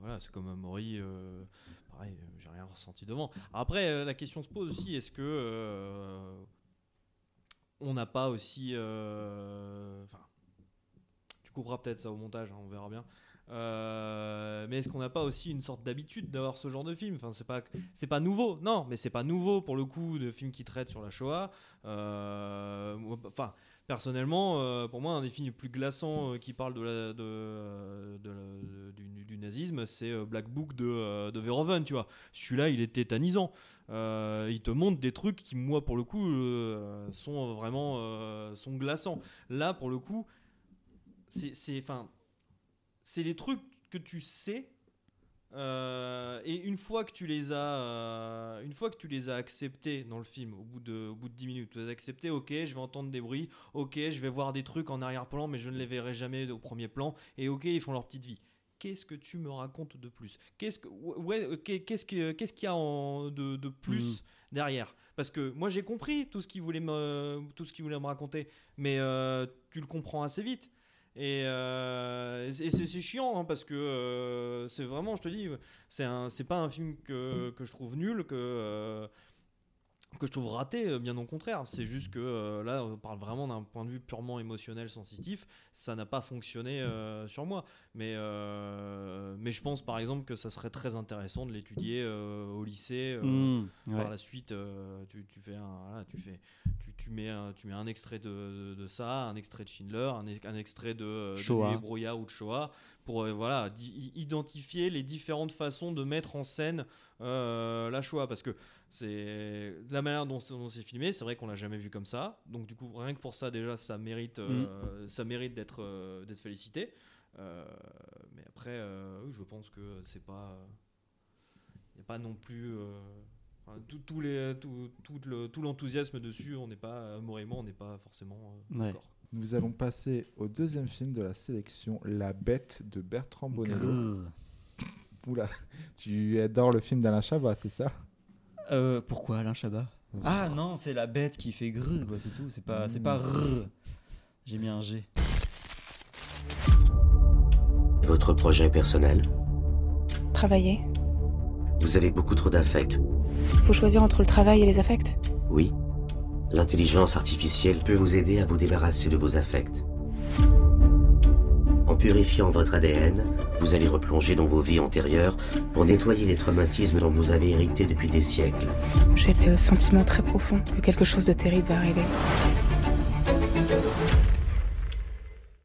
H: voilà, c'est comme Maury, euh, pareil, j'ai rien ressenti devant. Après, la question se pose aussi est-ce que on n'a pas aussi. tu couperas peut-être ça au montage, hein, on verra bien. Mais est-ce qu'on n'a pas aussi une sorte d'habitude d'avoir ce genre de film? Enfin, c'est pas, nouveau, non, mais c'est pas nouveau pour le coup de films qui traitent sur la Shoah. Personnellement, euh, pour moi, un des films les plus glaçants euh, qui parle de euh, du, nazisme, c'est Black Book de, de Verhoeven, tu vois. Celui-là, il est tétanisant. Il te montre des trucs qui, moi, pour le coup, sont vraiment sont glaçants. Là, pour le coup, c'est, c'est des trucs que tu sais. Euh, et une fois que tu les as, euh, une fois que tu les as acceptés dans le film, au bout de, au bout de 10 minutes, tu les as acceptés, ok, je vais entendre des bruits, ok, je vais voir des trucs en arrière-plan, mais je ne les verrai jamais au premier plan, et ok, ils font leur petite vie. Qu'est-ce que tu me racontes de plus? Qu'est-ce que, ouais, qu'est-ce que, qu'est-ce qu'il y a en- de, de plus derrière? Parce que moi j'ai compris tout ce qu'il voulait me, tout ce qu'il voulait me raconter, mais euh, tu le comprends assez vite. Et, euh, et c'est chiant hein, parce que euh, c'est vraiment, je te dis, c'est pas un film que, que je trouve nul, que euh, que je trouve raté, euh, bien au contraire. C'est juste que euh, là, on parle vraiment d'un point de vue purement émotionnel, sensitif. Ça n'a pas fonctionné euh, sur moi. Mais, euh, mais je pense par exemple que ça serait très intéressant de l'étudier au lycée.
F: Mmh, ouais.
H: Par la suite, tu, tu fais un, voilà, tu fais, tu, tu mets un, tu mets un extrait de, de, de ça, un extrait de Schindler, un, ex- un extrait de, de
F: Shoah.
H: Brouillard ou de Shoah, pour voilà, identifier les différentes façons de mettre en scène la Shoah, parce que c'est la manière dont c'est dont c'est filmé, c'est vrai qu'on l'a jamais vu comme ça, donc du coup rien que pour ça déjà ça mérite, euh, ça mérite d'être euh, d'être félicité. Euh, mais après, euh, je pense que c'est pas, il n'y a pas non plus euh, enfin, tout, tous les, tout, tout le- tout l'enthousiasme dessus, on n'est pas, moi, on n'est pas forcément euh,
F: Ouais.
H: d'accord.
E: Nous allons passer au deuxième film de la sélection, La Bête de Bertrand Bonello.
F: Grrr.
E: Oula, tu adores le film d'Alain Chabat, c'est ça?
F: Euh, pourquoi Alain Chabat? Ah non, c'est la bête qui fait grrr, quoi, c'est tout. C'est pas, c'est pas
E: Mm.
F: rrr. J'ai mis un G.
C: Votre projet personnel?
J: Travailler.
C: Vous avez beaucoup trop d'affect.
J: Faut choisir entre le travail et les affects.
C: Oui. L'intelligence artificielle peut vous aider à vous débarrasser de vos affects. Purifiant votre ADN, vous allez replonger dans vos vies antérieures pour nettoyer les traumatismes dont vous avez hérité depuis des siècles.
J: J'ai ce sentiment très profond que quelque chose de terrible va arriver.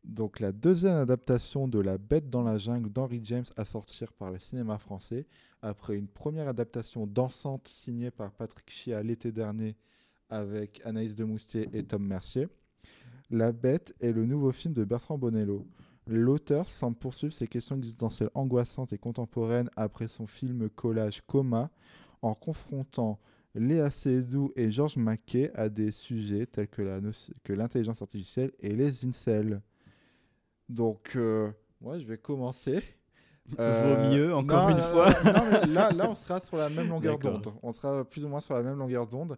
E: Donc la deuxième adaptation de La Bête dans la jungle d'Henry James à sortir par le cinéma français, après une première adaptation dansante signée par Patrick Chia l'été dernier avec Anaïs de Moustier et Tom Mercier. La Bête est le nouveau film de Bertrand Bonello. L'auteur semble poursuivre ses questions existentielles angoissantes et contemporaines après son film collage Coma, en confrontant Léa Seydoux et Georges Mackay à des sujets tels que l'intelligence artificielle et les incels. Donc, euh, moi, je vais commencer.
F: Vaut mieux, encore une fois.
E: non, non, mais là, là, on sera sur la même longueur d'onde. On sera plus ou moins sur la même longueur d'onde.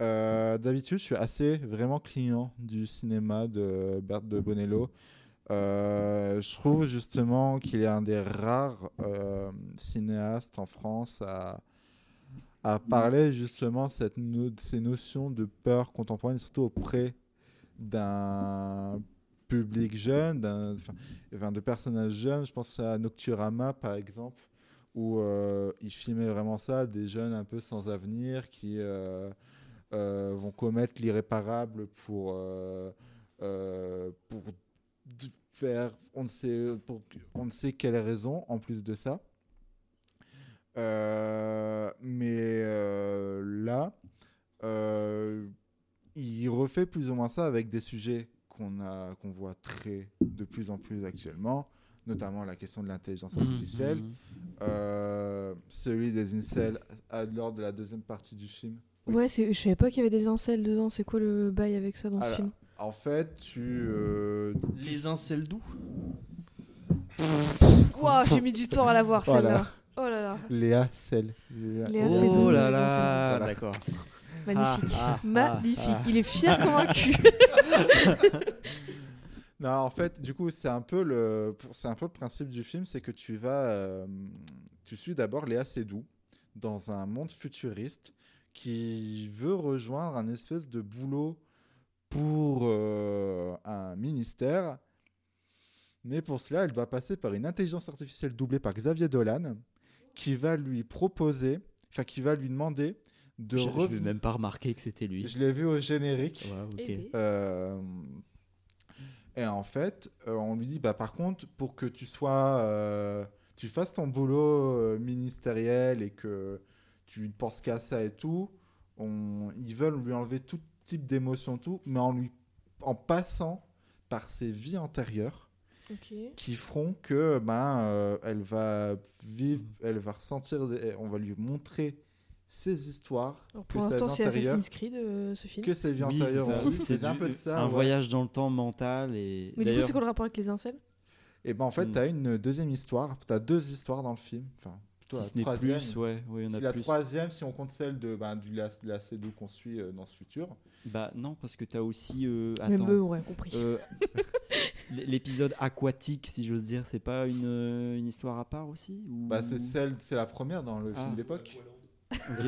E: Euh, D'habitude, je suis assez vraiment client du cinéma de Bert de Bonello. Euh, je trouve justement qu'il est un des rares euh, cinéastes en France à, à parler justement cette no- ces notions de peur contemporaine, surtout auprès d'un public jeune, de personnages jeunes. Je pense à Nocturama, par exemple, où euh, il filmait vraiment ça, des jeunes un peu sans avenir qui vont commettre l'irréparable pour, pour faire on ne sait, pour on ne sait quelle raison, en plus de ça. Euh, mais euh, là, euh, il refait plus ou moins ça avec des sujets qu'on a qu'on voit très de plus en plus actuellement, notamment la question de l'intelligence
F: Mmh,
E: artificielle.
F: mmh.
E: euh, celui des incels à- lors de la deuxième partie du film.
G: Ouais, c'est- je savais pas qu'il y avait des incels dedans. C'est quoi le bail avec ça dans ce
E: Alors,
G: film?
E: En fait, tu. euh,
H: Les incels doux
G: Ouah, j'ai mis du temps à la voir
E: Voilà.
G: celle-là. Oh là là,
E: Léa Sel. Léa-
G: Léa Seydoux,
F: Oh là là,
E: Voilà.
F: d'accord.
G: magnifique,
F: Ah, ah,
G: magnifique.
F: ah, ah.
G: Il est fier comme un cul.
E: Non, en fait, du coup, c'est un peu le, c'est un peu le principe du film, c'est que tu vas, euh, tu suis d'abord Léa Seydoux dans un monde futuriste qui veut rejoindre un espèce de boulot pour euh, un ministère. Mais pour cela, elle va passer par une intelligence artificielle doublée par Xavier Dolan, qui va lui proposer, enfin qui va lui demander de
F: Je n'ai même pas remarqué que c'était lui.
E: Je l'ai vu au générique.
G: Eh.
E: Euh, et en fait, euh, on lui dit, bah, par contre, pour que tu sois, euh, tu fasses ton boulot euh, ministériel et que tu ne penses qu'à ça et tout, on, ils veulent lui enlever tout type d'émotion, tout, mais en lui, en passant par ses vies antérieures qui feront que ben euh, elle va vivre, elle va ressentir, des- on va lui montrer ses histoires,
G: Alors, pour l'instant, c'est Assassin's Creed euh, ce film.
E: que ses vies
F: Oui,
E: antérieures.
F: c'est
E: un peu de ça.
F: un
E: ouais.
F: voyage dans le temps mental et
G: Mais du coup, c'est quoi le rapport avec les incels?
E: Et ben en fait,
F: Hmm.
E: tu as une deuxième histoire. Tu as deux histoires dans le film. Enfin, plutôt
F: si
E: la
F: ce n'est
E: troisième.
F: plus, ouais, ouais, il y en
E: C'est
F: a
E: la
F: plus.
E: troisième si on compte celle de, ben, du, la, de la C2 qu'on suit euh, dans ce futur.
F: Bah non, parce que t'as aussi. euh,
G: Même
F: attends,
G: eux auraient compris.
F: euh, L'épisode aquatique, si j'ose dire, c'est pas une, euh, une histoire à part aussi ou...
E: Bah, c'est celle, c'est la première dans le
F: Ah.
E: film d'époque.
F: Ok.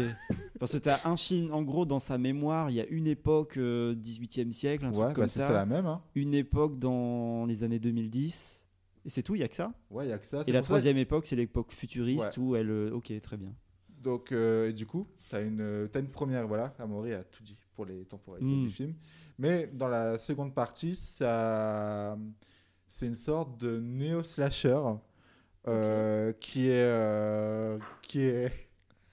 F: Parce que t'as un film, en gros, dans sa mémoire, il y a une époque euh, 18e siècle, un
E: Ouais,
F: truc comme
E: bah, c'est
F: ça.
E: c'est la même. Hein.
F: Une époque dans les années 2010. Et c'est tout, il y a que ça.
E: Ouais, il y a que ça.
F: Et la troisième époque, c'est l'époque futuriste
E: Ouais.
F: où elle. euh, Ok, très bien.
E: Donc, euh, du coup, tu as, une t'as une première. Voilà, Amaury a tout dit pour les temporalités
F: Hmm.
E: du film. Mais dans la seconde partie, ça, c'est une sorte de néo-slasher euh, qui est. euh, qui est...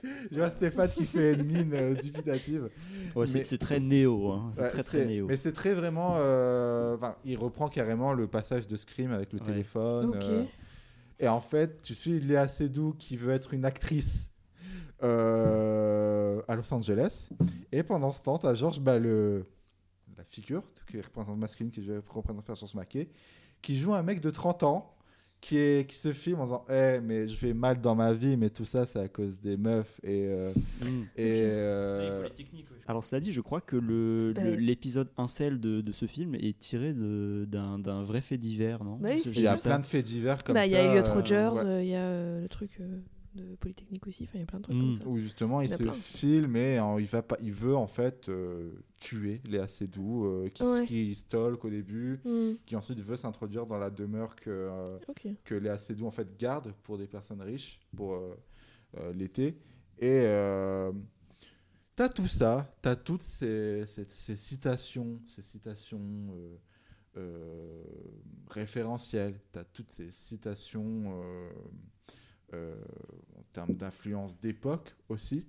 E: Je vois Stéphane qui fait une mine euh, dubitative.
F: Ouais, c'est
E: Mais-
F: c'est très néo. Hein. C'est
E: Ouais,
F: très très néo.
E: Mais c'est très vraiment. euh, enfin, il reprend carrément le passage de Scream avec le
F: Ouais.
E: téléphone. Euh, et en fait, tu suis Léa Seydoux qui veut être une actrice euh, à Los Angeles. Et pendant ce temps, tu as Georges, bah, le, la figure qui représente masculine, qui est représentée par Georges Mackay, qui joue un mec de 30 ans. Qui, est, qui se filme en disant Eh, mais je vais mal dans ma vie, mais tout ça, c'est à cause des meufs. Et, euh,
F: Mm.
E: et, euh,
H: je
F: Alors cela dit, je crois que le-
G: Bah,
F: le- l'épisode incel de, de ce film est tiré de- d'un d'un vrai fait divers, non?
G: Bah oui,
E: il y a
F: ça.
E: plein de faits divers comme
G: Bah,
E: ça.
G: il y a
E: euh,
G: Rogers,
E: ouais.
G: euh, il y a euh, le truc euh, de Polytechnique aussi. Enfin, il y a plein de trucs
F: Mm.
G: comme ça.
E: Où justement il se filme et en- il, va pas, il veut en fait euh, tuer Léa Seydoux euh, qui,
G: Ouais.
E: qui stalk au début,
G: Mm.
E: qui ensuite veut s'introduire dans la demeure que, euh,
G: Ok.
E: que Léa Seydoux en fait garde pour des personnes riches pour euh, euh, l'été. Et euh, t'as tout ça, t'as toutes ces, ces- ces citations, ces citations euh, euh, référentielles, t'as toutes ces citations euh, euh, en termes d'influence d'époque aussi,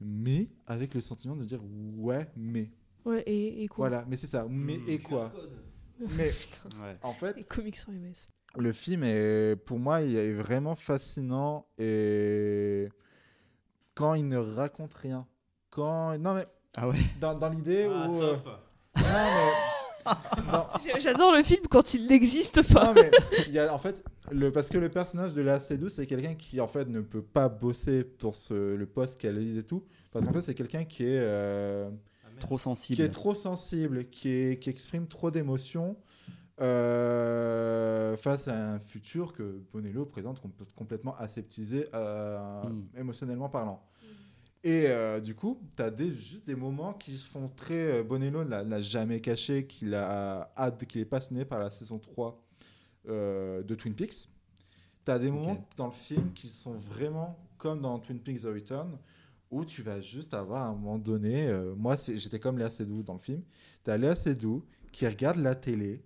E: mais avec le sentiment de dire ouais, mais.
G: Ouais, et, et quoi?
E: Voilà, mais c'est ça, mais
H: Hmm.
E: et quoi? Mais.
F: Ouais.
E: en fait,
G: Les comics sur MS.
E: le film est, pour moi, il est vraiment fascinant et quand il ne raconte rien, quand non mais
F: Ah ouais?
E: dans, dans l'idée
H: Ah,
E: où euh, non mais
G: J'adore le film quand il n'existe pas.
E: non, mais il y a en fait le parce que le personnage de la C12 c'est quelqu'un qui en fait ne peut pas bosser pour ce, le poste qu'elle lise et tout parce qu'en fait c'est quelqu'un qui est euh.
F: Trop sensible.
E: qui est trop sensible, qui, est, qui exprime trop d'émotions euh, face à un futur que Bonello présente com- complètement aseptisé euh,
F: Mm.
E: émotionnellement parlant. Et euh, du coup, tu as des, juste des moments qui se font très... euh, Bonello l'a l'a jamais caché qu'il a hâte, qu'il est passionné par la saison 3 euh, de Twin Peaks. Tu as des moments dans le film qui sont vraiment comme dans Twin Peaks The Return, où tu vas juste avoir à un moment donné, euh, moi j'étais comme Léa Seydoux dans le film, tu as Léa Seydoux qui regarde la télé,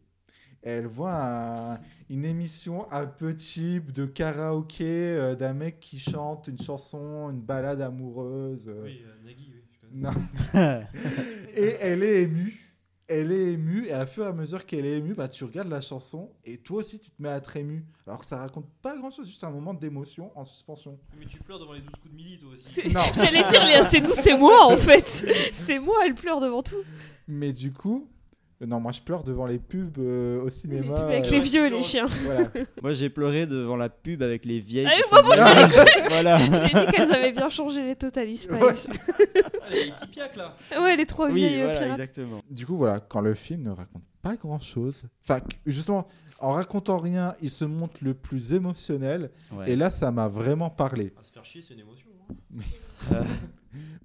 E: elle voit un- une émission un peu cheap de karaoké euh, d'un mec qui chante une chanson, une balade amoureuse. euh,
H: Oui, euh, Nagui, oui. je connais.
E: non. et elle est émue. elle est émue et à fur et à mesure qu'elle est émue, bah, tu regardes la chanson et toi aussi tu te mets à être ému. Alors que ça raconte pas grand chose, juste un moment d'émotion en suspension.
H: Mais tu pleures devant les 12 coups de midi, toi aussi.
G: C'est-
E: Non.
G: J'allais dire, Léa, c'est nous, c'est moi en fait. C'est moi, elle pleure devant tout.
E: Mais du coup, euh, non, moi je pleure devant les pubs euh, au cinéma.
G: Avec
E: euh,
G: les vieux et les chiens.
E: voilà.
F: Moi, j'ai pleuré devant la pub avec les vieilles.
G: Ah, moi, j'avais
F: l'image. Voilà.
G: J'ai dit qu'elles avaient bien changé les Totally Spice.
E: Ouais.
H: Ah, les petits piacs, là.
G: Ouais, les trois
F: Oui,
G: vieilles euh,
F: voilà,
G: pirates.
F: exactement.
E: Du coup, voilà, quand le film ne raconte pas grand chose, enfin, justement, en racontant rien, il se montre le plus émotionnel.
F: Ouais.
E: Et là, ça m'a vraiment parlé.
H: Ah, se faire chier, c'est une émotion. hein.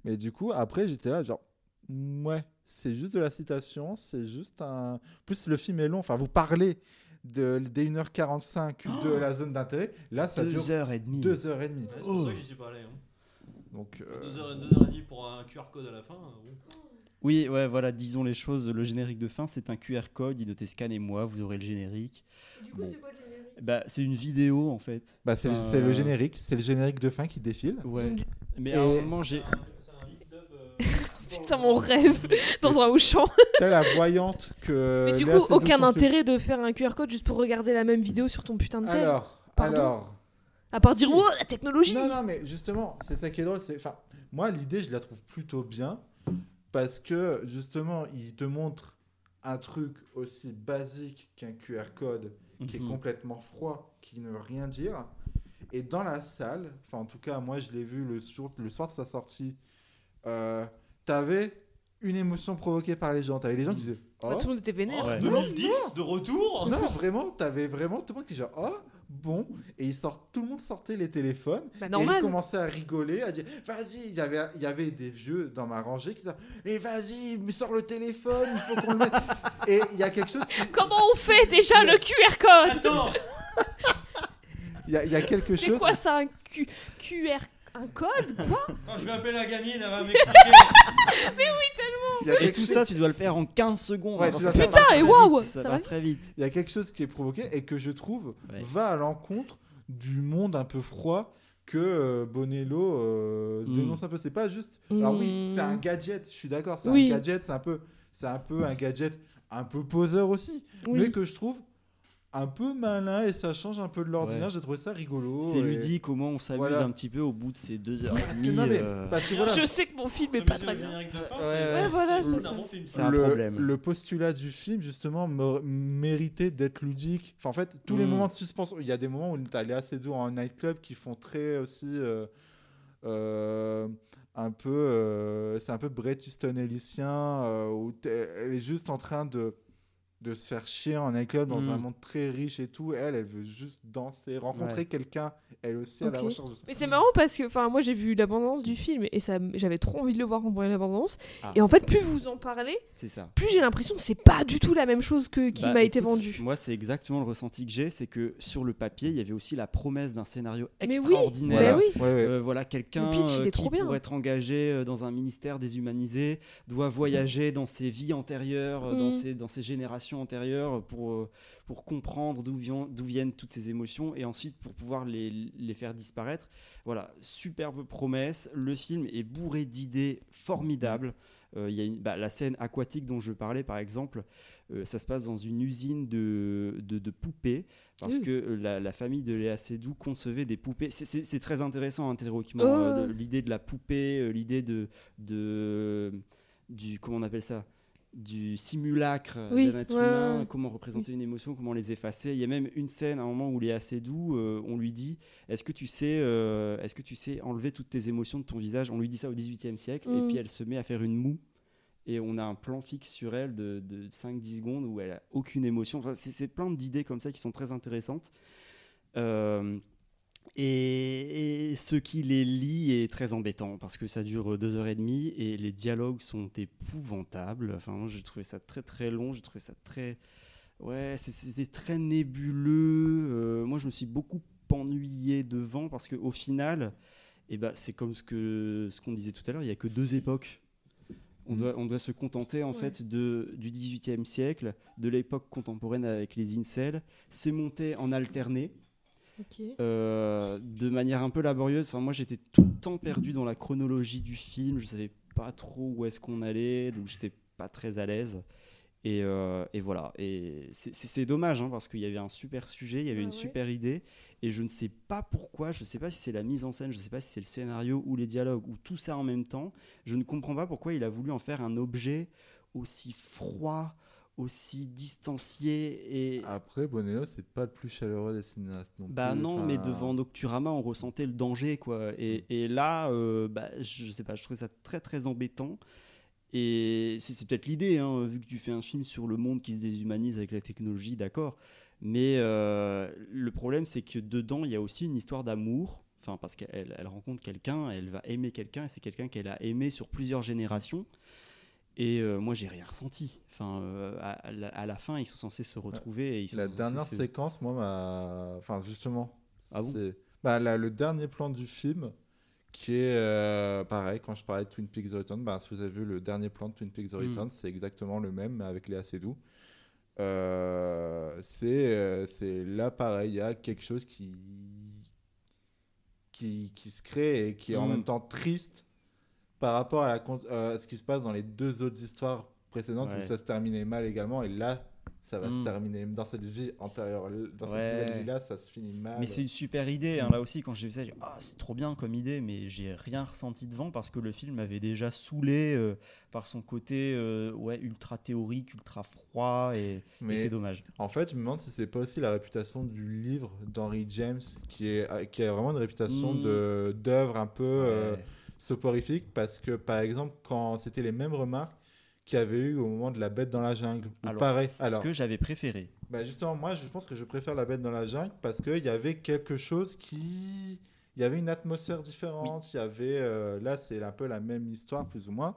E: Mais du coup, après, j'étais là, genre, ouais, c'est juste de la citation, c'est juste un. Plus le film est long, enfin, vous parlez de, des 1h45 de la zone d'intérêt. Là, ça
F: Deux
E: dure
F: heures et demie.
E: 2h30.
H: Ouais, c'est pour ça que j'y suis pas allé. Hein.
E: Donc, euh,
H: Deux heures, deux heures et demie pour un QR code à la fin. euh.
F: Oui, ouais, voilà, disons les choses. Le générique de fin, c'est un QR code. Il notait scannez-moi, vous aurez le générique. Bon. Bah, c'est une vidéo en fait.
E: bah, c'est
F: Enfin,
E: c'est le générique, c'est le générique de fin qui défile.
F: Ouais. Mais
E: Et-
F: à un moment, j'ai.
H: C'est un lip dub, euh,
G: Putain, mon rêve dans un Auchan.
E: T'as la voyante que.
G: Mais du
E: Léa
G: coup,
E: Seydoux
G: aucun intérêt de faire un QR code juste pour regarder la même vidéo sur ton putain de tel.
E: Alors,
G: Pardon
E: alors.
G: À part dire, oh, la technologie
E: Non, non, mais justement, c'est ça qui est drôle. C'est, enfin, moi, l'idée, je la trouve plutôt bien parce que justement, il te montre un truc aussi basique qu'un QR code qui est
F: Mhm.
E: complètement froid, qui ne veut rien dire. Et dans la salle, enfin, en tout cas, moi, je l'ai vu le, jour, le soir de sa sortie, euh, t'avais une émotion provoquée par les gens. T'avais les gens qui disaient
G: Bah,
E: Oh,
G: Tout le monde était vénère.
F: Ouais.
H: 2010, de retour.
E: Non, vraiment, t'avais vraiment tout le monde qui genre oh bon. Et ils sortent, tout le monde sortait les téléphones.
G: Bah,
E: et ils commençaient à rigoler, à dire vas-y, il y avait il y avait des vieux dans ma rangée qui disaient et vas-y, mais sors le téléphone, il faut qu'on le mette. et il y a quelque chose qui
G: Comment on fait déjà le QR code?
H: Attends.
E: Il y a, il y a quelque
G: C'est
E: chose
G: quoi ça, un Q- QR Un code Quoi
H: Quand je vais appeler la gamine, elle va m'expliquer.
E: il y a
F: Et tout ça, tu dois le faire en 15 secondes.
E: Ouais,
F: hein,
E: tu dois faire-
F: va
G: et waouh, ça
F: ça
G: va
F: va très vite.
E: il y a quelque chose qui est provoqué et que je trouve
F: Ouais.
E: va à l'encontre du monde un peu froid que euh, Bonello euh,
F: Mm.
E: dénonce un peu. C'est pas juste. Alors oui,
G: Mm.
E: c'est un gadget. Je suis d'accord. C'est
G: Oui.
E: un gadget. C'est un peu, c'est un peu un gadget un peu poseur aussi,
G: Oui.
E: mais que je trouve un peu malin et ça change un peu de l'ordinaire.
F: Ouais.
E: J'ai trouvé ça rigolo.
F: C'est
E: et-
F: ludique, comment on s'amuse
E: Voilà.
F: un petit peu au bout de ces deux heures
E: Parce
F: et
E: que,
F: demie.
E: non, mais,
F: euh,
E: parce que voilà,
G: Je sais que mon film est pas très bien.
F: Ouais,
G: Ouais, voilà,
H: c'est un
E: le,
F: problème.
E: le postulat du film, justement, me- méritait d'être ludique. Enfin, en fait, tous les
F: Mm.
E: moments de suspension. Il y a des moments où tu les assez doux en nightclub qui font très aussi. euh, euh, un peu. euh, c'est un peu Bret Easton Ellisien, euh, où elle est juste en train de de se faire chier en nightclub dans
F: Mm.
E: un monde très riche et tout. Elle, elle veut juste danser, rencontrer
F: Ouais.
E: quelqu'un, elle aussi, à la recherche de ça.
G: Mais c'est marrant parce que enfin moi j'ai vu l'abondance du film et ça j'avais trop envie de le voir en voyant l'abondance
F: Ah.
G: et en fait plus vous en parlez
F: ça.
G: plus j'ai l'impression que c'est pas du tout la même chose que qui
F: Bah,
G: m'a été vendu.
F: Moi, c'est exactement le ressenti que j'ai, c'est que sur le papier, il y avait aussi la promesse d'un scénario
G: Mais oui,
F: extraordinaire.
G: Bah oui.
E: Ouais, ouais.
F: Euh, voilà, quelqu'un
G: Le pitch, il
F: euh,
G: est
F: qui,
G: trop bien.
F: pour être engagé euh, dans un ministère déshumanisé, doit voyager dans ses vies antérieures, euh, dans,
G: Mm.
F: ses, dans ses générations antérieures, pour, euh, pour comprendre d'où vient- d'où viennent toutes ces émotions, et ensuite pour pouvoir les, les faire disparaître. Voilà, superbe promesse. Le film est bourré d'idées formidables. Euh, y a une- bah, la scène aquatique dont je parlais, par exemple, euh, ça se passe dans une usine de, de, de poupées, parce
G: Ouh.
F: que euh, la, la famille de Léa Seydoux concevait des poupées. C'est- très intéressant, hein, théoriquement,
G: Oh.
F: euh, l'idée de la poupée, l'idée de, de du comment on appelle ça? Du simulacre
G: Oui,
F: d'un être
G: ouais,
F: humain,
G: ouais.
F: comment représenter une émotion, comment les effacer. Il y a même une scène à un moment où Léa Seydoux, euh, on lui dit Est-ce que tu sais, euh, est-ce que tu sais enlever toutes tes émotions de ton visage? On lui dit ça au XVIIIe siècle, et
G: Mm.
F: puis elle se met à faire une moue et on a un plan fixe sur elle de, de 5-10 secondes où elle a aucune émotion. Enfin, c'est c'est plein d'idées comme ça qui sont très intéressantes. Euh, et, et ce qui les lie est très embêtant parce que ça dure deux heures et demie et les dialogues sont épouvantables. Enfin, moi, j'ai trouvé ça très très long, j'ai trouvé ça très. Ouais, c'est- c'était très nébuleux. Euh, moi, je me suis beaucoup ennuyé devant parce qu'au final, eh ben, c'est comme ce que ce qu'on disait tout à l'heure, il n'y a que deux époques. On doit, on doit se contenter en
G: Ouais.
F: fait de, du XVIIIe siècle, de l'époque contemporaine avec les incels. C'est monté en alterné Euh, de manière un peu laborieuse. Enfin, moi, j'étais tout le temps perdu dans la chronologie du film. Je savais pas trop où est-ce qu'on allait, donc j'étais pas très à l'aise. Et, euh, et voilà. Et c'est- dommage hein, parce qu'il y avait un super sujet, il y avait
G: Ah
F: une
G: ouais.
F: super idée. Et je ne sais pas pourquoi, je ne sais pas si c'est la mise en scène, je ne sais pas si c'est le scénario ou les dialogues ou tout ça en même temps. Je ne comprends pas pourquoi il a voulu en faire un objet aussi froid, aussi distancié et.
E: Après, Bonello, c'est pas le plus chaleureux des cinéastes non
F: Bah
E: plus.
F: non, mais devant Nocturama, on ressentait le danger, quoi. Et, et là, euh, bah, je sais pas, je trouvais ça très très embêtant. Et c'est c'est peut-être l'idée, hein, vu que tu fais un film sur le monde qui se déshumanise avec la technologie, d'accord. Mais euh, le problème, c'est que dedans, il y a aussi une histoire d'amour. Enfin, parce qu'elle elle rencontre quelqu'un, elle va aimer quelqu'un, et c'est quelqu'un qu'elle a aimé sur plusieurs générations. Et euh, moi, j'ai rien ressenti. Enfin, euh, à, à la, à la fin, ils sont censés se retrouver. Et ils sont
E: La dernière
F: se-
E: séquence, moi, m'a. Enfin, justement.
F: Ah bon
E: bah, là, Le dernier plan du film, qui est euh, pareil, quand je parlais de Twin Peaks The Return, bah, si vous avez vu le dernier plan de Twin Peaks The
F: Mm.
E: Return, c'est exactement le même, mais avec Léa Seydoux. Euh, c'est là pareil, il y a quelque chose qui, qui, qui se crée et qui est en
F: Mm.
E: même temps triste par rapport à, la, con- euh, à ce qui se passe dans les deux autres histoires précédentes
F: Ouais.
E: où ça se terminait mal également et là ça va se
F: Mm.
E: terminer dans cette vie antérieure dans cette
F: Ouais.
E: nouvelle vie là ça se finit mal
F: Mais c'est une super idée. hein, là aussi, quand j'ai vu ça, j'ai dit, ah, c'est trop bien comme idée, mais j'ai rien ressenti devant parce que le film m'avait déjà saoulé euh, par son côté euh, ouais, ultra théorique, ultra froid, et, c'est dommage.
E: En fait, je me demande si c'est pas aussi la réputation du livre d'Henry James, qui, est, qui a vraiment une réputation
F: Mm.
E: de d'œuvre un peu euh. Soporifique, parce que par exemple, quand c'était les mêmes remarques qu'il y avait eu au moment de La Bête dans la jungle,
F: Alors,
E: pareil. Alors,
F: que j'avais préféré.
E: bah justement, moi, je pense que je préfère La Bête dans la jungle parce qu'il y avait quelque chose qui. Il y avait une atmosphère différente. Il y avait. euh, là, c'est un peu la même histoire, plus ou moins.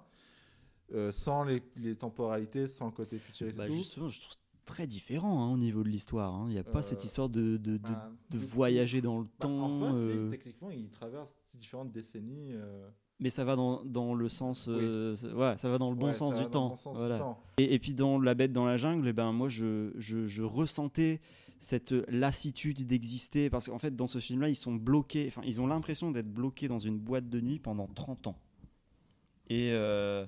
E: euh, sans les, les temporalités, sans le côté futuriste.
F: Bah, justement, je trouve très différent hein, au niveau de l'histoire. hein. Il n'y a pas
E: Euh,
F: cette histoire de, de, de,
E: bah,
F: de voyager dans le
E: Bah,
F: temps.
E: en si,
F: euh,
E: techniquement, il traverse différentes décennies. euh,
F: mais ça va dans, dans le sens, euh, ça- ouais, ça va dans le bon
E: ouais,
F: sens du temps.
E: bon sens du
F: voilà.
E: temps.
F: Et, et puis dans La Bête dans la jungle, eh ben moi je, je, je ressentais cette lassitude d'exister parce qu'en fait dans ce film-là ils sont bloqués, enfin ils ont l'impression d'être bloqués dans une boîte de nuit pendant 30 ans. Et euh,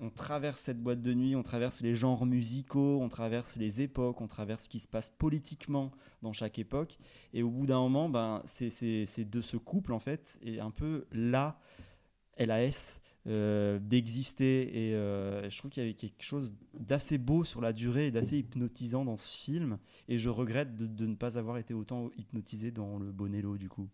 F: on traverse cette boîte de nuit, on traverse les genres musicaux, on traverse les époques, on traverse ce qui se passe politiquement dans chaque époque. Et au bout d'un moment, ben, c'est de ce couple en fait, et un peu là, LAS, euh, d'exister. Et euh, je trouve qu'il y avait quelque chose d'assez beau sur la durée et d'assez hypnotisant dans ce film. Et je regrette de, de ne pas avoir été autant hypnotisé dans le Bonello du coup.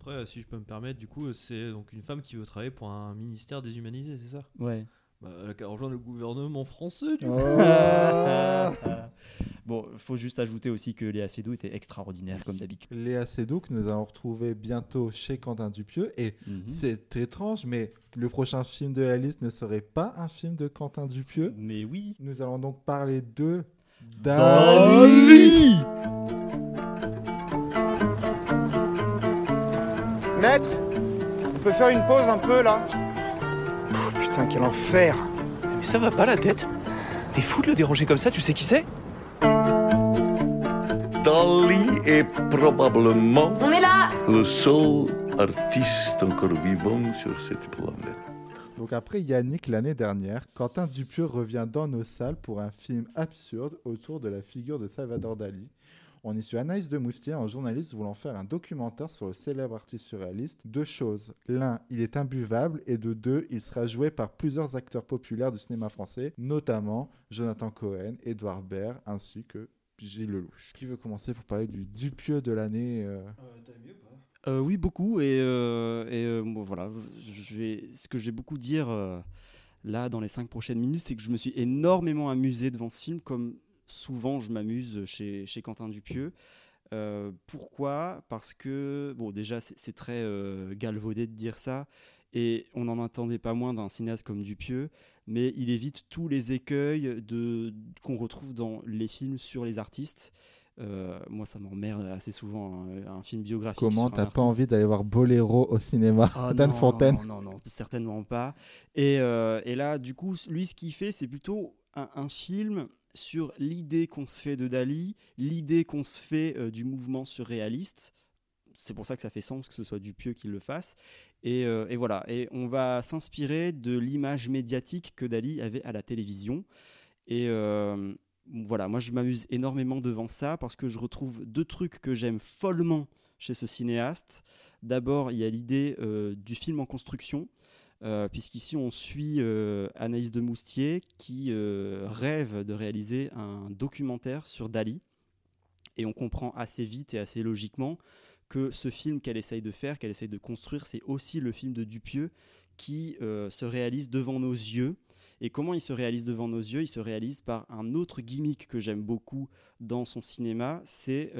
H: Après, si je peux me permettre, du coup, c'est donc une femme qui veut travailler pour un ministère déshumanisé, c'est ça?
F: Ouais.
H: Bah, elle a qu'à rejoindre le gouvernement français, du coup.
E: Oh
F: bon, faut juste ajouter aussi que Léa Seydoux était extraordinaire comme d'habitude.
E: Léa Seydoux que nous allons retrouver bientôt chez Quentin Dupieux. Et
F: Mhm.
E: c'est étrange, mais le prochain film de la liste ne serait pas un film de Quentin Dupieux.
F: Mais oui.
E: Nous allons donc parler de
F: Dali.
K: Maître, on peut faire une pause un peu là Oh, Putain, quel enfer
L: Mais ça va pas la tête T'es fou de le déranger comme ça, tu sais qui c'est
M: Dali est probablement
N: On est là
M: le seul artiste encore vivant sur cette planète.
E: Donc après Yannick l'année dernière, Quentin Dupieux revient dans nos salles pour un film absurde autour de la figure de Salvador Dali. On y suit Anaïs de Moustier, un journaliste voulant faire un documentaire sur le célèbre artiste surréaliste. Deux choses. L'un, il est imbuvable et de deux, il sera joué par plusieurs acteurs populaires du cinéma français, notamment Jonathan Cohen, Édouard Baird ainsi que Gilles Lelouch. Qui veut commencer pour parler du Dupieux de l'année euh,
F: Euh, oui, beaucoup. Et, euh, et euh, bon, voilà, je vais, ce que j'ai beaucoup dire euh, là dans les cinq prochaines minutes, c'est que je me suis énormément amusé devant ce film, comme souvent je m'amuse chez, chez Quentin Dupieux. Euh, pourquoi? Parce que, bon, déjà, c'est très euh, galvaudé de dire ça, et on n'en attendait pas moins d'un cinéaste comme Dupieux, mais il évite tous les écueils de, qu'on retrouve dans les films sur les artistes. Euh, moi, ça m'emmerde assez souvent un, un film biographique.
E: Comment t'as pas envie d'aller voir Boléro au cinéma
F: Ah non,
E: Fontaine
F: Non, non, non, certainement pas. Et, et là, du coup, lui, ce qu'il fait, c'est plutôt un, un film sur l'idée qu'on se fait de Dali, l'idée qu'on se fait euh, du mouvement surréaliste. C'est pour ça que ça fait sens que ce soit Dupieux qui le fasse. Et, euh, voilà. Et on va s'inspirer de l'image médiatique que Dali avait à la télévision. Et euh, voilà, moi je m'amuse énormément devant ça parce que je retrouve deux trucs que j'aime follement chez ce cinéaste. D'abord, il y a l'idée du film en construction. Euh, puisqu'ici on suit euh, Anaïs de Moustier qui euh, rêve de réaliser un documentaire sur Dali. Et on comprend assez vite et assez logiquement que ce film qu'elle essaye de faire, qu'elle essaye de construire, c'est aussi le film de Dupieux qui se réalise devant nos yeux. Et comment il se réalise devant nos yeux? Il se réalise par un autre gimmick que j'aime beaucoup dans son cinéma, c'est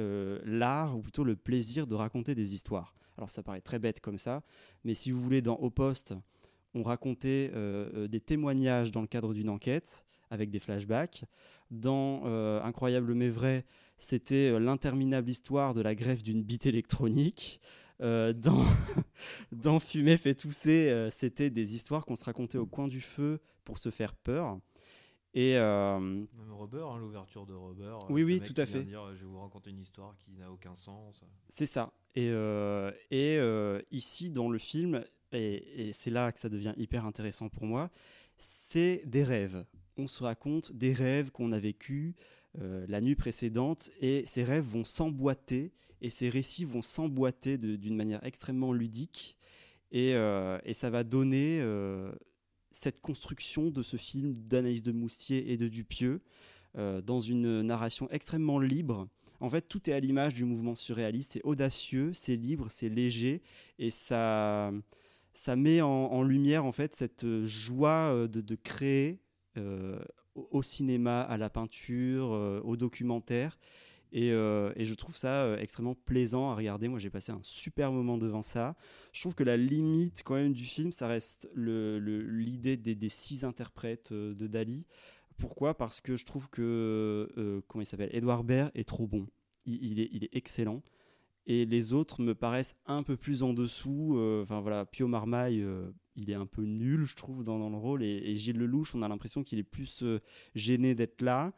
F: l'art, ou plutôt le plaisir de raconter des histoires. Alors ça paraît très bête comme ça, mais si vous voulez, dans Au Poste, on racontait euh, euh, des témoignages dans le cadre d'une enquête avec des flashbacks. Dans euh, Incroyable mais vrai, c'était l'interminable histoire de la greffe d'une bite électronique. Euh, dans, dans Fumer fait tousser, c'était des histoires qu'on se racontait au coin du feu pour se faire peur. Et
H: Même Rubber, hein, l'ouverture de euh,
F: Oui, oui, tout à fait.
H: dire, je vais vous raconter une histoire qui n'a aucun sens.
F: C'est ça. Et, et ici, dans le film, et, c'est là que ça devient hyper intéressant pour moi, c'est des rêves. On se raconte des rêves qu'on a vécus euh, la nuit précédente, et ces rêves vont s'emboîter, et ces récits vont s'emboîter d'une manière extrêmement ludique, et, euh, ça va donner euh, cette construction de ce film d'Anaïs de Moustier et de Dupieux dans une narration extrêmement libre. En fait, tout est à l'image du mouvement surréaliste. C'est audacieux, c'est libre, c'est léger, et ça, ça met en, lumière en fait cette euh, joie euh, de, créer euh, au, cinéma, à la peinture, au documentaire. Et, je trouve ça extrêmement plaisant à regarder. Moi, j'ai passé un super moment devant ça. Je trouve que la limite quand même du film, ça reste l'idée des, six interprètes de Dali. Pourquoi? Parce que je trouve que comment il s'appelle? Edouard Baird est trop bon. Il est excellent. Et les autres me paraissent un peu plus en dessous. Euh, Enfin voilà, Pio Marmaille, euh, il est un peu nul, je trouve, dans, dans le rôle. Et, et Gilles Lelouch, on a l'impression qu'il est plus euh, gêné d'être là.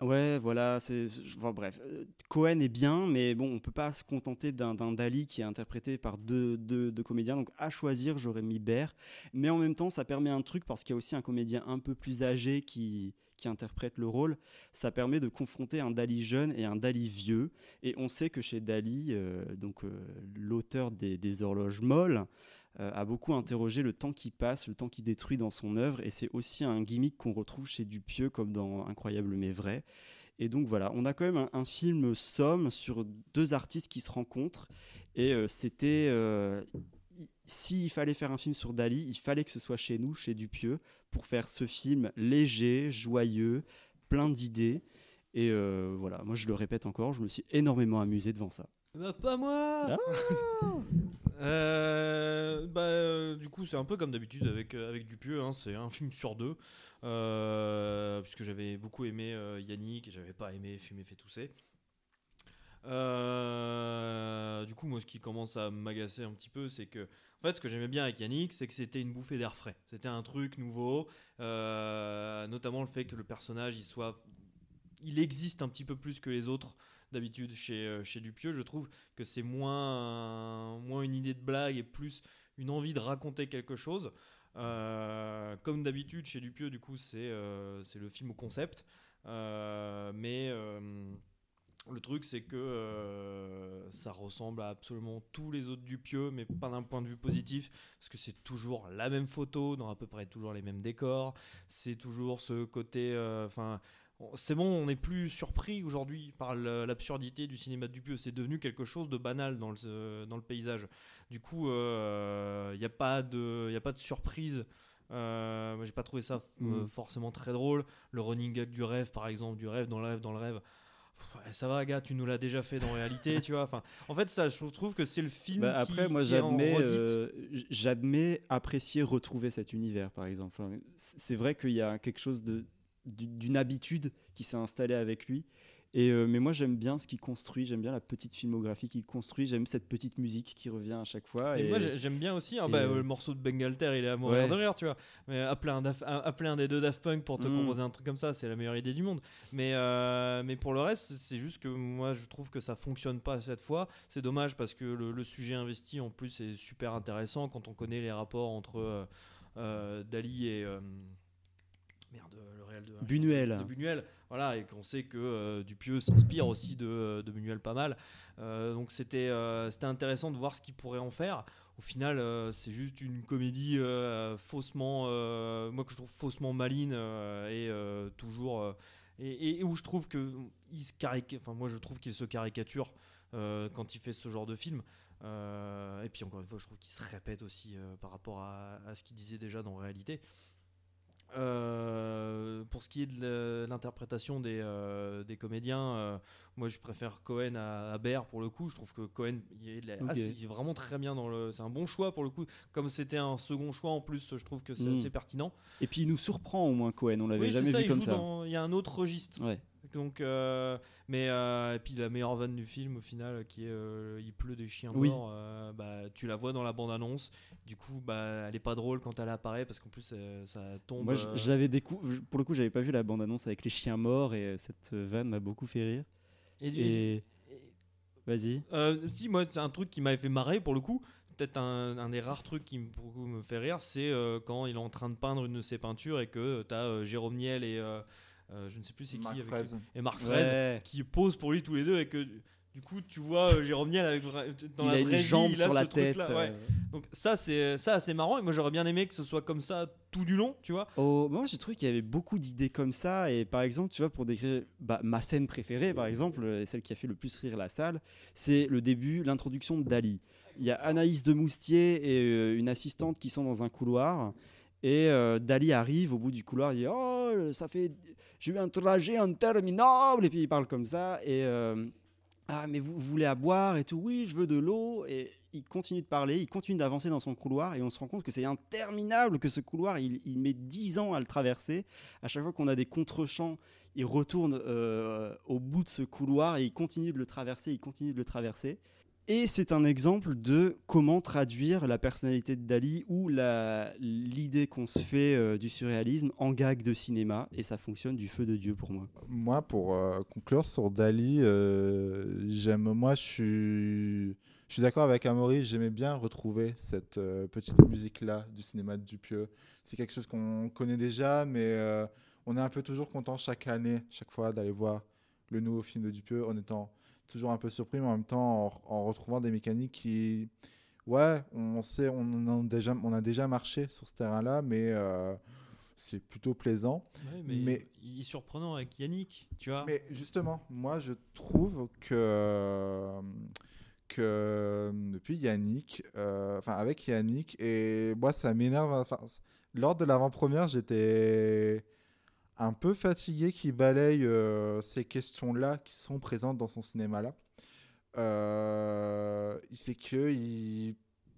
F: Ouais, voilà, c'est. bref, Cohen est bien, mais bon, on peut pas se contenter d'un d'un Dali qui est interprété par deux, deux, deux comédiens. Donc, à choisir, j'aurais mis Baird. Mais en même temps, ça permet un truc parce qu'il y a aussi un comédien un peu plus âgé qui, qui interprète le rôle. Ça permet de confronter un Dali jeune et un Dali vieux. Et on sait que chez Dali, euh, donc euh, l'auteur des, horloges molles, euh, a beaucoup interrogé le temps qui passe, le temps qui détruit dans son œuvre, et c'est aussi un gimmick qu'on retrouve chez Dupieux comme dans Incroyable mais vrai. Et donc voilà, on a quand même un, film somme sur deux artistes qui se rencontrent, et c'était... s'il fallait faire un film sur Dali, il fallait que ce soit chez nous, chez Dupieux, pour faire ce film léger, joyeux, plein d'idées. Et euh, voilà, moi je le répète encore, je me suis énormément amusé devant ça.
H: Bah, pas moi Euh, bah, euh, du coup, c'est un peu comme d'habitude avec, euh, avec Dupieux, hein, c'est un film sur deux. Puisque j'avais beaucoup aimé Yannick et j'avais pas aimé Fumer fait tousser. Euh, du coup, moi, ce qui commence à m'agacer un petit peu, c'est que, en fait, ce que j'aimais bien avec Yannick, c'est que c'était une bouffée d'air frais. C'était un truc nouveau, euh, notamment le fait que le personnage, il soit, il existe un petit peu plus que les autres d'habitude chez, euh, chez Dupieux. Je trouve que c'est moins, moins une idée de blague et plus une envie de raconter quelque chose. Comme d'habitude chez Dupieux, du coup, c'est c'est le film au concept. Mais le truc, c'est que euh, ça ressemble à absolument tous les autres Dupieux, mais pas d'un point de vue positif, parce que c'est toujours la même photo, dans à peu près toujours les mêmes décors. C'est toujours ce côté. euh, Enfin. c'est bon, on n'est plus surpris aujourd'hui par l'absurdité du cinéma de Dupieux. C'est devenu quelque chose de banal dans le, dans le paysage. Du coup, il n'y a, pas de- y a pas de surprise. Euh, moi, j'ai pas trouvé ça
F: Mm.
H: euh, forcément très drôle. Le running gag du rêve, par exemple, du rêve dans le rêve dans le rêve. Ouais, ça va, gars, tu nous l'as déjà fait dans réalité, tu vois. Enfin, en fait, ça, je trouve- que c'est le film.
F: Bah,
H: qui-
F: après, moi,
H: qui en
F: j'admets, euh, j'admets apprécier retrouver cet univers, par exemple. C'est vrai qu'il y a quelque chose de d'une habitude qui s'est installée avec lui. Et euh, mais moi, j'aime bien ce qu'il construit. J'aime bien la petite filmographie qu'il construit. J'aime cette petite musique qui revient à chaque fois.
H: Et
F: Et,
H: moi j'ai- j'aime bien aussi hein, bah,
F: euh,
H: le morceau de Bengalter, il est à mourir
F: Ouais.
H: de rire, tu vois. Mais appeler un, Daf- un- appeler un des deux Daft Punk pour te
F: Mm.
H: composer un truc comme ça, c'est la meilleure idée du monde. Mais, euh, mais pour le reste, c'est juste que moi je trouve que ça fonctionne pas cette fois. C'est dommage parce que le, le sujet investi en plus est super intéressant quand on connaît les rapports entre Dali et. merde, le réel de
F: Buñuel.
H: de Buñuel, voilà, et qu'on sait que euh, Dupieux s'inspire aussi de, de Buñuel pas mal. Euh, donc c'était euh, c'était intéressant de voir ce qu'il pourrait en faire. Au final, c'est juste une comédie faussement, euh, moi que je trouve faussement maline et toujours et, où je trouve que il se enfin moi je trouve qu'il se caricature quand il fait ce genre de film. Et puis encore une fois, je trouve qu'il se répète aussi par rapport à, à ce qu'il disait déjà dans réalité. Euh, pour ce qui est de l'interprétation des, euh, des comédiens, euh, moi je préfère Cohen à, à Baer pour le coup. Je trouve que Cohen il est, il vraiment très bien dans le. C'est un bon choix pour le coup. Comme c'était un second choix en plus, je trouve que c'est
F: Mm.
H: assez pertinent.
F: Et puis il nous surprend au moins Cohen, on l'avait
H: Oui,
F: jamais
H: ça,
F: vu
H: il
F: comme ça.
H: dans- Il y a un autre registre.
F: Ouais.
H: Donc, euh, mais euh, et puis la meilleure vanne du film au final, qui est euh, il pleut des chiens
F: Oui.
H: morts. bah, tu la vois dans la bande annonce. Du coup, bah, elle est pas drôle quand elle apparaît parce qu'en plus ça tombe.
F: Moi, je, l'avais décou- Pour le coup, j'avais pas vu la bande-annonce avec les chiens morts et cette vanne m'a beaucoup fait rire.
H: Et-
F: Et, vas-y.
H: Euh, si, moi, c'est un truc qui m'avait fait marrer pour le coup. Peut-être un, un des rares trucs qui me, me fait rire, c'est quand il est en train de peindre une de ses peintures et que tu as Jérôme Niel et je ne sais plus c'est qui
E: Marc
H: avec
E: Fraise.
H: et Marc
F: Ouais.
H: Fraise qui posent pour lui tous les deux et que du coup tu vois euh, Jérôme Niel avec dans
F: Il
H: la
F: a
H: vraie
F: jambe sur la tête,
H: ouais.
F: euh.
H: Donc ça c'est ça c'est marrant et moi j'aurais bien aimé que ce soit comme ça tout du long, tu vois.
F: Oh, moi, j'ai trouvé qu'il y avait beaucoup d'idées comme ça. Et par exemple, tu vois, pour décrire bah, ma scène préférée, par exemple, euh, celle qui a fait le plus rire la salle, c'est le début, l'introduction de Dali. Il y a Anaïs de Moustier et euh, une assistante qui sont dans un couloir. Et euh, Dali arrive au bout du couloir, il dit Oh, ça fait. J'ai eu un trajet interminable. Et puis il parle comme ça. Et. euh, ah, mais vous, voulez à boire et tout? Oui, je veux de l'eau. Et il continue de parler, il continue d'avancer dans son couloir et on se rend compte que c'est interminable que ce couloir, il, il met 10 ans à le traverser. À chaque fois qu'on a des contre-champs, il retourne euh, au bout de ce couloir et il continue de le traverser, il continue de le traverser. Et c'est un exemple de comment traduire la personnalité de Dali ou l'idée qu'on se fait euh, du surréalisme en gag de cinéma. Et ça fonctionne du feu de Dieu pour moi.
E: Moi, pour euh, conclure sur Dali, euh, j'aime. Moi, je suis, je suis d'accord avec Amaury. J'aimais bien retrouver cette petite musique-là du cinéma de Dupieux. C'est quelque chose qu'on connaît déjà, mais on est un peu toujours content chaque année, chaque fois, d'aller voir le nouveau film de Dupieux en étant toujours un peu surpris, mais en même temps en, en retrouvant des mécaniques qui, ouais, on sait, on a déjà, on a déjà marché sur ce terrain-là, mais euh, c'est plutôt plaisant.
H: Ouais, mais,
E: mais
H: il est surprenant avec Yannick, tu vois.
E: mais justement, moi je trouve que que depuis Yannick, euh, enfin avec Yannick, et moi ça m'énerve. Enfin, lors de l'avant-première, j'étais un peu fatigué qu'il balaye euh, ces questions-là qui sont présentes dans son cinéma-là. Euh, c'est que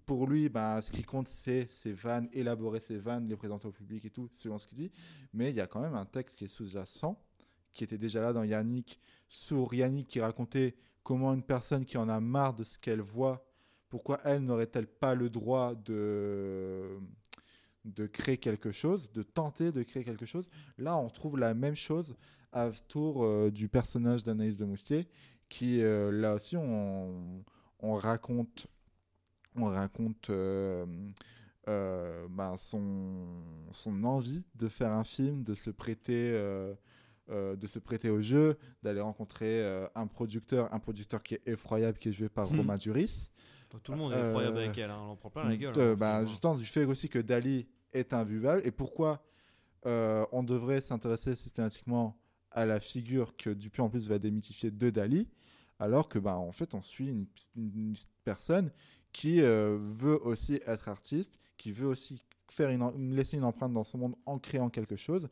E: pour lui, bah, ce qui compte, c'est ses vannes, élaborer ses vannes, les présenter au public et tout, selon ce qu'il dit. Mais il y a quand même un texte qui est sous-jacent, qui était déjà là dans Yannick, sur Yannick qui racontait comment une personne qui en a marre de ce qu'elle voit, pourquoi elle n'aurait-elle pas le droit de de créer quelque chose, de tenter de créer quelque chose. Là, on trouve la même chose autour euh, du personnage d'Anaïs de Moustier, qui euh, là aussi, on, on raconte, on raconte euh, euh, ben, son, son envie de faire un film, de se prêter, euh, euh, de se prêter au jeu, d'aller rencontrer euh, un producteur, un producteur qui est effroyable, qui est joué par
H: Hmm.
E: Romain Duris.
H: Tout le monde est effroyable avec elle, hein, on en prend plein la gueule, hein,
E: bah,
H: finalement.
E: justement, du fait aussi que Dali est invivable et pourquoi euh, on devrait s'intéresser systématiquement à la figure que Dupuis en plus va démythifier de Dali, alors que bah, en fait on suit une, personne qui euh, veut aussi être artiste, qui veut aussi faire une, laisser une empreinte dans son monde en créant quelque chose.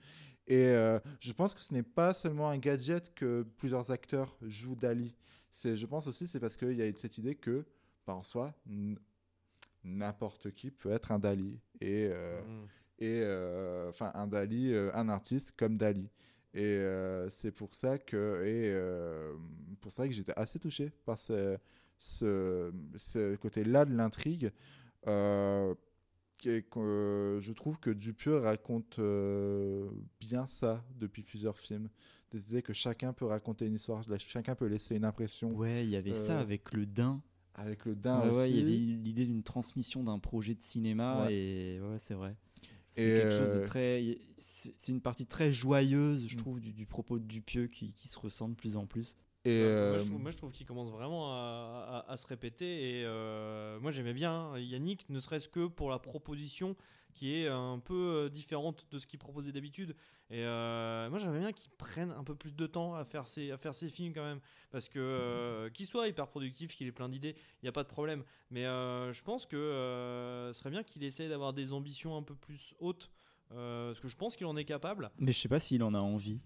E: Et euh, je pense que ce n'est pas seulement un gadget que plusieurs acteurs jouent Dali. C'est, je pense aussi c'est parce qu'il y a cette idée que, bah, en soi, n'importe qui peut être un Dali. Et, euh,
H: Mm.
E: et euh, enfin, un Dali, euh, un artiste comme Dali. Et euh, c'est pour ça que, et, euh, pour ça que j'étais assez touché par ce, ce, ce côté-là de l'intrigue. Euh, et que je trouve que Dupieux raconte euh, bien ça depuis plusieurs films. Des idées que chacun peut raconter une histoire, chacun peut laisser une impression.
F: Ouais, il y avait ça avec le Dain.
E: Avec le Dain
F: Ouais, ouais, il y
E: aussi.
F: avait l'idée d'une transmission d'un projet de
E: Ouais.
F: et ouais, c'est vrai. C'est quelque chose de
E: euh,
F: très. C'est une partie très joyeuse, je
E: Mm.
F: trouve, du, du propos de Dupieux qui, qui se ressent de plus en plus.
E: Et euh,
H: moi, je trouve, qu'il commence vraiment à, à- à se répéter. Et euh, moi, j'aimais bien hein, Yannick, ne serait-ce que pour la proposition qui est un peu euh, différente de ce qu'il proposait d'habitude. Et euh, moi, j'aimerais bien qu'il prenne un peu plus de temps à faire ses, à faire ses films quand même. Parce que euh, qu'il soit hyper productif, qu'il ait plein d'idées, il n'y a pas de problème. Mais euh, je pense que ce serait bien qu'il essaye d'avoir des ambitions un peu plus hautes. parce que je pense qu'il en est capable.
F: Mais je sais pas s'il en a envie.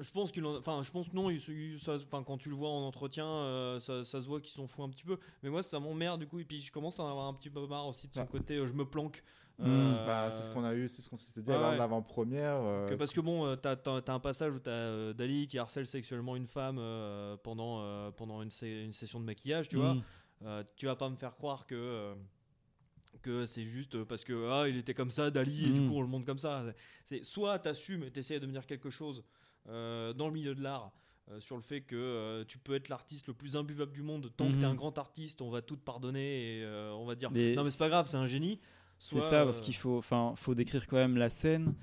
H: Je pense qu'il en- enfin je pense que non il il- ça- enfin quand tu le vois en entretien euh, ça, ça se voit qu'ils s'en fout un petit peu mais moi ça m'emmerde du coup et puis je commence à en avoir un petit peu marre aussi de son côté euh, je me planque
F: Mm.
H: Euh,
E: bah, c'est ce qu'on a eu, c'est ce qu'on s'était dit
H: ouais,
E: lors
H: ouais.
E: de l'avant-première. euh,
H: que parce que bon euh, t'as t'as un passage où t'as euh, Dali qui harcèle sexuellement une femme euh, pendant euh, pendant une, session de maquillage tu vois
F: Mm.
H: Euh, tu vas pas me faire croire que euh, que c'est juste parce que ah il était comme ça Dali et du
F: Mm.
H: coup on le montre comme ça c'est soit t'assumes et t'essayes de me dire quelque chose euh, dans le milieu de l'art euh, sur le fait que euh, tu peux être l'artiste le plus imbuvable du monde tant que t'es un grand artiste on va tout te pardonner et euh, on va dire
F: Mais
H: non mais c'est pas grave c'est un génie
F: C'est ça, parce
H: euh,
F: qu'il faut, faut décrire quand même la scène.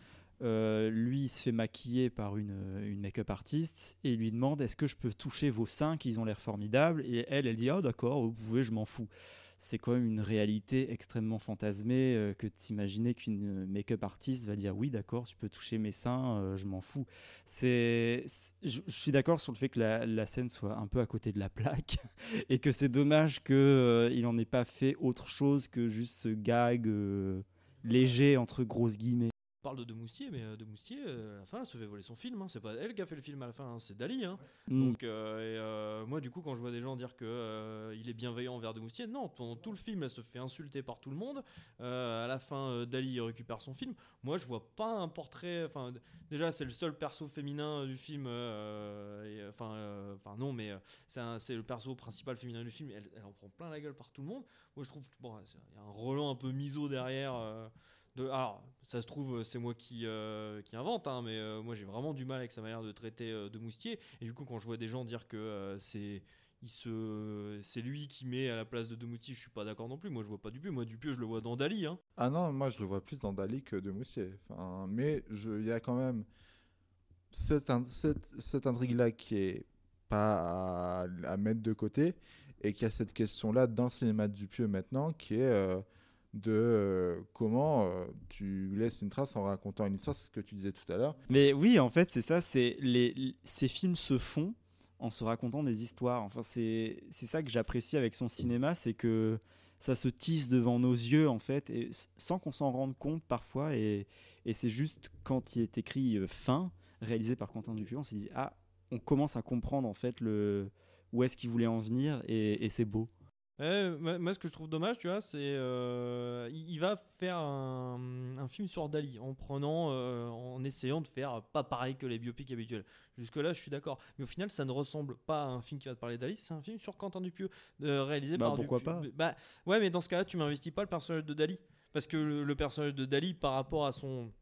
F: Euh, lui, il se fait maquiller par une, une make-up artiste et il lui demande est-ce que je peux toucher vos seins qu'ils ont l'air formidables? Et elle, elle dit ah d'accord, vous pouvez, je m'en fous. C'est quand même une réalité extrêmement fantasmée euh, que t'imaginer qu'une euh, make-up artiste va dire oui d'accord, tu peux toucher mes seins, euh, je m'en fous. C'est, je, suis d'accord sur le fait que la, scène soit un peu à côté de la plaque et que c'est dommage que euh, il en ait pas fait autre chose que juste ce gag léger entre grosses guillemets.
H: Parle de Demoustier, mais euh, Demoustier, euh, à la fin, elle se fait voler son film. hein. C'est pas elle qui a fait le film à la fin, hein, c'est Dali. hein.
F: Mm.
H: Donc, euh, et, euh, moi, du coup, quand je vois des gens dire que euh, il est bienveillant envers Demoustier, non, pendant tout le film, elle se fait insulter par tout le monde. À la fin, Dali récupère son film. Moi, je vois pas un portrait. Enfin, déjà, c'est le seul perso féminin du film. Enfin, enfin non, mais c'est le perso principal féminin du film. Elle, elle en prend plein la gueule par tout le monde. Moi, je trouve qu'il bon, il y a un Roland un peu miso derrière. De, alors, ça se trouve, c'est moi qui, euh, invente, hein, mais euh, moi j'ai vraiment du mal avec sa manière de traiter euh, de Moustier. Et du coup, quand je vois des gens dire que c'est c'est lui qui met à la place de Demoustier, je suis pas d'accord non plus. Moi, je vois pas Dupieux. Moi, Dupieux, je le vois dans Dali. Hein.
E: Ah non, moi je le vois plus dans Dali que de Moussier. Enfin, mais il y a quand même cette, in- cette, cette intrigue-là qui est pas à, à mettre de côté et qui a cette question-là dans le cinéma de Dupieux maintenant qui est de euh, comment euh, tu laisses une trace en racontant une histoire, c'est ce que tu disais tout à l'heure.
F: Mais oui, en fait, c'est ça. C'est les, ces films se font en se racontant des histoires. Enfin, c'est ça que j'apprécie avec son cinéma, c'est que ça se tisse devant nos yeux, en fait, et sans qu'on s'en rende compte parfois. Et, et c'est juste quand il est écrit euh, fin, réalisé par Quentin Dupieux, on s'est dit ah, on commence à comprendre en fait le où est-ce qu'il voulait en venir, et, et c'est beau.
H: Ouais, moi, ce que je trouve dommage, tu vois, c'est euh, il, va faire un, un film sur Dali en prenant, euh, en essayant de faire pas pareil que les biopics habituels. Jusque là, je suis d'accord, mais au final, ça ne ressemble pas à un film qui va te parler de Dali. C'est un film sur Quentin Dupieux, euh, réalisé
F: Bah,
H: par.
F: pourquoi
H: Dupieux.
F: pas
H: Bah ouais, mais dans ce cas-là, tu m'investis pas le personnage de Dali, parce que le, le personnage de Dali, par rapport à son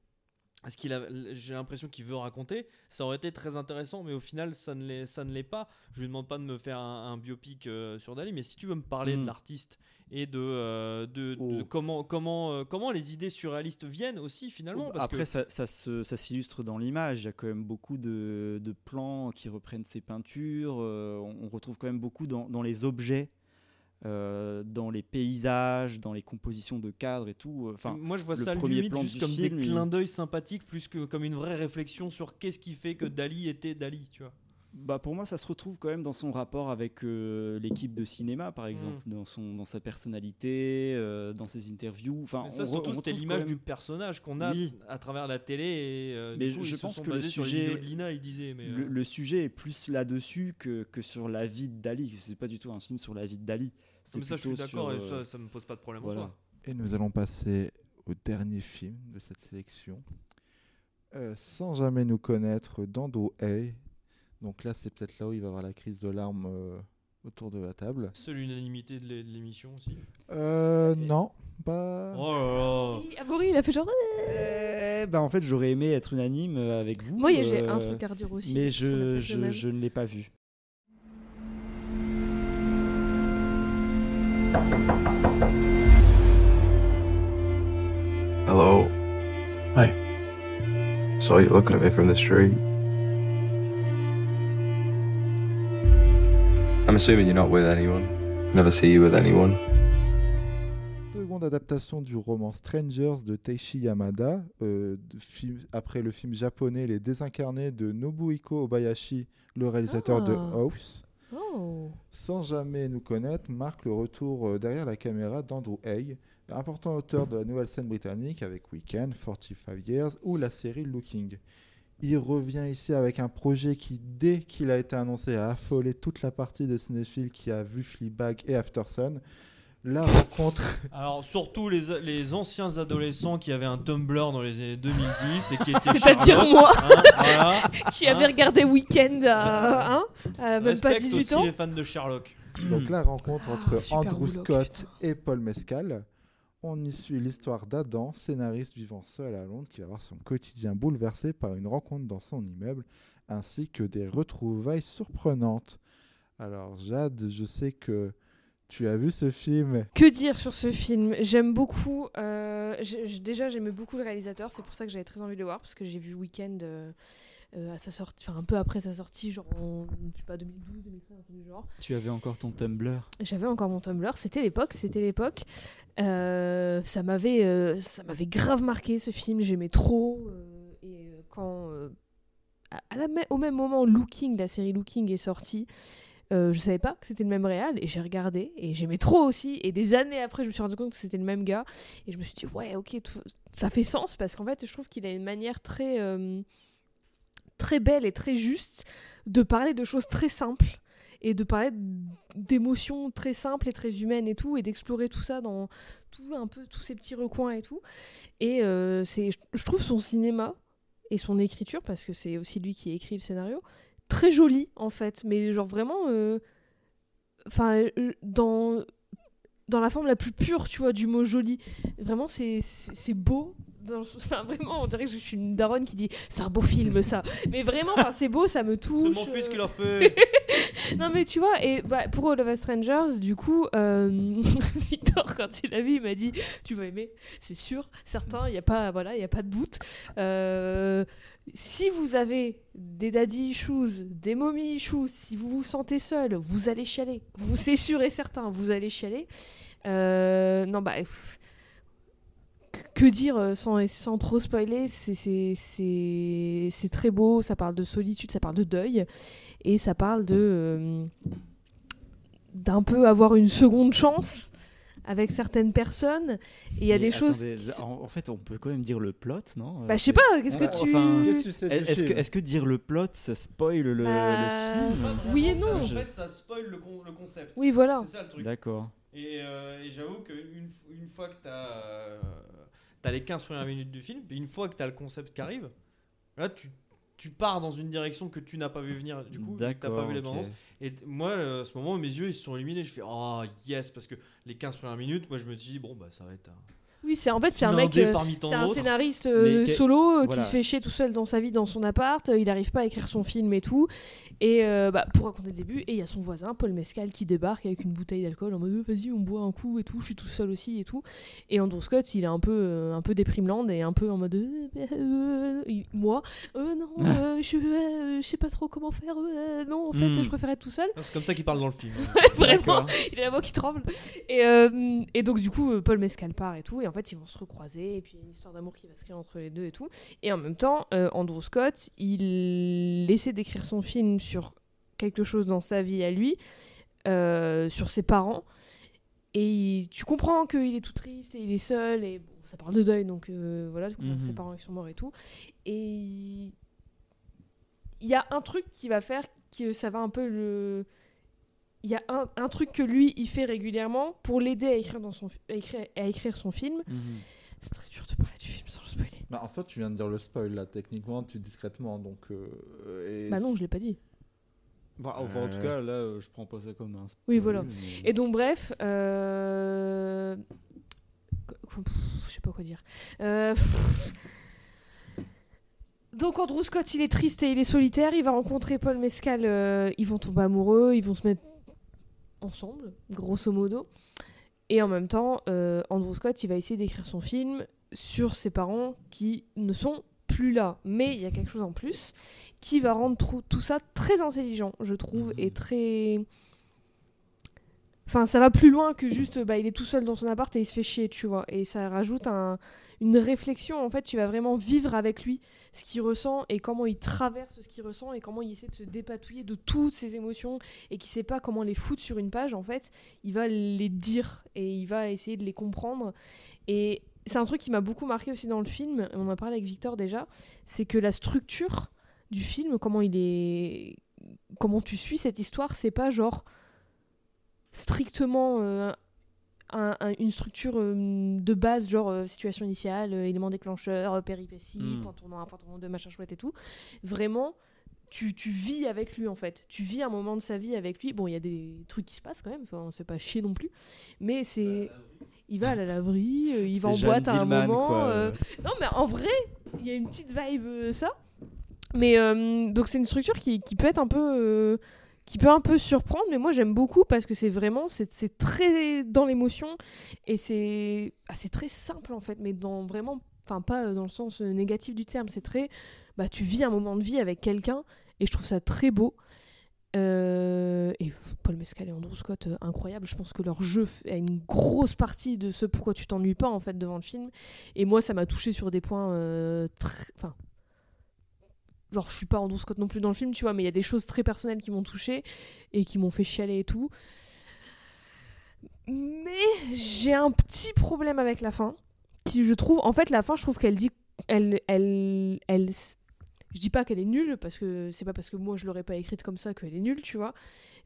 H: ce qu'il a, j'ai l'impression qu'il veut raconter, ça aurait été très intéressant, mais au final, ça ne l'est, ça ne l'est pas. Je lui demande pas de me faire un, un biopic euh, sur Dali, mais si tu veux me parler de
F: Mm.
H: l'artiste et de, euh, de, de
F: Oh.
H: comment, comment, euh, comment les idées surréalistes viennent aussi finalement. parce
F: Après,
H: que-
F: ça, ça se- ça s'illustre dans l'image. Il y a quand même beaucoup de, de plans qui reprennent ses peintures. on, on retrouve quand même beaucoup dans, dans les objets, euh, dans les paysages, dans les compositions de cadres et tout. euh, Enfin,
H: moi je vois
F: le
H: ça
F: premier
H: limite
F: plan
H: juste
F: du
H: comme
F: film,
H: des clins d'œil sympathiques plus que comme une vraie réflexion sur qu'est-ce qui fait que Dali était Dali, tu vois.
F: Bah pour moi, ça se retrouve quand même dans son rapport avec euh, l'équipe de cinéma, par exemple, dans, son, dans sa personnalité, euh, dans ses interviews. Enfin,
H: ça surtout c'était l'image du personnage qu'on a
F: Oui.
H: à travers la télé et euh,
F: Mais
H: du coup,
F: je
H: ils
F: pense que le sujet,
H: Lina, il disait. Mais,
F: le, le sujet est plus là-dessus que, que sur la vie de Dali. C'est pas du tout un film sur la vie de Dali. C'est
H: mais ça, je suis d'accord et ça,
F: euh,
H: ça me pose pas de problème
F: voilà.
H: en soi.
E: Et nous allons passer au dernier film de cette sélection. Euh, sans jamais nous connaître, Dando Hay. Donc là, c'est peut-être là où il va y avoir la crise de larmes euh, autour de la table.
H: Seule unanimité de l'é- de l'émission aussi.
E: Euh, non, pas.
H: Oh là là
G: Et Amaury, il a fait genre.
F: Eh ben, en fait, j'aurais aimé être unanime euh, avec vous.
G: Moi, j'ai
F: euh,
G: un truc à redire aussi,
F: Mais je, je, je ne l'ai pas vu.
M: Hello?
N: Saw you looking at me from the street. I'm assuming you're not with anyone. Never see you with anyone.
E: Seconde adaptation du roman Strangers de Teishi Yamada, euh, de film- après le film japonais Les Désincarnés de Nobuhiko Obayashi, le réalisateur de
G: Ah.
E: House.
G: Oh.
E: Sans jamais nous connaître, marque le retour euh, derrière la caméra d'Andrew Haigh, important auteur de la nouvelle scène britannique avec Weekend, 45 Years ou la série Looking. Il revient ici avec un projet qui, dès qu'il a été annoncé, a affolé toute la partie des cinéphiles qui a vu Fleabag et Aftersun. La rencontre
H: Alors, surtout les, les anciens adolescents qui avaient un Tumblr dans les années 2010 et qui étaient.
G: C'est-à-dire moi,
H: hein, voilà,
G: qui
H: hein.
G: avait regardé Weekend à, hein, à même pas
H: Respecte
G: 18
H: aussi
G: ans.
H: les fans de Sherlock.
E: Donc la rencontre
G: Ah,
E: entre Andrew
G: Bullock,
E: Scott et Paul Mescal. On y suit l'histoire d'Adam, scénariste vivant seul à Londres, qui va voir son quotidien bouleversé par une rencontre dans son immeuble, ainsi que des retrouvailles surprenantes. Alors Jade, je sais que tu as vu ce film?
G: Que dire sur ce film? J'aime beaucoup. euh, déjà, j'aimais beaucoup le réalisateur. C'est pour ça que j'avais très envie de le voir parce que j'ai vu Weekend euh, euh, à sa sortie, enfin un peu après sa sortie, genre en je sais pas 2012, 2013, un du genre.
F: Tu avais encore ton Tumblr?
G: J'avais encore mon Tumblr, c'était l'époque, c'était l'époque. Euh, ça m'avait, euh, ça m'avait grave marqué ce film, j'aimais trop. euh, et euh, quand, euh, à, la au même moment, Looking, la série Looking est sortie, euh, je savais pas que c'était le même réal et j'ai regardé et j'aimais trop aussi. Et des années après, je me suis rendu compte que c'était le même gars et je me suis dit ouais, ok, ça fait sens parce qu'en fait, je trouve qu'il a une manière très, euh, très belle et très juste de parler de choses très simples et de parler d'émotions très simples et très humaines et tout, et d'explorer tout ça dans tout un peu tous ces petits recoins et tout. Et euh, c'est, je trouve son cinéma et son écriture, parce que c'est aussi lui qui écrit le scénario, très joli en fait, mais genre vraiment, euh, enfin euh, dans dans la forme la plus pure, tu vois, du mot joli. Vraiment, c'est beau. Dans Enfin, vraiment, on dirait que je suis une daronne qui dit c'est un beau film, ça. Mais vraiment, c'est beau, ça me touche.
H: C'est mon fils
G: euh.
H: qui l'a fait.
G: non, mais tu vois, et bah, pour All of Us Strangers, du coup, euh, Victor, quand il a vu, il m'a dit Tu vas aimer, c'est sûr, certain, il n'y a, pas- voilà, y a pas de doute. Euh, si vous avez des daddy issues, des mommy issues, si vous vous sentez seul, vous allez chialer. C'est sûr et certain, vous allez chialer. Euh, non, bah. que- dire euh, sans, sans trop spoiler c'est très beau, ça parle de solitude, ça parle de deuil, et ça parle de euh, d'un peu avoir une seconde chance avec certaines personnes. Et il y a
F: Mais
G: des choses... qui-
F: En, en fait, on peut quand même dire le plot, non
G: Bah, je sais pas, qu'est-ce que tu-
F: enfin, Est-ce que, dire le plot, ça spoil le, le
G: Bah,
F: film
G: oui et non.
H: En
F: Je-
H: fait, ça spoil le, con- le concept.
G: Oui, voilà.
H: C'est ça le truc.
F: D'accord.
H: Et, euh, et j'avoue qu'une une fois que tu as, les 15 premières minutes du film, puis une fois que tu as le concept qui arrive, là tu, tu pars dans une direction que tu n'as pas vu venir du coup, t'as pas vu les
F: ok.
H: bandes Et moi, euh, à ce moment, mes yeux ils se sont illuminés. Je fais oh yes, parce que les 15 premières minutes, moi je me dis bon, bah ça va être un.
G: Oui, c'est en fait c'est un mec, euh, c'est un scénariste euh, solo euh,
H: voilà.
G: qui se fait chier tout seul dans sa vie, dans son appart. il n'arrive pas à écrire son film et tout. Et euh, bah, pour raconter le début, et il y a son voisin Paul Mescal qui débarque avec une bouteille d'alcool en mode vas-y on boit un coup et tout. Je suis tout seul aussi et tout. Et Andrew Scott il est un peu euh, un peu déprimeland et un peu en mode Euh, euh, il- moi euh, non euh, je euh, je sais pas trop comment faire euh, non en fait
H: Hmm.
G: je préfère être tout seul.
H: C'est comme ça qu'il parle dans le film.
G: Vraiment, il a la voix qui tremble. Et, euh, et donc, du coup, Paul Mescal part et tout. Et en fait, ils vont se recroiser. Et puis, il y a une histoire d'amour qui va se créer entre les deux et tout. Et en même temps, euh, Andrew Scott, il essaie d'écrire son film sur quelque chose dans sa vie à lui, euh, sur ses parents. Et tu comprends qu'il est tout triste et il est seul. Et bon, ça parle de deuil. Donc, euh, voilà, tu comprends que
F: Mhm.
G: ses parents ils sont morts et tout. Et il y a un truc qui va faire que ça va un peu le il y a un, un truc que lui il fait régulièrement pour l'aider à écrire dans son à écrire, à écrire son film c'est très dur de parler du film sans le spoiler
E: Bah, en soi, tu viens de dire le spoil là, techniquement, tu discrètement. Donc, euh, et-
G: bah non je l'ai pas dit
F: Bah, enfin, en tout
E: Euh.
F: cas, là, euh, je prends pas ça comme un
G: oui voilà.
F: mais-
G: et donc bref euh... pff, je sais pas quoi dire. Euh, donc Andrew Scott il est triste et il est solitaire. Il va rencontrer Paul Mescal euh, ils vont tomber amoureux ils vont se mettre ensemble grosso modo. Et en même temps euh, Andrew Scott il va essayer d'écrire son film sur ses parents qui ne sont plus là, mais il y a quelque chose en plus qui va rendre tout ça très intelligent, je trouve, et très. Enfin, ça va plus loin que juste, bah, il est tout seul dans son appart et il se fait chier, tu vois. Et ça rajoute un- une réflexion, en fait, tu vas vraiment vivre avec lui ce qu'il ressent et comment il traverse ce qu'il ressent et comment il essaie de se dépatouiller de toutes ses émotions et qu'il sait pas comment les foutre sur une page, en fait, il va les dire et il va essayer de les comprendre. Et c'est un truc qui m'a beaucoup marqué aussi dans le film, on en a parlé avec Victor déjà, c'est que la structure du film, comment il est. Comment tu suis cette histoire, c'est pas genre strictement euh, un- un- une structure euh, de base, genre euh, situation initiale, élément déclencheur, euh, péripéties,
F: Mm.
G: point tournant 1, point tournant 2, machin chouette et tout. Vraiment, tu, tu vis avec lui en fait. Tu vis un moment de sa vie avec lui. Bon, il y a des trucs qui se passent quand même, on se fait pas chier non plus. Mais c'est. Il va à la laverie, euh, il va en
F: Jeanne
G: boîte à un moment.
F: quoi.
G: euh, Non, mais en vrai, il y a une petite vibe, euh, ça. Mais euh, donc, c'est une structure qui, qui peut être un peu. euh, qui peut un peu surprendre, mais moi j'aime beaucoup parce que c'est vraiment, c'est c'est très dans l'émotion et c'est ah, c'est très simple en fait, mais dans vraiment, enfin pas dans le sens euh, négatif du terme, c'est très, bah tu vis un moment de vie avec quelqu'un et je trouve ça très beau. Euh, et Paul Mescal et Andrew Scott, euh, incroyable. Je pense que leur jeu a une grosse partie de ce pourquoi tu t'ennuies pas en fait devant le film. Et moi, ça m'a touché sur des points euh, très, enfin, genre je suis pas Andrew Scott non plus dans le film, tu vois, mais il y a des choses très personnelles qui m'ont touché et qui m'ont fait chialer et tout. Mais j'ai un petit problème avec la fin, qui je trouve, en fait, la fin, je trouve qu'elle dit, elle, je dis pas qu'elle est nulle parce que c'est pas parce que moi je l'aurais pas écrite comme ça qu'elle est nulle, tu vois,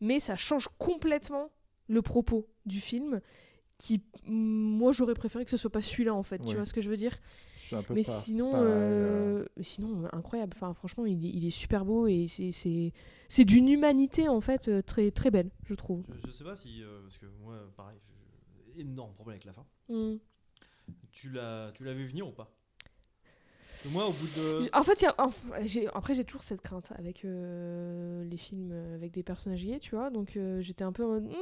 G: mais ça change complètement le propos du film. Qui, moi, j'aurais préféré que ce soit pas celui-là en fait.
E: Ouais.
G: Tu vois ce que je veux dire
E: suis un peu
G: Mais sinon,
E: pareil,
G: euh, sinon euh, incroyable. Enfin, franchement, il est, il est super beau et c'est- d'une humanité en fait euh, très très belle, je trouve.
H: Je, je sais pas si. euh, parce que moi, pareil, j'ai énorme problème avec la fin.
G: Mm.
H: Tu l'as tu vu venir ou pas? Moi, au bout de.
G: En fait, il y a- en- j'ai- après, j'ai toujours cette crainte avec euh, les films avec des personnages gays, tu vois. Donc, euh, j'étais un peu en mode. hmm,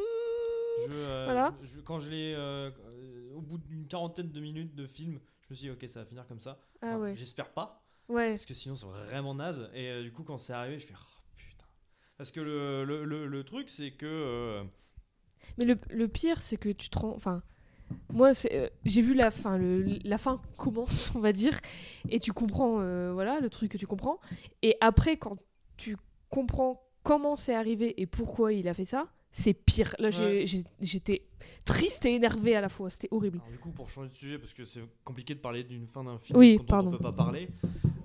H: Je, euh,
G: Voilà.
H: je- je- quand je l'ai. au bout d'une quarantaine de minutes de film, je me suis dit, ok, ça va finir comme ça.
G: Ah ouais.
H: J'espère pas.
G: Ouais.
H: Parce que sinon, c'est vraiment naze. Et du coup, quand c'est arrivé, je fais, oh, putain. Parce que le, le, le- le truc, c'est que.
G: Mais le, le pire, c'est que tu te rends. Enfin, moi, euh, j'ai vu la fin. Le, la fin commence, on va dire, et tu comprends, euh, voilà, le truc que tu comprends. Et après, quand tu comprends comment c'est arrivé et pourquoi il a fait ça, c'est pire. Là,
H: Ouais.
G: j'étais triste et énervée à la fois. C'était horrible.
H: Alors, du coup, pour changer de sujet, parce que c'est compliqué de parler d'une fin d'un film
G: Oui, pardon.
H: on ne peut pas parler.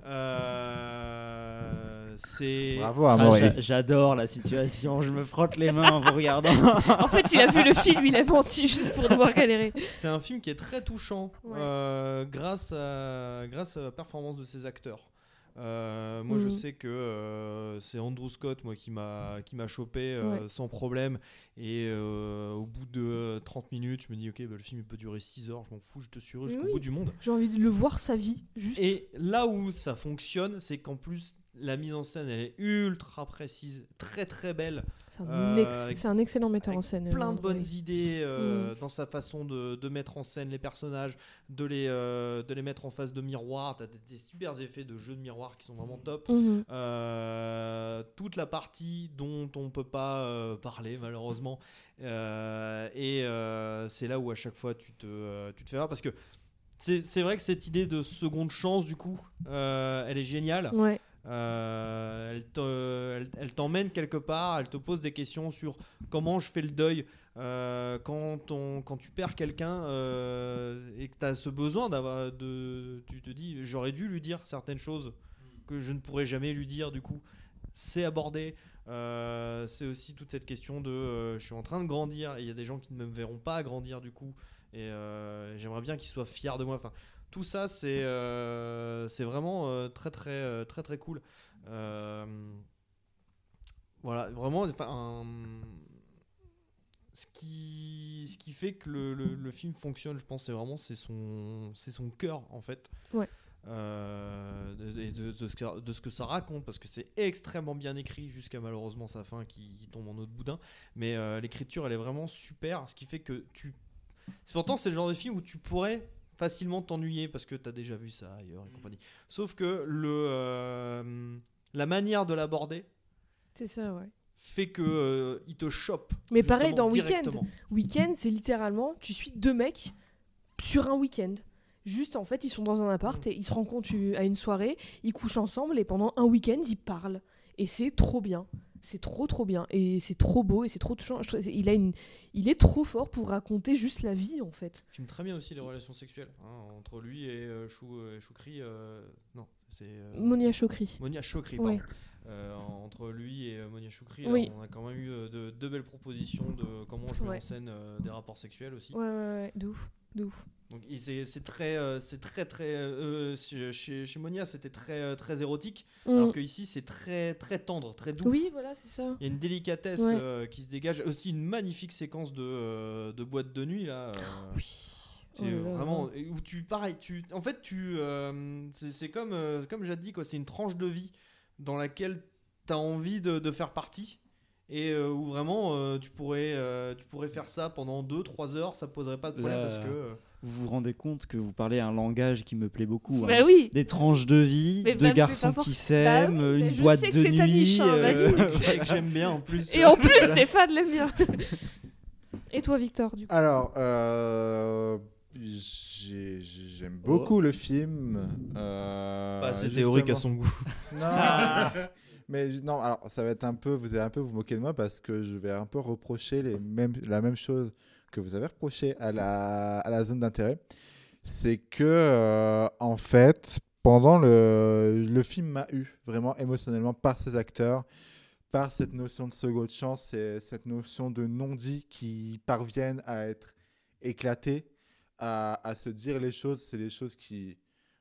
H: euh, c'est.
E: Bravo, Amaury.
F: Ah, j'a- J'adore la situation, je me frotte les mains en vous regardant.
G: en fait, il a vu le film, il a menti juste pour devoir galérer.
H: C'est un film qui est très touchant
G: Ouais.
H: euh, grâce, à, grâce à la performance de ses acteurs. Euh, moi, je
G: Mhm.
H: sais que euh, c'est Andrew Scott moi, qui m'a qui m'a chopé euh,
G: Ouais.
H: sans problème. Et euh, au bout de 30 minutes, je me dis, ok, bah, le film il peut durer 6 heures, je m'en fous, je te suis jusqu'au
G: Oui.
H: bout du monde.
G: J'ai envie de le voir sa vie, juste.
H: Et là où ça fonctionne, c'est qu'en plus, la mise en scène, elle est ultra précise, très très belle.
G: C'est un,
H: Euh,
G: ex- un excellent metteur en scène.
H: plein
G: euh,
H: de bonnes idées euh,
G: Mm.
H: dans sa façon de, de mettre en scène les personnages, de les, de les mettre en face de miroir. T'as des, des super effets de jeu de miroir qui sont vraiment top.
G: Mhm.
H: Euh, toute la partie dont on peut pas parler malheureusement. Et c'est là où à chaque fois tu te, tu te fais voir parce que c'est c'est vrai que cette idée de seconde chance du coup, euh, elle est géniale.
G: Ouais.
H: Euh, elle te- elle- elle t'emmène quelque part, elle te pose des questions sur comment je fais le deuil. Euh, quand, on, quand tu perds quelqu'un euh, et que tu as ce besoin d'avoir de tu te dis j'aurais dû lui dire certaines choses que je ne pourrais jamais lui dire du coup c'est abordé. C'est aussi toute cette question de je suis en train de grandir et il y a des gens qui ne me verront pas grandir du coup. Et j'aimerais bien qu'ils soient fiers de moi. Enfin tout ça c'est euh, c'est vraiment euh, très très euh, très très cool. Voilà vraiment enfin ce qui ce qui fait que le, le- le film fonctionne je pense c'est vraiment c'est son c'est son cœur en fait.
G: Ouais.
H: Euh, de, et de- de ce que, de ce que ça raconte parce que c'est extrêmement bien écrit jusqu'à malheureusement sa fin qui, qui tombe en eau de boudin. Mais euh, l'écriture elle est vraiment super ce qui fait que tu c'est pourtant c'est le genre de film où tu pourrais facilement t'ennuyer parce que t'as déjà vu ça ailleurs et compagnie. Sauf que le, euh, la manière de l'aborder
G: C'est ça, ouais.
H: fait que euh, il te chope.
G: Mais pareil dans Weekend. Weekend, c'est littéralement, tu suis deux mecs sur un week-end. Juste, en fait, ils sont dans un appart et ils se rencontrent euh, à une soirée, ils couchent ensemble et pendant un week-end, ils parlent. Et c'est trop bien. C'est trop, trop bien. Et c'est trop beau et c'est trop touchant. Je il, a une... il est trop fort pour raconter juste la vie, en fait.
H: filme très bien aussi les relations sexuelles hein, entre lui et euh, Chou, euh, Choukri. euh, non, c'est.
G: Monia Chokri.
H: Monia Chokri,
G: Ouais.
H: pardon. Euh, entre lui et Monia Choukri, là, on a quand même eu euh, de, de belles propositions de comment je mets
G: Ouais.
H: en scène euh, des rapports sexuels aussi.
G: Ouais, ouais, ouais, de ouf. De ouf.
H: Donc c'est très, euh, c'est très très. euh, chez, chez- chez Monia, c'était très euh, très érotique,
G: Mm.
H: alors que ici c'est très très tendre, très doux.
G: Oui, voilà, c'est ça.
H: Il y a une délicatesse
G: Ouais.
H: euh, qui se dégage. Aussi une magnifique séquence de, euh, de boîte de nuit là. euh, C'est
G: Oh
H: euh, vraiment où tu pareil, tu en fait tu euh, c'est c'est comme euh, comme j'ai dit quoi, c'est une tranche de vie dans laquelle tu as envie de, de faire partie et euh, où vraiment euh, tu pourrais euh, tu pourrais faire ça pendant 2 3 heures, ça poserait pas de problème
F: Là,
H: parce que
F: Vous vous rendez compte que vous parlez un langage qui me plaît beaucoup.
G: Bah
F: hein.
G: oui.
F: Des tranches de vie,
G: Mais
F: deux
G: bah,
F: garçons qui
G: Bah
F: s'aiment,
G: oui, mais
F: une
G: je
F: boîte
G: sais que
F: de nuit.
G: niche, hein,
F: euh,
H: que j'aime bien en plus.
G: Et en plus, Stéphane l'aime bien. Et toi, Victor, du coup?
E: Alors, euh, j'ai- j'ai- j'aime beaucoup le film. euh,
H: Pas assez théorique à son goût.
E: Non, mais non. Alors, ça va être un peu. Vous allez un peu vous moquer de moi parce que je vais un peu reprocher les mêmes, la même chose que vous avez reproché à la, à la zone d'intérêt. C'est que, euh, en fait, pendant le, le film m'a eu vraiment émotionnellement par ses acteurs, par cette notion de seconde chance et cette notion de non-dit qui parviennent à être éclatées, à, à se dire les choses. C'est des choses qui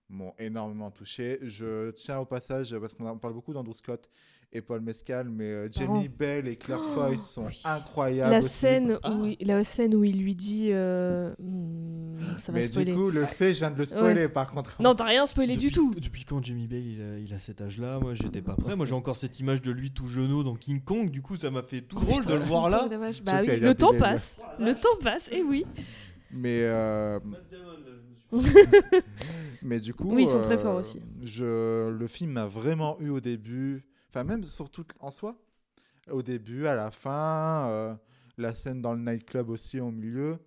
E: m'ont énormément touché. Je tiens au passage, parce qu'on parle beaucoup d'Andrew Scott et Paul Mescal, mais euh, Jamie
G: Oh.
E: Bell et Claire
G: Oh,
E: Foy sont incroyables.
G: la
E: aussi.
G: scène, où il, la scène où il lui dit. euh, hmm, ça va
E: Mais
G: spoiler.
E: du coup, le fait, je viens de le spoiler
G: Ouais.
E: par contre.
G: Non, t'as rien spoilé du tout.
H: Depuis quand Jamie Bell il a, il a cet âge-là? Moi j'étais pas prêt. Moi j'ai encore cette image de lui tout jeuneau dans King Kong. Du coup ça m'a fait tout drôle de le voir là.
G: Oh. Bah oui, le temps passe. Le temps passe, et oui.
E: Mais, euh, mais du coup,
G: Oui, ils sont très
E: euh,
G: forts aussi.
E: Je, le film m'a vraiment eu au début, enfin même surtout en soi, au début, à la fin, euh, la scène dans le nightclub aussi au milieu.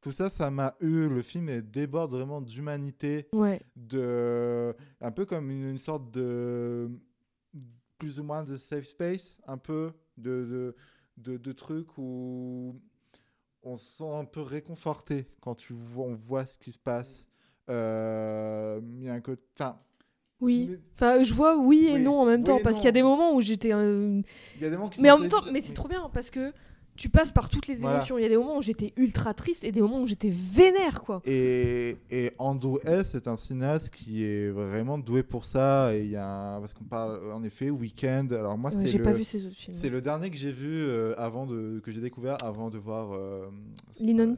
E: Tout ça, ça m'a eu. Le film déborde vraiment d'humanité,
G: Ouais.
E: de un peu comme une, une sorte de plus ou moins de safe space, un peu de de, de, de trucs où on se sent un peu réconforté quand tu vois, on voit ce qui se passe. Euh, il y a un côté, enfin,
G: Oui. Enfin, je vois oui et
E: Oui.
G: non en même
E: Oui
G: temps, parce qu'il y a des moments où j'étais. euh,
E: il y a des moments qui
G: Mais
E: sont
G: en même temps, mais c'est trop bien parce que tu passes par toutes les
E: Voilà.
G: émotions. Il y a des moments où j'étais ultra triste et des moments où j'étais vénère, quoi.
E: Et, et Andrew S est un cinéaste qui est vraiment doué pour ça. Et il y a un- parce qu'on parle en effet Weekend. Alors moi
G: Ouais,
E: c'est
G: j'ai
E: le-
G: pas vu ses autres films.
E: C'est le dernier que j'ai vu euh, avant de que j'ai découvert avant de voir. Euh,
G: Linon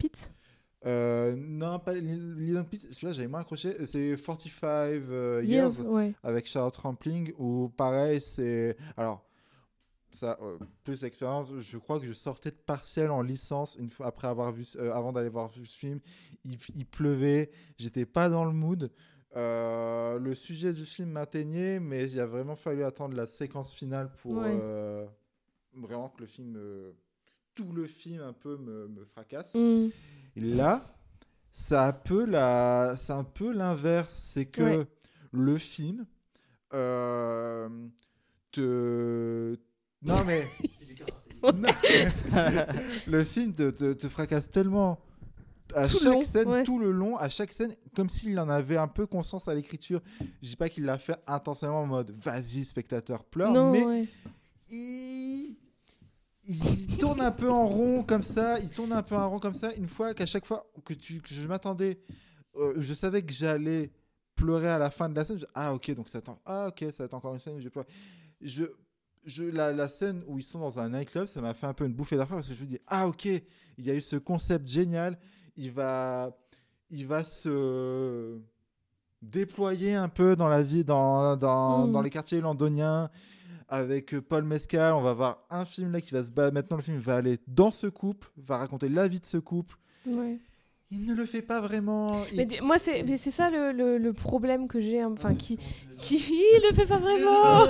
E: euh, non, pas Lil Pete. Celui-là j'avais moins accroché. C'est 45 euh,
G: Years,
E: Years,
G: ouais.
E: avec Charlotte Rampling. Où pareil c'est alors. Ça, euh, plus d'expérience, je crois que je sortais de partiel en licence une fois après avoir vu, euh, avant d'aller voir ce film. Il, il pleuvait, j'étais pas dans le mood. Euh, le sujet du film m'atteignait, mais il a vraiment fallu attendre la séquence finale pour
G: Ouais.
E: vraiment que le film, tout le film un peu me, me fracasse.
G: Mm.
E: Et là, ça a un peu la, c'est un peu l'inverse, c'est que
G: Ouais.
E: le film te, non mais, Non. le film te, te, te fracasse tellement à
G: Tout
E: chaque
G: long,
E: scène,
G: ouais.
E: tout le long, à chaque scène, comme s'il en avait un peu conscience à l'écriture. Je dis pas qu'il l'a fait intentionnellement en mode vas-y spectateur pleure,
G: Non,
E: mais
G: ouais.
E: il... il tourne un peu en rond comme ça, il tourne un peu en rond comme ça, une fois qu'à chaque fois que, tu, que je m'attendais, euh, je savais que j'allais pleurer à la fin de la scène, je- ah ok, donc ça attend, ah ok, ça être encore une scène je vais pleurer. Je, je, la, la scène où ils sont dans un nightclub, ça m'a fait un peu une bouffée d'air parce que je me dis, ah ok, il y a eu ce concept génial, il va, il va se déployer un peu dans la vie, dans, dans,
G: Mm.
E: dans les quartiers londoniens. Avec Paul Mescal, on va voir un film là qui va se battre. Maintenant, le film va aller dans ce couple, va raconter la vie de ce couple.
G: Ouais.
E: Il ne le fait pas vraiment. Il-
G: Mais moi, c'est mais c'est ça le, le- le problème que j'ai. hein, Enfin, qui, qui. Il le fait pas vraiment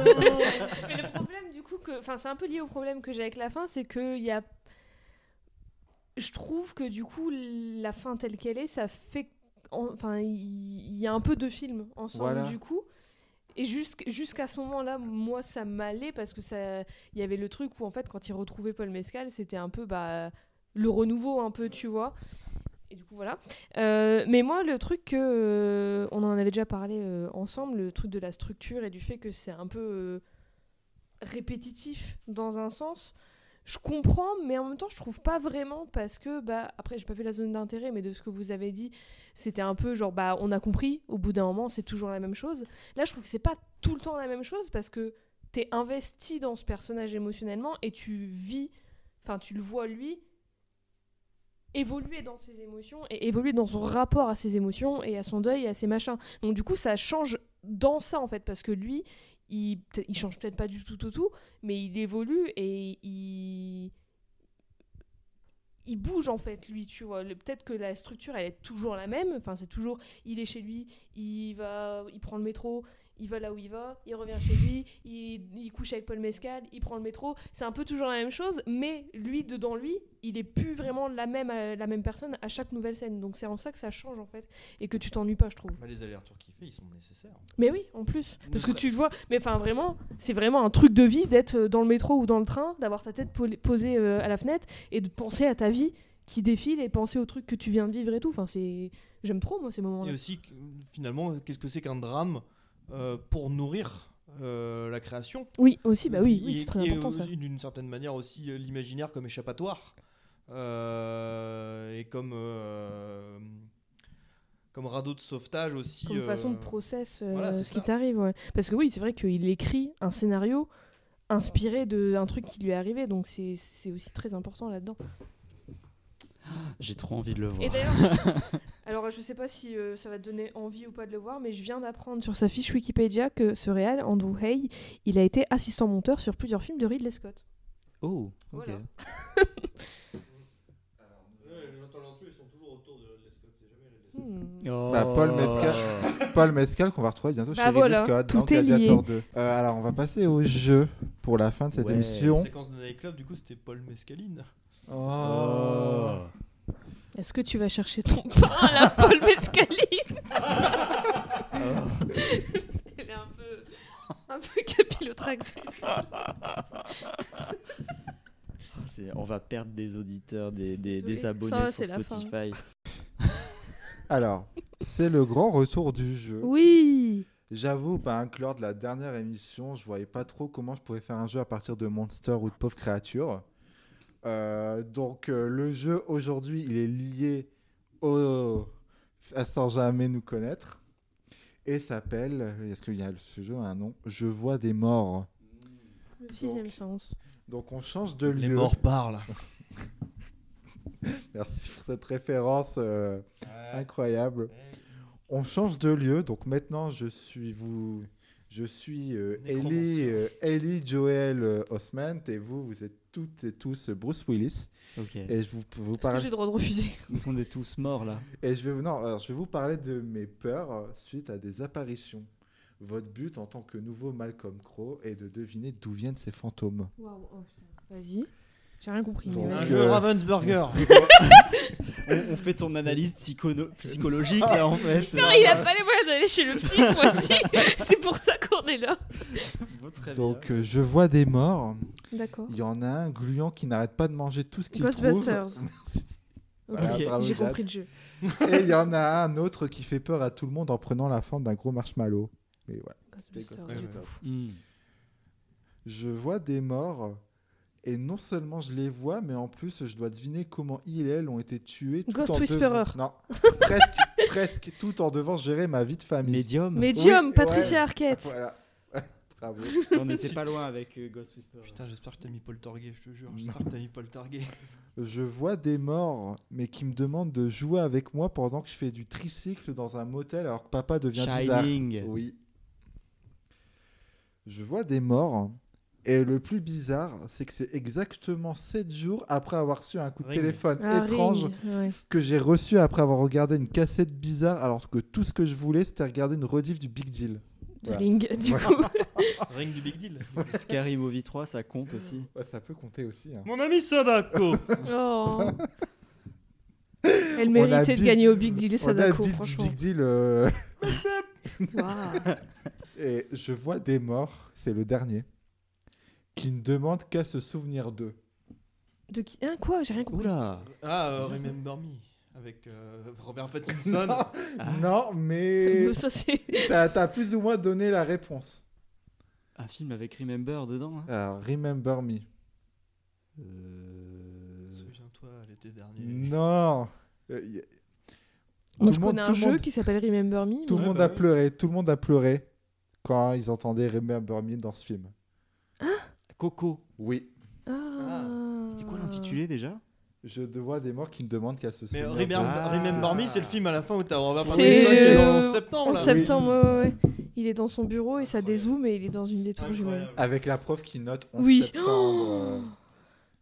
G: Mais le problème, du coup, que. Enfin, c'est un peu lié au problème que j'ai avec la fin, c'est que il y a. Je trouve que, du coup, la fin telle qu'elle est, ça fait. Enfin, il y a un peu de films ensemble,
E: Voilà.
G: du coup. Et jusqu'- jusqu'à ce moment-là, moi, ça m'allait parce que ça, il y avait le truc où en fait, quand il retrouvait Paul Mescal, c'était un peu bah, le renouveau, un peu, tu vois. Et du coup, voilà. Euh, mais moi, le truc que. euh, on en avait déjà parlé euh, ensemble, le truc de la structure et du fait que c'est un peu répétitif dans un sens. Je comprends, mais en même temps, je trouve pas vraiment parce que, bah, après, j'ai pas vu la zone d'intérêt, mais de ce que vous avez dit, c'était un peu genre, bah, on a compris, au bout d'un moment, c'est toujours la même chose. Là, je trouve que c'est pas tout le temps la même chose parce que t'es investi dans ce personnage émotionnellement et tu vis, enfin, tu le vois lui évoluer dans ses émotions et évoluer dans son rapport à ses émotions et à son deuil et à ses machins. Donc du coup, ça change dans ça en fait parce que lui, il, il change peut-être pas du tout tout tout, mais il évolue et il il bouge en fait lui tu vois peut-être que la structure elle est toujours la même enfin c'est toujours il est chez lui il va il prend le métro il va là où il va, il revient chez lui, il, il couche avec Paul Mescal, il prend le métro. C'est un peu toujours la même chose, mais lui, dedans lui, il est plus vraiment la même, euh, la même personne à chaque nouvelle scène. Donc c'est en ça que ça change en fait, et que tu t'ennuies pas, je trouve.
H: Bah, les allers-retours qu'il fait, ils sont nécessaires.
G: Mais oui, en plus. Parce que tu le vois, mais enfin vraiment, c'est vraiment un truc de vie d'être euh, dans le métro ou dans le train, d'avoir ta tête po- posée euh, à la fenêtre et de penser à ta vie qui défile et penser aux trucs que tu viens de vivre et tout. Enfin, c'est. J'aime trop, moi, ces moments-là.
H: Et aussi, finalement, qu'est-ce que c'est qu'un drame euh, pour nourrir euh, la création
G: Oui, aussi, bah oui, oui, c'est très important, ça.
H: D'une certaine manière aussi euh, l'imaginaire comme échappatoire et comme comme radeau de sauvetage aussi.
G: Comme façon de process
H: voilà,
G: ce qui t'arrive, ouais. Parce que oui, c'est vrai qu'il écrit un scénario inspiré d'un truc qui lui est arrivé, donc c'est c'est aussi très important là-dedans.
F: J'ai trop envie de le voir.
G: Et d'ailleurs, alors je sais pas si euh, ça va te donner envie ou pas de le voir, mais je viens d'apprendre sur sa fiche Wikipédia que ce réal, Andrew Hay, il a été assistant monteur sur plusieurs films de Ridley Scott.
F: Oh, ok.
G: Voilà.
H: J'entends l'intrus, ils sont toujours autour de Ridley Scott, c'est jamais Ridley Scott.
F: Oh.
E: Bah, Paul Mescal, Paul Mescal qu'on va retrouver bientôt
G: Bah
E: chez
G: voilà,
E: Ridley Scott
G: tout
E: dans
G: est lié.
E: Gladiator 2. Euh, alors on va passer au jeu pour la fin de cette
F: Ouais.
E: émission.
H: La séquence de Nightclub, du coup, c'était Paul Mescaline.
E: Oh.
G: Est-ce que tu vas chercher ton pain à la Paul Mescaline Elle est un peu, un peu capillotractrice.
F: C'est- On va perdre des auditeurs, des, des, des abonnés
G: Ça,
F: sur
G: c'est la fin.
F: Spotify.
E: Alors, c'est le grand retour du jeu.
G: Oui.
E: J'avoue, bah, que lors de la dernière émission, je voyais pas trop comment je pouvais faire un jeu à partir de Monster ou de Pauvres Créatures. Euh, donc, euh, le jeu aujourd'hui, il est lié au... à Sans Jamais Nous Connaître. Et s'appelle, est-ce qu'il y a ce jeu a un nom? Je vois des morts.
G: Le sixième sens.
E: Donc, on change de lieu.
H: Les morts parlent.
E: Merci pour cette référence euh, incroyable. On change de lieu, donc maintenant je suis vous, je suis euh, Ellie, euh, Ellie Joel euh, Osment et vous, vous êtes toutes et tous Bruce Willis.
F: Ok.
E: Et je vous, vous
G: Est-ce que
E: parle.
G: j'ai le droit de refuser?
F: On est tous morts là.
E: Et je vais vous, non, alors, je vais vous parler de mes peurs euh, suite à des apparitions. Votre but en tant que nouveau Malcolm Crowe est de deviner d'où viennent ces fantômes.
G: Waouh, oh putain. Vas-y. J'ai rien compris. mais
E: Donc,
H: Un jeu
E: euh,
H: Ravensburger.
F: on, on fait ton analyse psychologique là en fait.
G: Non, il a pas les moyens d'aller chez le psy ce mois-ci. C'est pour ça qu'on est là.
F: Bon, très bien.
E: Donc euh, je vois des morts.
G: D'accord.
E: Il y en a un gluant qui n'arrête pas de manger tout ce qu'il trouve.
G: Ghostbusters.
E: Voilà,
G: J'ai compris le jeu.
E: Et il y en a un autre qui fait peur à tout le monde en prenant la forme d'un gros marshmallow. Et voilà.
G: Ghostbusters.
E: Je vois des morts. Et non seulement je les vois, mais en plus je dois deviner comment ils et elles ont été tués. tout
G: Ghost
E: en
G: Whisperer.
E: devant- Non, presque, presque tout en devant gérer ma vie de famille.
F: Medium.
G: Medium,
E: Oui,
G: Patricia
E: ouais.
G: Arquette.
E: Voilà. Bravo.
F: On n'était pas loin avec euh, Ghost Whisperer.
H: Putain, j'espère que t'as mis Paul Target, je te jure. J'espère que t'as mis Paul Target.
E: Je vois des morts, mais qui me demandent de jouer avec moi pendant que je fais du tricycle dans un motel alors que papa devient bizarre.
F: Shining.
E: Oui. Je vois des morts, Et le plus bizarre, c'est que c'est exactement 7 jours après avoir reçu un coup de
H: Ring.
E: téléphone
G: Ah,
E: étrange
G: Ring, ouais.
E: que j'ai reçu après avoir regardé une cassette bizarre alors que tout ce que je voulais c'était regarder une rediff du Big Deal.
G: Du Ring, du
E: Voilà.
G: coup.
H: Ring du Big Deal.
F: Scary Movie 3, ça compte aussi.
E: Ouais, ça peut compter aussi. hein.
H: Mon ami Sadako.
G: Oh. Elle méritait
E: a
G: de
E: Big-
G: gagner au Big Deal,
E: on a
G: Sadako,
E: Big-
G: franchement.
E: Big Deal. euh. Et je vois des morts, c'est le dernier, qui ne demandent qu'à se souvenir d'eux.
G: De qui? Hein, quoi? J'ai rien compris.
F: Oula
H: Ah, euh, Remember Me. Avec euh, Robert Pattinson.
E: Non,
F: Ah.
E: non, mais
G: Ça, c'est-
E: t'as as plus ou moins donné la réponse.
F: Un film avec Remember dedans hein?
E: Alors, Remember Me.
F: Euh,
H: Souviens-toi l'été dernier.
E: Non. Euh, y-
G: Moi,
E: Tout
G: je
E: le monde-
G: connais
E: tout
G: un
E: le
G: jeu
E: monde-
G: qui s'appelle Remember Me.
E: Tout le monde
H: bah
E: a
H: oui.
E: pleuré, tout le monde a pleuré quand ils entendaient Remember Me dans ce film.
F: Coco.
E: Oui.
G: Ah.
F: C'était quoi l'intitulé déjà?
E: Je vois des morts qui ne demandent qu'à se
H: Mais
E: souvenir
H: Remember.
F: Ah.
H: Remember Me, c'est le film à la fin où t'as Robert
G: C'est
H: Pattinson qui est en septembre.
G: En
H: là.
G: septembre, ouais, ouais. Il est dans son bureau et ça dézoome et il est dans une des tours jumelles.
H: Incroyable.
E: Avec la prof qui note 11
G: Oui.
E: septembre.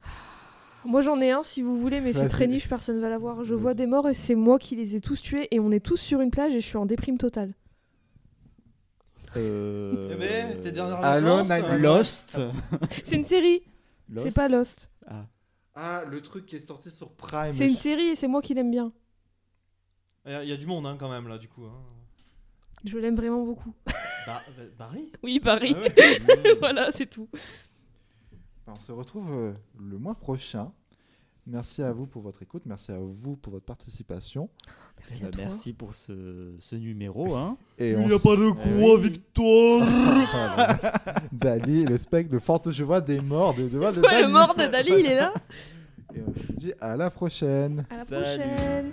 G: Moi j'en ai un si vous voulez, mais c'est très niche, personne va l'avoir. Je vois des morts et c'est moi qui les ai tous tués et on est tous sur une plage et je suis en déprime totale.
F: Euh...
H: Eh ben, tes dernières
E: Alone,
H: vacances,
E: I-
H: euh,
F: Lost.
G: C'est une série, c'est pas Lost.
F: Ah.
E: Ah, le truc qui est sorti sur Prime.
G: C'est une
E: Je-
G: série et c'est moi qui l'aime bien.
H: Il y, a- il y a du monde hein, quand même là du coup. hein.
G: Je l'aime vraiment beaucoup.
H: Bah, bah, Barry?
G: Oui, Paris.
H: Ah ouais.
G: voilà, c'est tout.
E: On se retrouve euh, le mois prochain. Merci à vous pour votre écoute. Merci à vous pour votre participation.
G: Merci
F: Eh ben,
G: à toi.
F: merci pour ce, ce numéro. Hein.
E: Et
H: Il n'y a pas de quoi,
F: oui.
H: Victoire.
E: Dali, le spectre de Forte. Je vois des morts. De, vois de
G: Ouais, le
E: Dali.
G: mort de Dali, il est là.
E: Et on se dit à la prochaine.
G: À la
F: Salut.
G: prochaine.